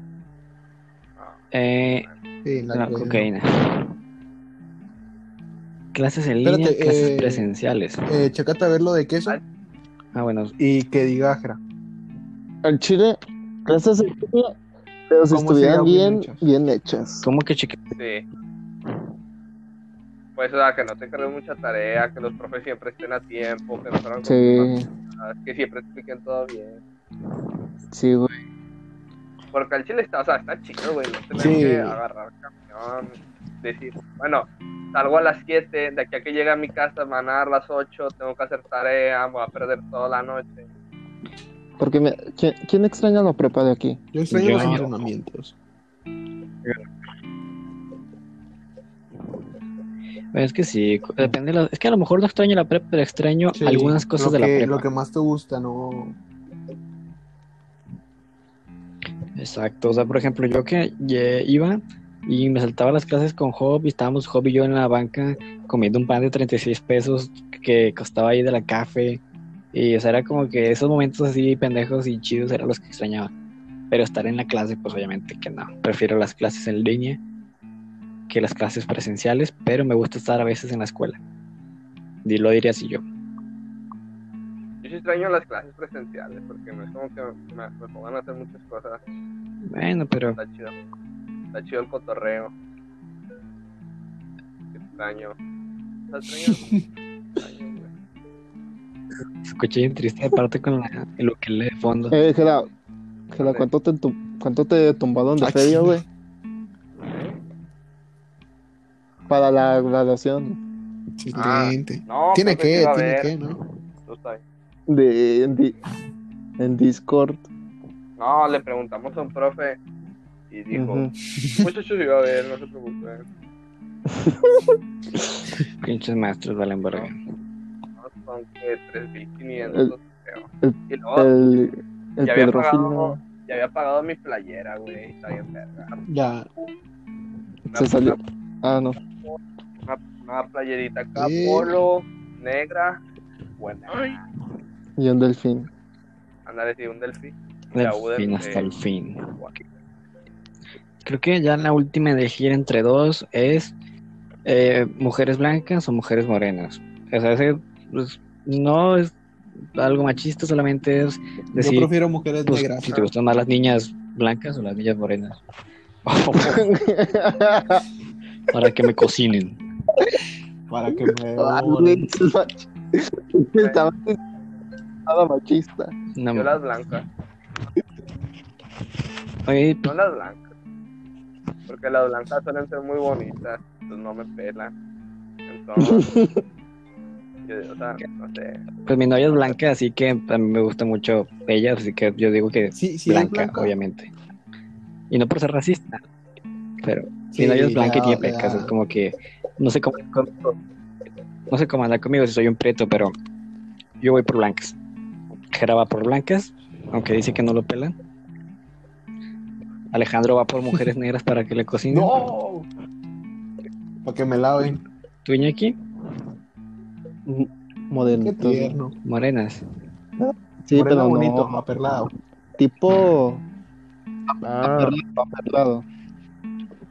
Eh, Sí, la, cocaína. Clases en Espérate, línea, clases eh, presenciales. Eh, chécate a ver lo de queso. Ah, bueno, y que diga Jera. Al chile, clases en línea, pero si ¿Cómo estuvieran bien bien, hechas? bien hechas. ¿cómo que cheque? Sí. Pues, o sea, que no te carguen mucha tarea, que los profes siempre estén a tiempo, que no fueran Sí, que siempre expliquen todo bien. sí, güey. Porque al chile está, o sea, está chido, güey. No tener Sí. que agarrar camión, decir, bueno, salgo a las 7, de aquí a que llegue a mi casa van a dar las 8, tengo que hacer tarea, me voy a perder toda la noche. Porque me- ¿quién, quién extraña la prepa de aquí? Yo extraño Yo- los entrenamientos. Es que sí, depende de la- Es que a lo mejor no extraño la prepa, pero extraño Sí, algunas cosas de la que- prepa. Lo que más te gusta, ¿no? Exacto, o sea, por ejemplo, yo que iba y me saltaba las clases con Job y estábamos Job y yo en la banca comiendo un pan de 36 pesos que costaba ahí de la café y o sea, era como que esos momentos así pendejos y chidos eran los que extrañaba. Pero estar en la clase, pues obviamente que no. Prefiero las clases en línea que las clases presenciales, pero me gusta estar a veces en la escuela. Y lo diría así yo. Yo sí extraño las clases presenciales, porque no es como que me, me pongan a hacer muchas cosas. Bueno, pero Está chido. Está chido el cotorreo. Extraño. Está extraño. güey. escuché bien triste aparte con la, lo que lee de fondo. Eh, ¿cuánto te, ¿cuánto te tumbaron de Ah, feria, güey? Para la graduación Excelente. No, tiene sí que, tiene que, ¿no? De, en, di- en Discord. No, le preguntamos a un profe y dijo, Ujú. muchachos iba a ver, no se preocupen. Pinches maestros valen verga. No, son que 3.500, El- creo. el- y luego El, el ya, había pagado, ya había pagado mi playera, güey. Está bien verga. Ya. Una, Se salió. Una, Ah, no. una- una playerita acá, Sí. polo, negra, buena. Y un delfín. Andar así, un delfín. Del La U del- fin hasta de- el fin. Creo que ya la última de elegir entre dos es eh, mujeres blancas o mujeres morenas. O sea, ese, pues, no es algo machista, solamente es Yo decir, prefiero mujeres pues, negras. si te gustan más las niñas blancas o las niñas morenas. para que me cocinen. Para que me Ah, Estaba nada machista. No, Yo las blancas, oye, no las blancas. Porque las blancas suelen ser muy bonitas, pues no me pelan. Entonces, yo, o sea, no sé. pues mi novia es blanca, así que a mí me gusta mucho ella, así que yo digo que Sí, sí, es blanca, blanca. obviamente. Y no por ser racista, pero Sí, mi novia es blanca y tiene pecas. Es como que no sé cómo no sé cómo andar conmigo si soy un prieto, pero yo voy por blancas. Jera va por blancas, aunque dice que no lo pelan. Alejandro va por mujeres negras para que le cocinen. ¡No! Para que me laven. ¿Tú, Iñaki? Tierno. Morenas. Sí, Moreno pero bonito, no. aperlado. Tipo Ah, aperlado.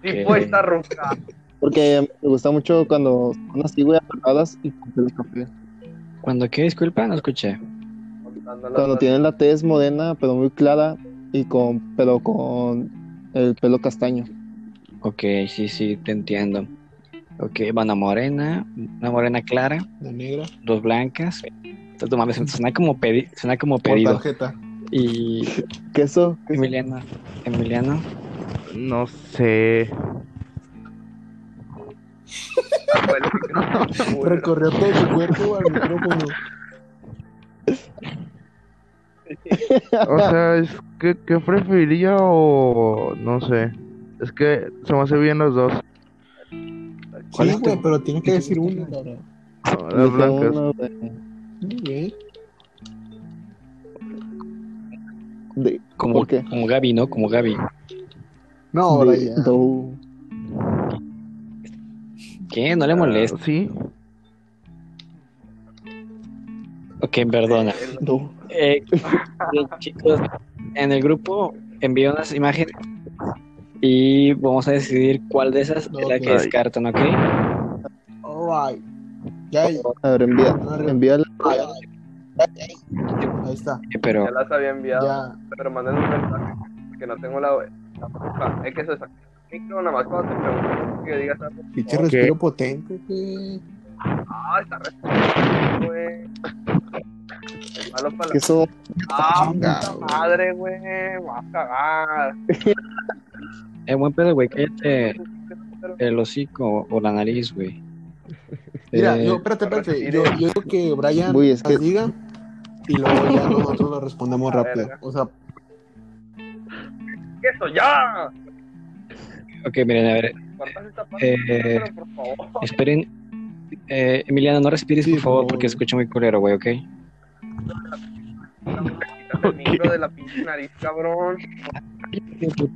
Pues está roja. Porque me gusta mucho cuando son así, güey, aperladas y con pelo café. ¿Cuándo qué? Disculpa, no escuché. Cuando tienen la tez morena, pero muy clara, y con, pero con el pelo castaño. Ok, sí, sí, te entiendo. Ok, va una morena, una morena clara, La negra. dos blancas. Entonces, no mames, suena como, pedi suena como Por pedido. tarjeta. Y Queso, queso. Emiliano, Emiliano, no sé. Recorrió todo su cuerpo al micrófono. O sea, es que ¿qué preferiría o no sé? Es que se me hace bien los dos. ¿Cuál Sí, es tu- güey, pero tiene que decir uno, cabrón. Las blancas. uno de- Muy bien. de- como, ¿Por qué? como Gaby, ¿no? Como Gaby. No, de- Brian. do- ¿Qué? No le molesta. Sí. Ok, perdona. do- Eh, bien, chicos, en el grupo envío unas imágenes y vamos a decidir cuál de esas es la que descartan, ¿ok? Alright. Ya, ahí A ver, envía, envía ahí está. Pero Ya las había enviado, Ya. pero mandé un mensaje que no tengo la, la boca. Es que se saca el micro nada más cuando te pregunto que digas algo. Pinche Ok. respiro potente, güey. Ah, está respondiendo, güey. El malo para la... Ah, Chinga, madre, güey. Me va a cagar. Eh, buen pedo, güey, cállate el hocico o la nariz, güey. Mira, Eh, yo, espérate, espérate. Yo, yo digo que Brian Uy, es que- diga y luego ya nosotros lo respondemos A rápido. verga. O sea, ¡Eso ya! ok, miren, a ver. Eh, favor. esperen. Eh, Emiliano, no respires, Sí, por favor, porque se escucha muy culero, güey, ¿ok? El micro de la pinche nariz, cabrón.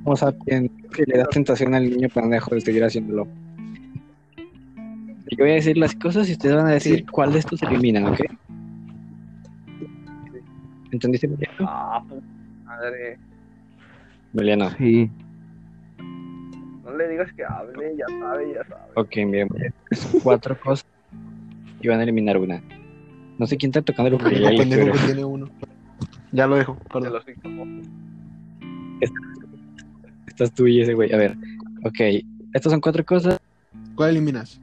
O sea, que que le da tentación al niño pendejo de seguir haciéndolo. Yo voy a decir las cosas y ustedes van a decir Sí. cuál de estos se eliminan, ¿ok? ¿Entendiste, Emiliano? Ah, madre. Emiliano. Sí. No le digas que hable, ya sabe, ya sabe. Ok, bien. Cuatro cosas y van a eliminar una. No sé quién está tocando el el ukulele, pendejo pero que tiene uno. Ya lo dejo, perdón. estás tú y ese güey. A ver, ok. Estas son cuatro cosas. ¿Cuál eliminas?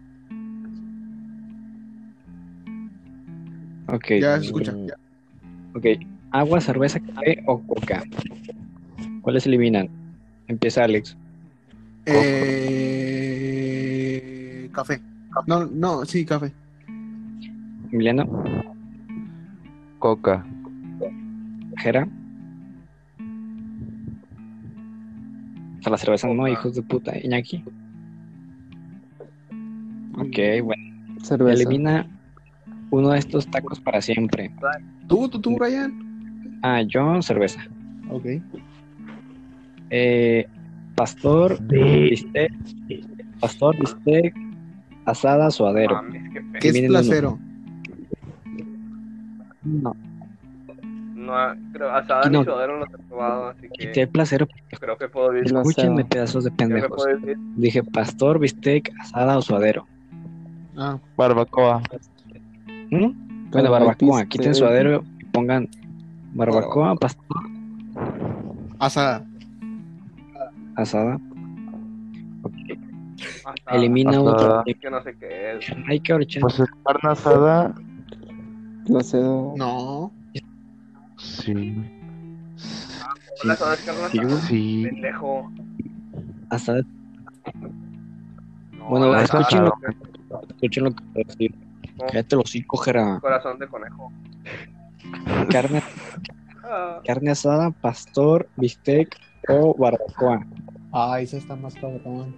Ok. Ya se escucha. Ok. Agua, cerveza, café o coca. ¿Cuáles eliminan? Empieza Alex. Eh... Café. No, no, sí, café. Emiliano, Coca. Jera. O sea, la cerveza no, hijos de puta. Iñaki. Ok, bueno. Cerveza. Elimina uno de estos tacos para siempre. ¿Tú, tú, tú, Brian? Ah, yo, cerveza. Ok. Eh, pastor, bistec, pastor, bistec, asada, suadero. Mames, qué. ¿Qué es placero? No, No, creo, asada Aquí no. no los he probado, así que quité el placero. creo que puedo decir. Escúchenme, pedazos de pendejos. Dije pastor, bistec, asada o suadero. Ah, Barbacoa. ¿Mm? Bueno, barbacoa. Quiten suadero y pongan barbacoa, pastor, asada. asada. Elimina Asada. otro. Que no sé qué es. Hay que ahorchar. Pues es carne asada. Placero. No. Sí. Sí. Sí. Pendejo. Asada. No, Bueno, la escuchen lo, escuchen lo que voy a decir. No. Cállate los Jera. Corazón de conejo. Carne, Ah, carne asada, pastor, bistec o barbacoa. Ah, ese está más cabrón.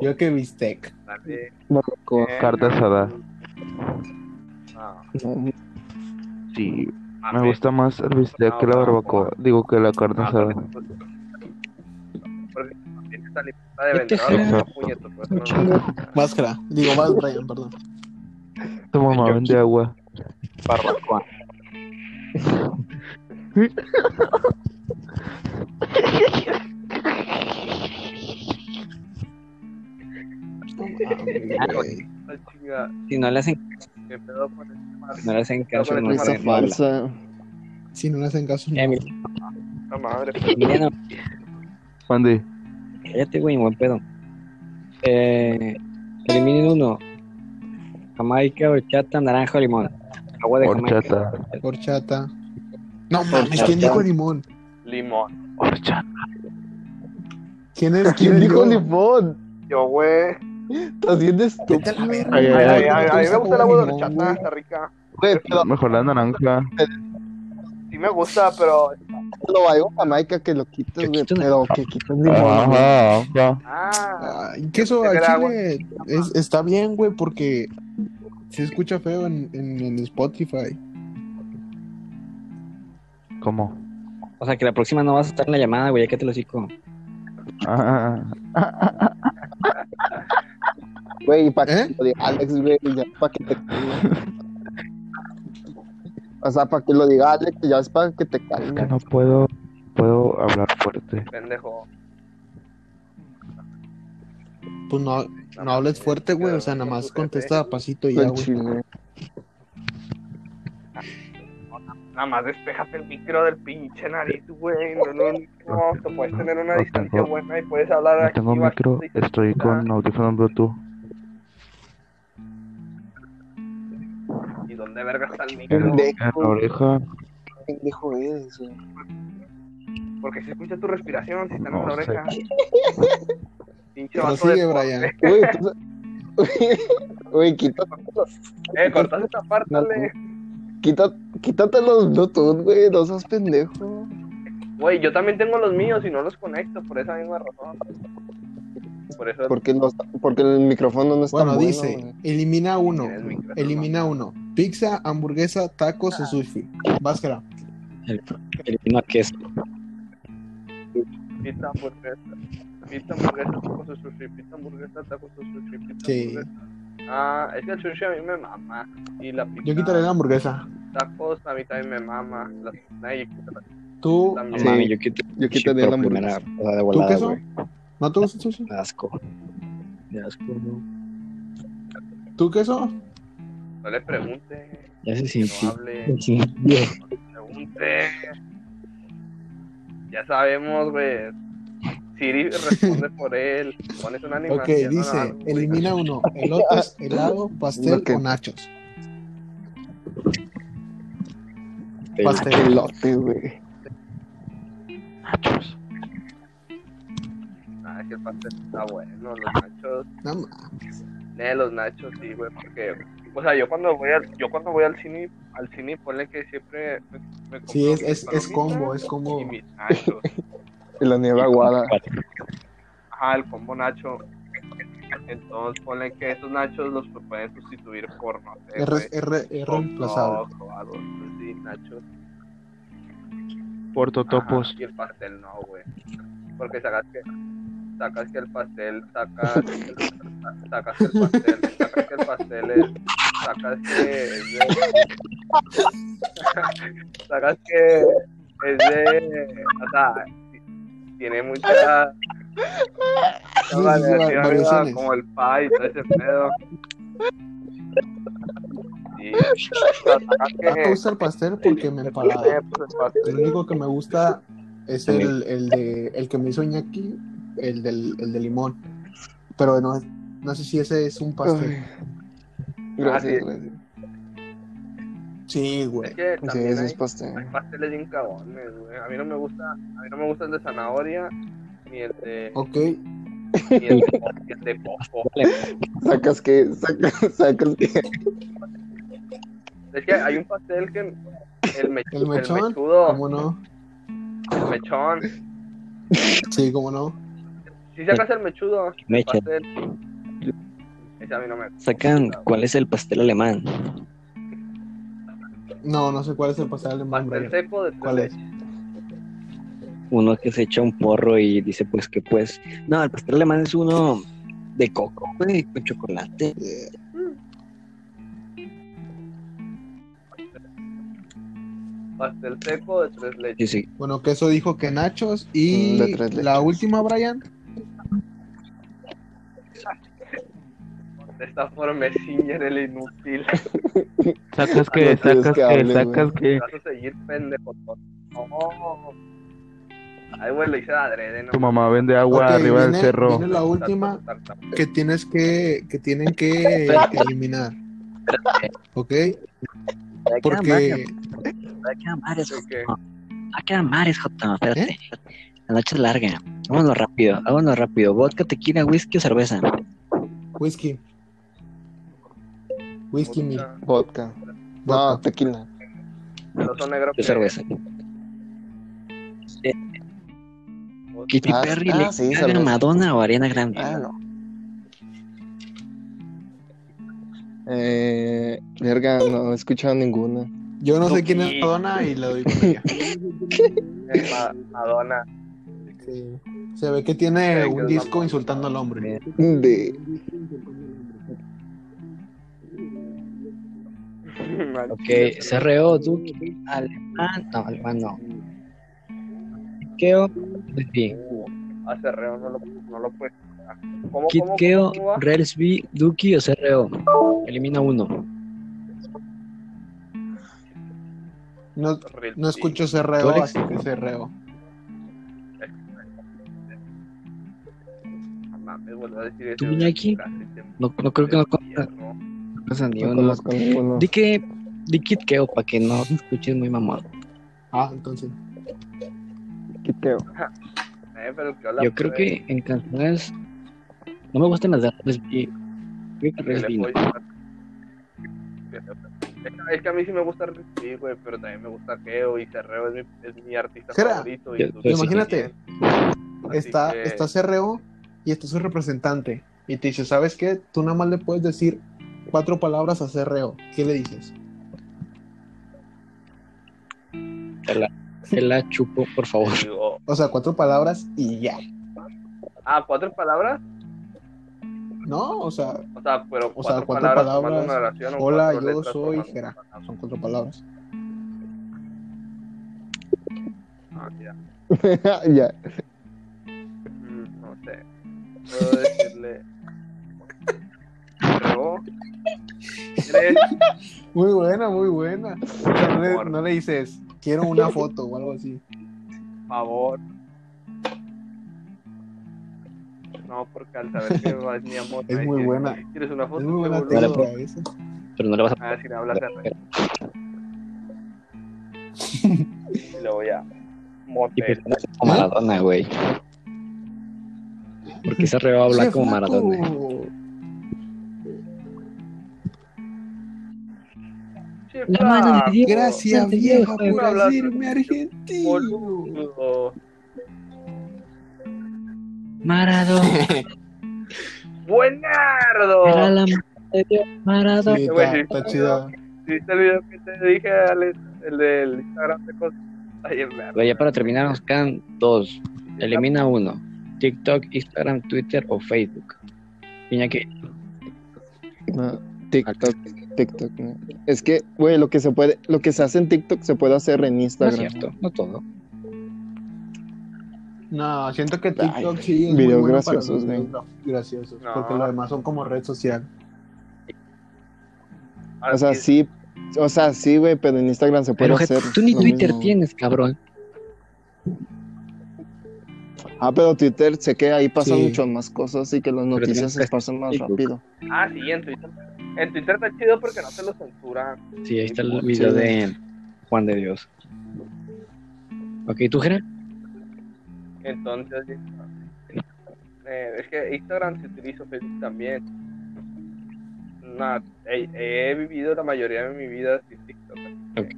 Yo que bistec. Barbacoa. Carne asada. No, Sí, me mames. gusta más el bistec que la barbacoa. Digo que la carne Ah, asada. pues, Máscara. Digo, más Brian, perdón. Tu mamá vende agua. Barbacoa. Ah, Si no le hacen, qué pedo este no le hacen caso, no, no falsa. Si no le hacen caso, no. Emily, Puta madre. Emiliano, Mande. cállate, güey, buen pedo. Eh, eliminen uno. Jamaica, horchata, naranja o limón. Agua de Jamaica. Horchata. Horchata. No mames, Horchata. ¿quién dijo limón? Limón. Horchata. ¿Quién es? ¿Quién dijo limón? limón? Yo, güey. Estás bien estúpido. A mí me gusta el agua de horchata, está rica. Güey, pero Mejor la naranja. Sí me gusta, pero. lo un Jamaica que lo quitas, Yo güey. Pero que quitas limón. Ajá, ajá. Ah, Ay, que eso chile es- está bien, güey, porque se escucha feo en, en, en Spotify. ¿Cómo? O sea, que la próxima no vas a estar en la llamada, güey, ya que te lo hocico. Ah, Güey, para ¿Eh? que lo diga Alex, güey, ya para que te calme. O sea, para que lo diga Alex, ya es para que te que calme. no puedo, puedo hablar fuerte. pendejo. Pues no, no hables fuerte, güey, o sea, nada más contesta pasito y ya, güey. chile. Nada más despejate el micro del pinche nariz, güey. No, no, no, te puedes tener una No distancia buena y puedes hablar No aquí tengo bajito micro, estoy con audífonos Bluetooth. Dónde verga está el micro? en la oreja. Pendejo eres, güey. Porque se escucha tu respiración si está en No la oreja. Pinche vato de sigue, porte. Brian. Güey, entonces... Güey, quítate, Eh, cortaste esta parte, quítate, quítate los Bluetooth, güey. No seas pendejo. Güey, yo también tengo los míos y no los conecto por esa misma razón. Por eso Porque, los, porque el micrófono no está Bueno, bueno, dice, güey. elimina uno. Elimina uno. Pizza, hamburguesa, tacos o sushi. Máscara. Elimino queso. Pizza, hamburguesa. Pizza, hamburguesa, tacos o sushi. Pizza, hamburguesa, tacos o sushi. Pizza, Sí. Ah, es que el sushi a mí me mama. Y la pizza, Yo quitaré la hamburguesa. tacos a mí también me mama. La, nadie quita la ¿Tú, No. Sí. yo quito Yo quitaría por la primera hamburguesa. o sea, de ¿tú volada, queso? güey. ¿No te gusta el sushi? Asco. Me asco, ¿no? ¿Tú queso? No le pregunte. Ya se sintió. no hable. Sí. No le pregunte. Ya sabemos, güey. Siri responde por él. Pones una animación. Ok, dice, elimina uno. Elotes, helado, pastel Ok. o nachos. Pastel. Elote, güey. Nachos. Ah, es que el pastel está bueno. Los nachos. No mames. Eh, los nachos, sí, güey, porque, o sea, yo cuando voy al, yo cuando voy al cine, al cine, ponle que siempre me, me compro Sí, es- es- es combo, es combo. Y mis nachos. Y la nieve aguada. Ajá, el combo nacho. Entonces, ponle que esos nachos los pueden sustituir por, no sé, Es, es reemplazable. así, nachos. Por totopos. Ajá, y el pastel no, güey. Porque sacas que, sacas que el pastel, sacas, sacas que el pastel, sacas que el pastel es, sacas que es de, sacas que es de, o sea, tiene mucha, variación, variaciones. como el pie y todo ese pedo. Sí, No me gusta el pastel porque me empalaga. Eh, pues. El único que me gusta es el, el de el que me hizo Iñaki, el del, el de limón. Pero no, no sé si ese es un pastel. Gracias, Ah, sí. gracias. Sí, güey. Es que Sí, también ese hay, es pastel. hay pasteles bien cagones, güey. A mí no me gusta, a mí no me gusta el de zanahoria, ni el de, Ok. ni el de, ni el de coco. Sacas que, sacas, sacas que. Es que hay un pastel que el, me, El mechón, mechudo, ¿Cómo no? el mechón, Sí, cómo no. Si sacas el mechudo, el Mecha. pastel. Ese a mí no me Sacan cuál es el pastel alemán. No, no sé cuál es el pastel alemán, Pastel seco de ¿Cuál es? Uno que se echa un porro y dice pues que pues. No, el pastel alemán es uno de coco, güey, con chocolate. Pastel seco de tres Sí, leches. sí. Bueno, que eso dijo que nachos. Y Mm, la última, Brian. De esta forma me ciñen el inútil. Sacas que, quieres sacas que que, hable, sacas que. Vas a seguir pendejo. No. Ay, güey, lo hice de adrede, ¿no? Tu mamá vende agua Ok, arriba del viene- cerro. viene la última que tienes que, que tienen que eliminar. ¿Ok? Porque Va a quedar mares, ¿De qué? Joto. Va a quedar mares, Joto. Espérate. La noche es larga. Vámonos rápido, vámonos rápido. Vodka, tequila, whisky o cerveza. whisky. Whisky, mi. Vodka. Vodka. No, Vodka. tequila. Que- cerveza. Katy Ah, Perry ah, le sí, caga a cerveza. Madonna o Ariana Grande. Ah, no. Eh, verga, no he escuchado ninguna. Yo no sé No, quién es. Madonna y le doy ella. Ma- Madonna. Sí. Se ve que tiene un disco insultando al hombre. De. Ok, CRO, Duque, alemán. No, alemán no. Keo, sí. Hace reo, no lo, no lo puedes. ¿Cómo, cómo, Kit cómo, Keo, cómo va? Relsby, Duki o CRO. Elimina uno. No, no escucho ¿Tú, así que cerreo. Vuelvo a decir eso. ¿Tú, Iñaki? Casi te- No, no creo que no te conozcas entierro. ni No uno. Di que, di Kit Keo para que no escuches muy mamón. Ah, entonces. Quiteo. Eh, Yo creo por que en canciones no me gustan las de Relsby. Creo que Relsby no. Es que- a mí sí me gusta Ricky, güey, pero también me gusta Keo y Cerreo es mi, es mi artista Jera, favorito. yo- Y pues sí. Imagínate, está, que- está cerreo y está su representante. Y te dice, ¿sabes qué? Tú nada más le puedes decir cuatro palabras a cerreo. ¿Qué le dices? Te la, te la chupo, por favor. O sea, cuatro palabras y ya. ah, cuatro palabras. ¿No? O sea, O sea, pero O sea, cuatro, palabras, formando palabras. una oración. o Hola, cuatro yo soy Jera. Son cuatro palabras. Ah, ya. ya. Mm, No sé. Puedo decirle. Pero. ¿Quieres? Muy buena, muy buena. No, le, no le dices, quiero una foto o algo así. favor. No, porque al saber que es mi amor. Es muy buena. ¿Quieres una foto? Es muy buena esa. Pero no le vas a A ver si me hablas de re. Y lo voy a. Y Motel. pues no sé como Maradona, güey. Porque ese reo habla Che, como. Maradona. Sí, La mano de Dios. Gracias, vieja, viejo, por decirme argentino. boludo. Maradona. ¡Buenardo! Era la mano de Dios, Maradona. Sí, está, sí. está chida. ¿Viste el video que te dije, Alex? El del Instagram de cosas. Ay, es verdad. Güey, ya para terminar nos quedan dos. Elimina uno. TikTok, Instagram, Twitter o Facebook. Piña que No, TikTok, TikTok, no. Es que, güey, lo que se puede, lo que se hace en TikTok se puede hacer en no es Instagram. cierto, no todo. No, siento que Ay, TikTok sí es muy videos bueno para graciosos, los videos graciosos, No. porque lo demás son como red social. O sea, sí, o sea, sí, güey, pero en Instagram se puede Pero hacer. tú ni Twitter mismo. tienes, cabrón. Ah, pero Twitter sé que ahí pasan Sí. muchas más cosas y que las noticias se esparcen más Facebook. rápido. Ah, sí, en Twitter. En Twitter está chido porque no te lo censuran. Sí, ahí está el Sí. video de Juan de Dios. Ok, ¿tú, Jera? Entonces, eh, es que Instagram se utiliza, Facebook también. Nah, he, he vivido la mayoría de mi vida sin TikTok. así que- Ok.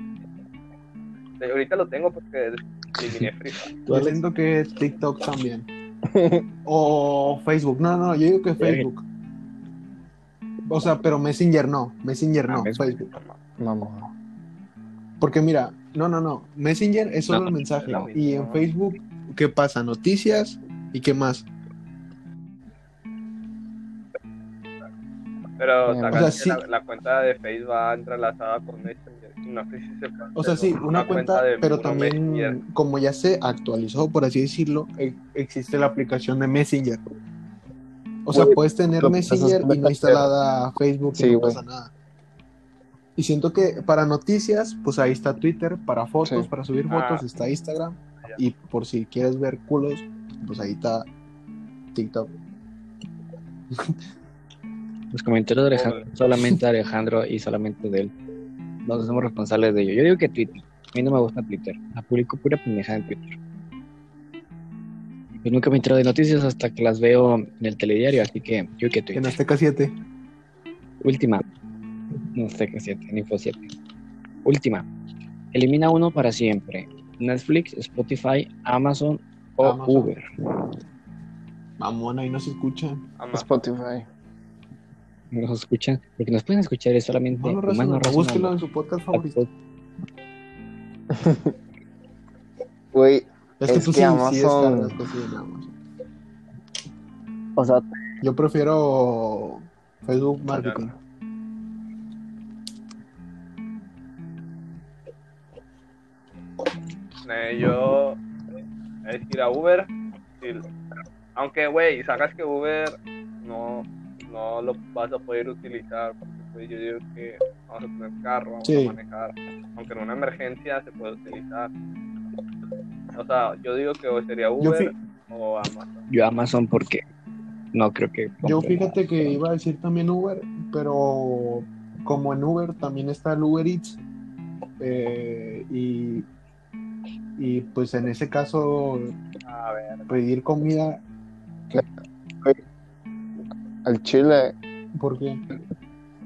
Eh, ahorita lo tengo porque. Yo siento que TikTok también. O Facebook. No, no, yo digo que Facebook. O sea, pero Messenger no. Messenger no, Ah, Messenger. Facebook. No, no. Porque mira, no, no, no. Messenger es solo No, el mensaje. no. Y en Facebook, ¿qué pasa? Noticias y qué más. Pero O sacaste sea, que sí. la, la cuenta de Facebook va entrelazada con Messenger. No sé si se puede O sea, sí, una cuenta, de pero también, Messenger. como ya se actualizó, por así decirlo, e- existe la aplicación de Messenger. O sea, puedes tener Messenger y no instalada Facebook y no pasa nada. Y siento que para noticias, pues ahí está Twitter, para fotos, Sí. para subir Ah. fotos está Instagram. Ya. Y por si quieres ver culos, pues ahí está TikTok. Los comentarios de Alejandro, solamente de Alejandro y solamente de él. Nos hacemos responsables de ello. Yo digo que Twitter. A mí no me gusta Twitter. La publico pura pendejada en Twitter. Yo nunca me entero de noticias hasta que las veo en el telediario, así que yo que En Twitter. Azteca 7. Última. No sé qué 7, ni Info 7. Última. Elimina uno para siempre. Netflix, Spotify, Amazon o Amazon. Uber. Mamón, ahí no se escucha. Spotify. Nos escuchan, porque nos pueden escuchar es solamente Mano humanos razonable. Búsquelo en su podcast favorito. Güey, Es que Es tú que sí, sí Amazon- en Amazon. o sea, Yo prefiero Facebook Marketing. Eh, yo es ir a Uber. sí. Aunque, güey, sacas que Uber no, no lo vas a poder utilizar. Porque pues, yo digo que vamos a tener carro, vamos Sí. a manejar. Aunque en una emergencia se puede utilizar. O sea, yo digo que sería Yo, Uber fi- o Amazon. Yo Amazon porque no creo que... yo fíjate que iba a decir también Uber, pero como en Uber también está el Uber Eats. eh, y, y pues en ese caso A ver, pedir comida, al chile porque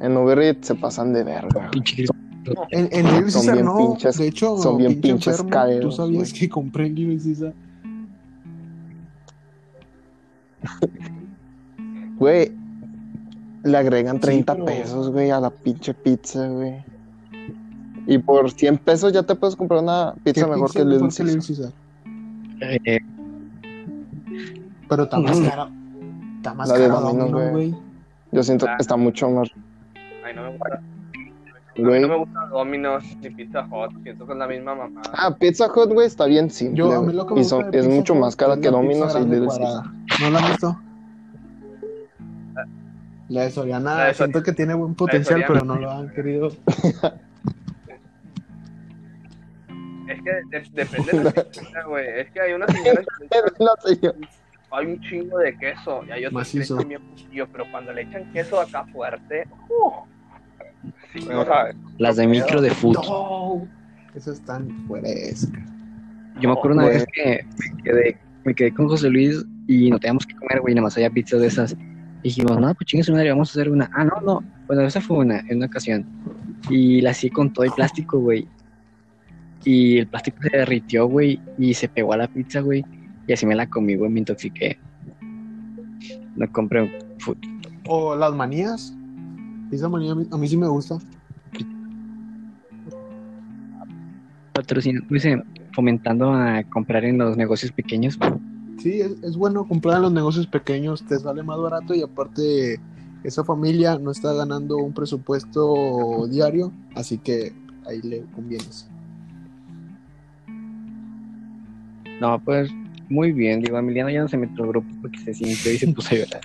en Uber Eats se pasan de verga. Pinche en, en Little Son Caesar bien no, pinches- de hecho, son bien pinche pinches caeros, tú sabías güey. que compré en Little Caesar. Güey, le agregan 30 pero- pesos, güey, a la pinche pizza, güey. Y por 100 pesos ya te puedes comprar una pizza ¿Qué mejor pizza que Little Caesar. Caesar? Eh, Pero está más Ujú. Caro. Está más La de Domino's, güey. Yo siento Ah. que está mucho más, ay, no me gusta. A mí güey. no me gusta Domino's ni Pizza Hut. Siento que es la misma mamá. Ah, Pizza Hut, güey, está bien simple. Yo, a mí lo que me gusta son- de es mucho más cara que Domino's y Little. ¿No la han visto? La de Soriana, La de siento que tiene buen potencial, pero no lo han querido. Es que de- depende de la señora, güey. Es que hay unas señoras yo. hay un chingo de queso y hay otras que le Macizo. bien poquillo, pero cuando le echan queso acá fuerte, ¡uh! sí, no sabes. las de micro de food. No, esas están frescas. Yo me acuerdo una Güey. vez que me quedé, me quedé con José Luis y no teníamos que comer, güey, nada más había pizzas de esas. Y dijimos, no, pues chingue su madre, vamos a hacer una. Ah, no, no. Bueno, esa fue una, en una ocasión. Y la hacía con todo el plástico, güey. Y el plástico se derritió, güey, y se pegó a la pizza, güey. Y así me la comí, güey, me intoxiqué. No compré food. O las manías. Esa manía a mí, a mí sí me gusta. Patrocina, dice, fomentando a comprar en los negocios pequeños. Sí, es, es bueno comprar en los negocios pequeños, te sale más barato y aparte esa familia no está ganando un presupuesto diario, así que ahí le convienes. No, pues muy bien. Digo, Emiliano ya no se metió al grupo porque se sintió y se puso a llorar.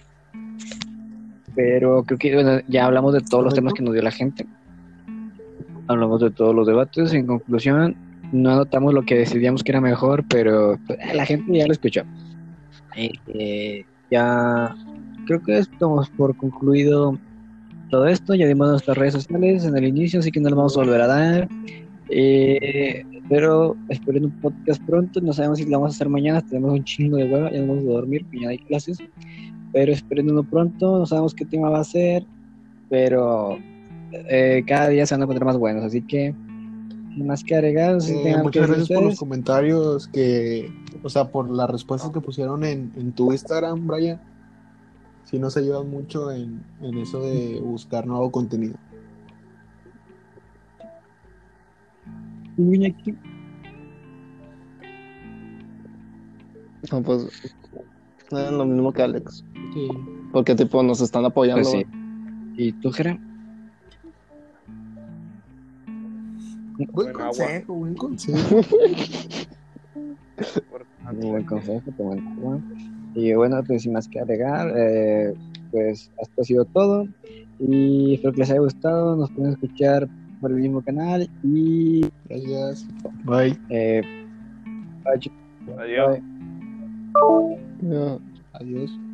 Pero creo que bueno, ya hablamos de todos los temas que nos dio la gente. Hablamos de todos los debates. En conclusión, no anotamos lo que decidíamos que era mejor, pero pues, la gente ya lo escuchó. Eh, ya creo que estamos por concluido todo esto. Ya dimos nuestras redes sociales en el inicio, así que no las vamos a volver a dar. Eh, pero esperen un podcast pronto. No sabemos si lo vamos a hacer mañana. Tenemos un chingo de hueva. Ya nos vamos a dormir, porque ya hay clases. Pero esperen uno pronto. No sabemos qué tema va a ser. Pero eh, cada día se van a encontrar más buenos. Así que más que agregar, si Eh, tengan que muchas decir gracias por los ustedes. comentarios que, o sea, por las respuestas que pusieron en, en tu Instagram, Brian. Sí nos ayudan mucho en, en eso de buscar nuevo contenido. Muñequito. No, pues es lo mismo que Alex. Sí. Porque tipo nos están apoyando. Pues sí. ¿Y tú, Jera? Buen consejo, buen consejo. Muy buen consejo, buen agua. Y bueno, pues sin más que agregar, eh, pues esto ha sido todo. Y espero que les haya gustado. Nos pueden escuchar por el mismo canal. Y Gracias. Bye. eh, bye. Adiós. Bye. Ya. Adiós.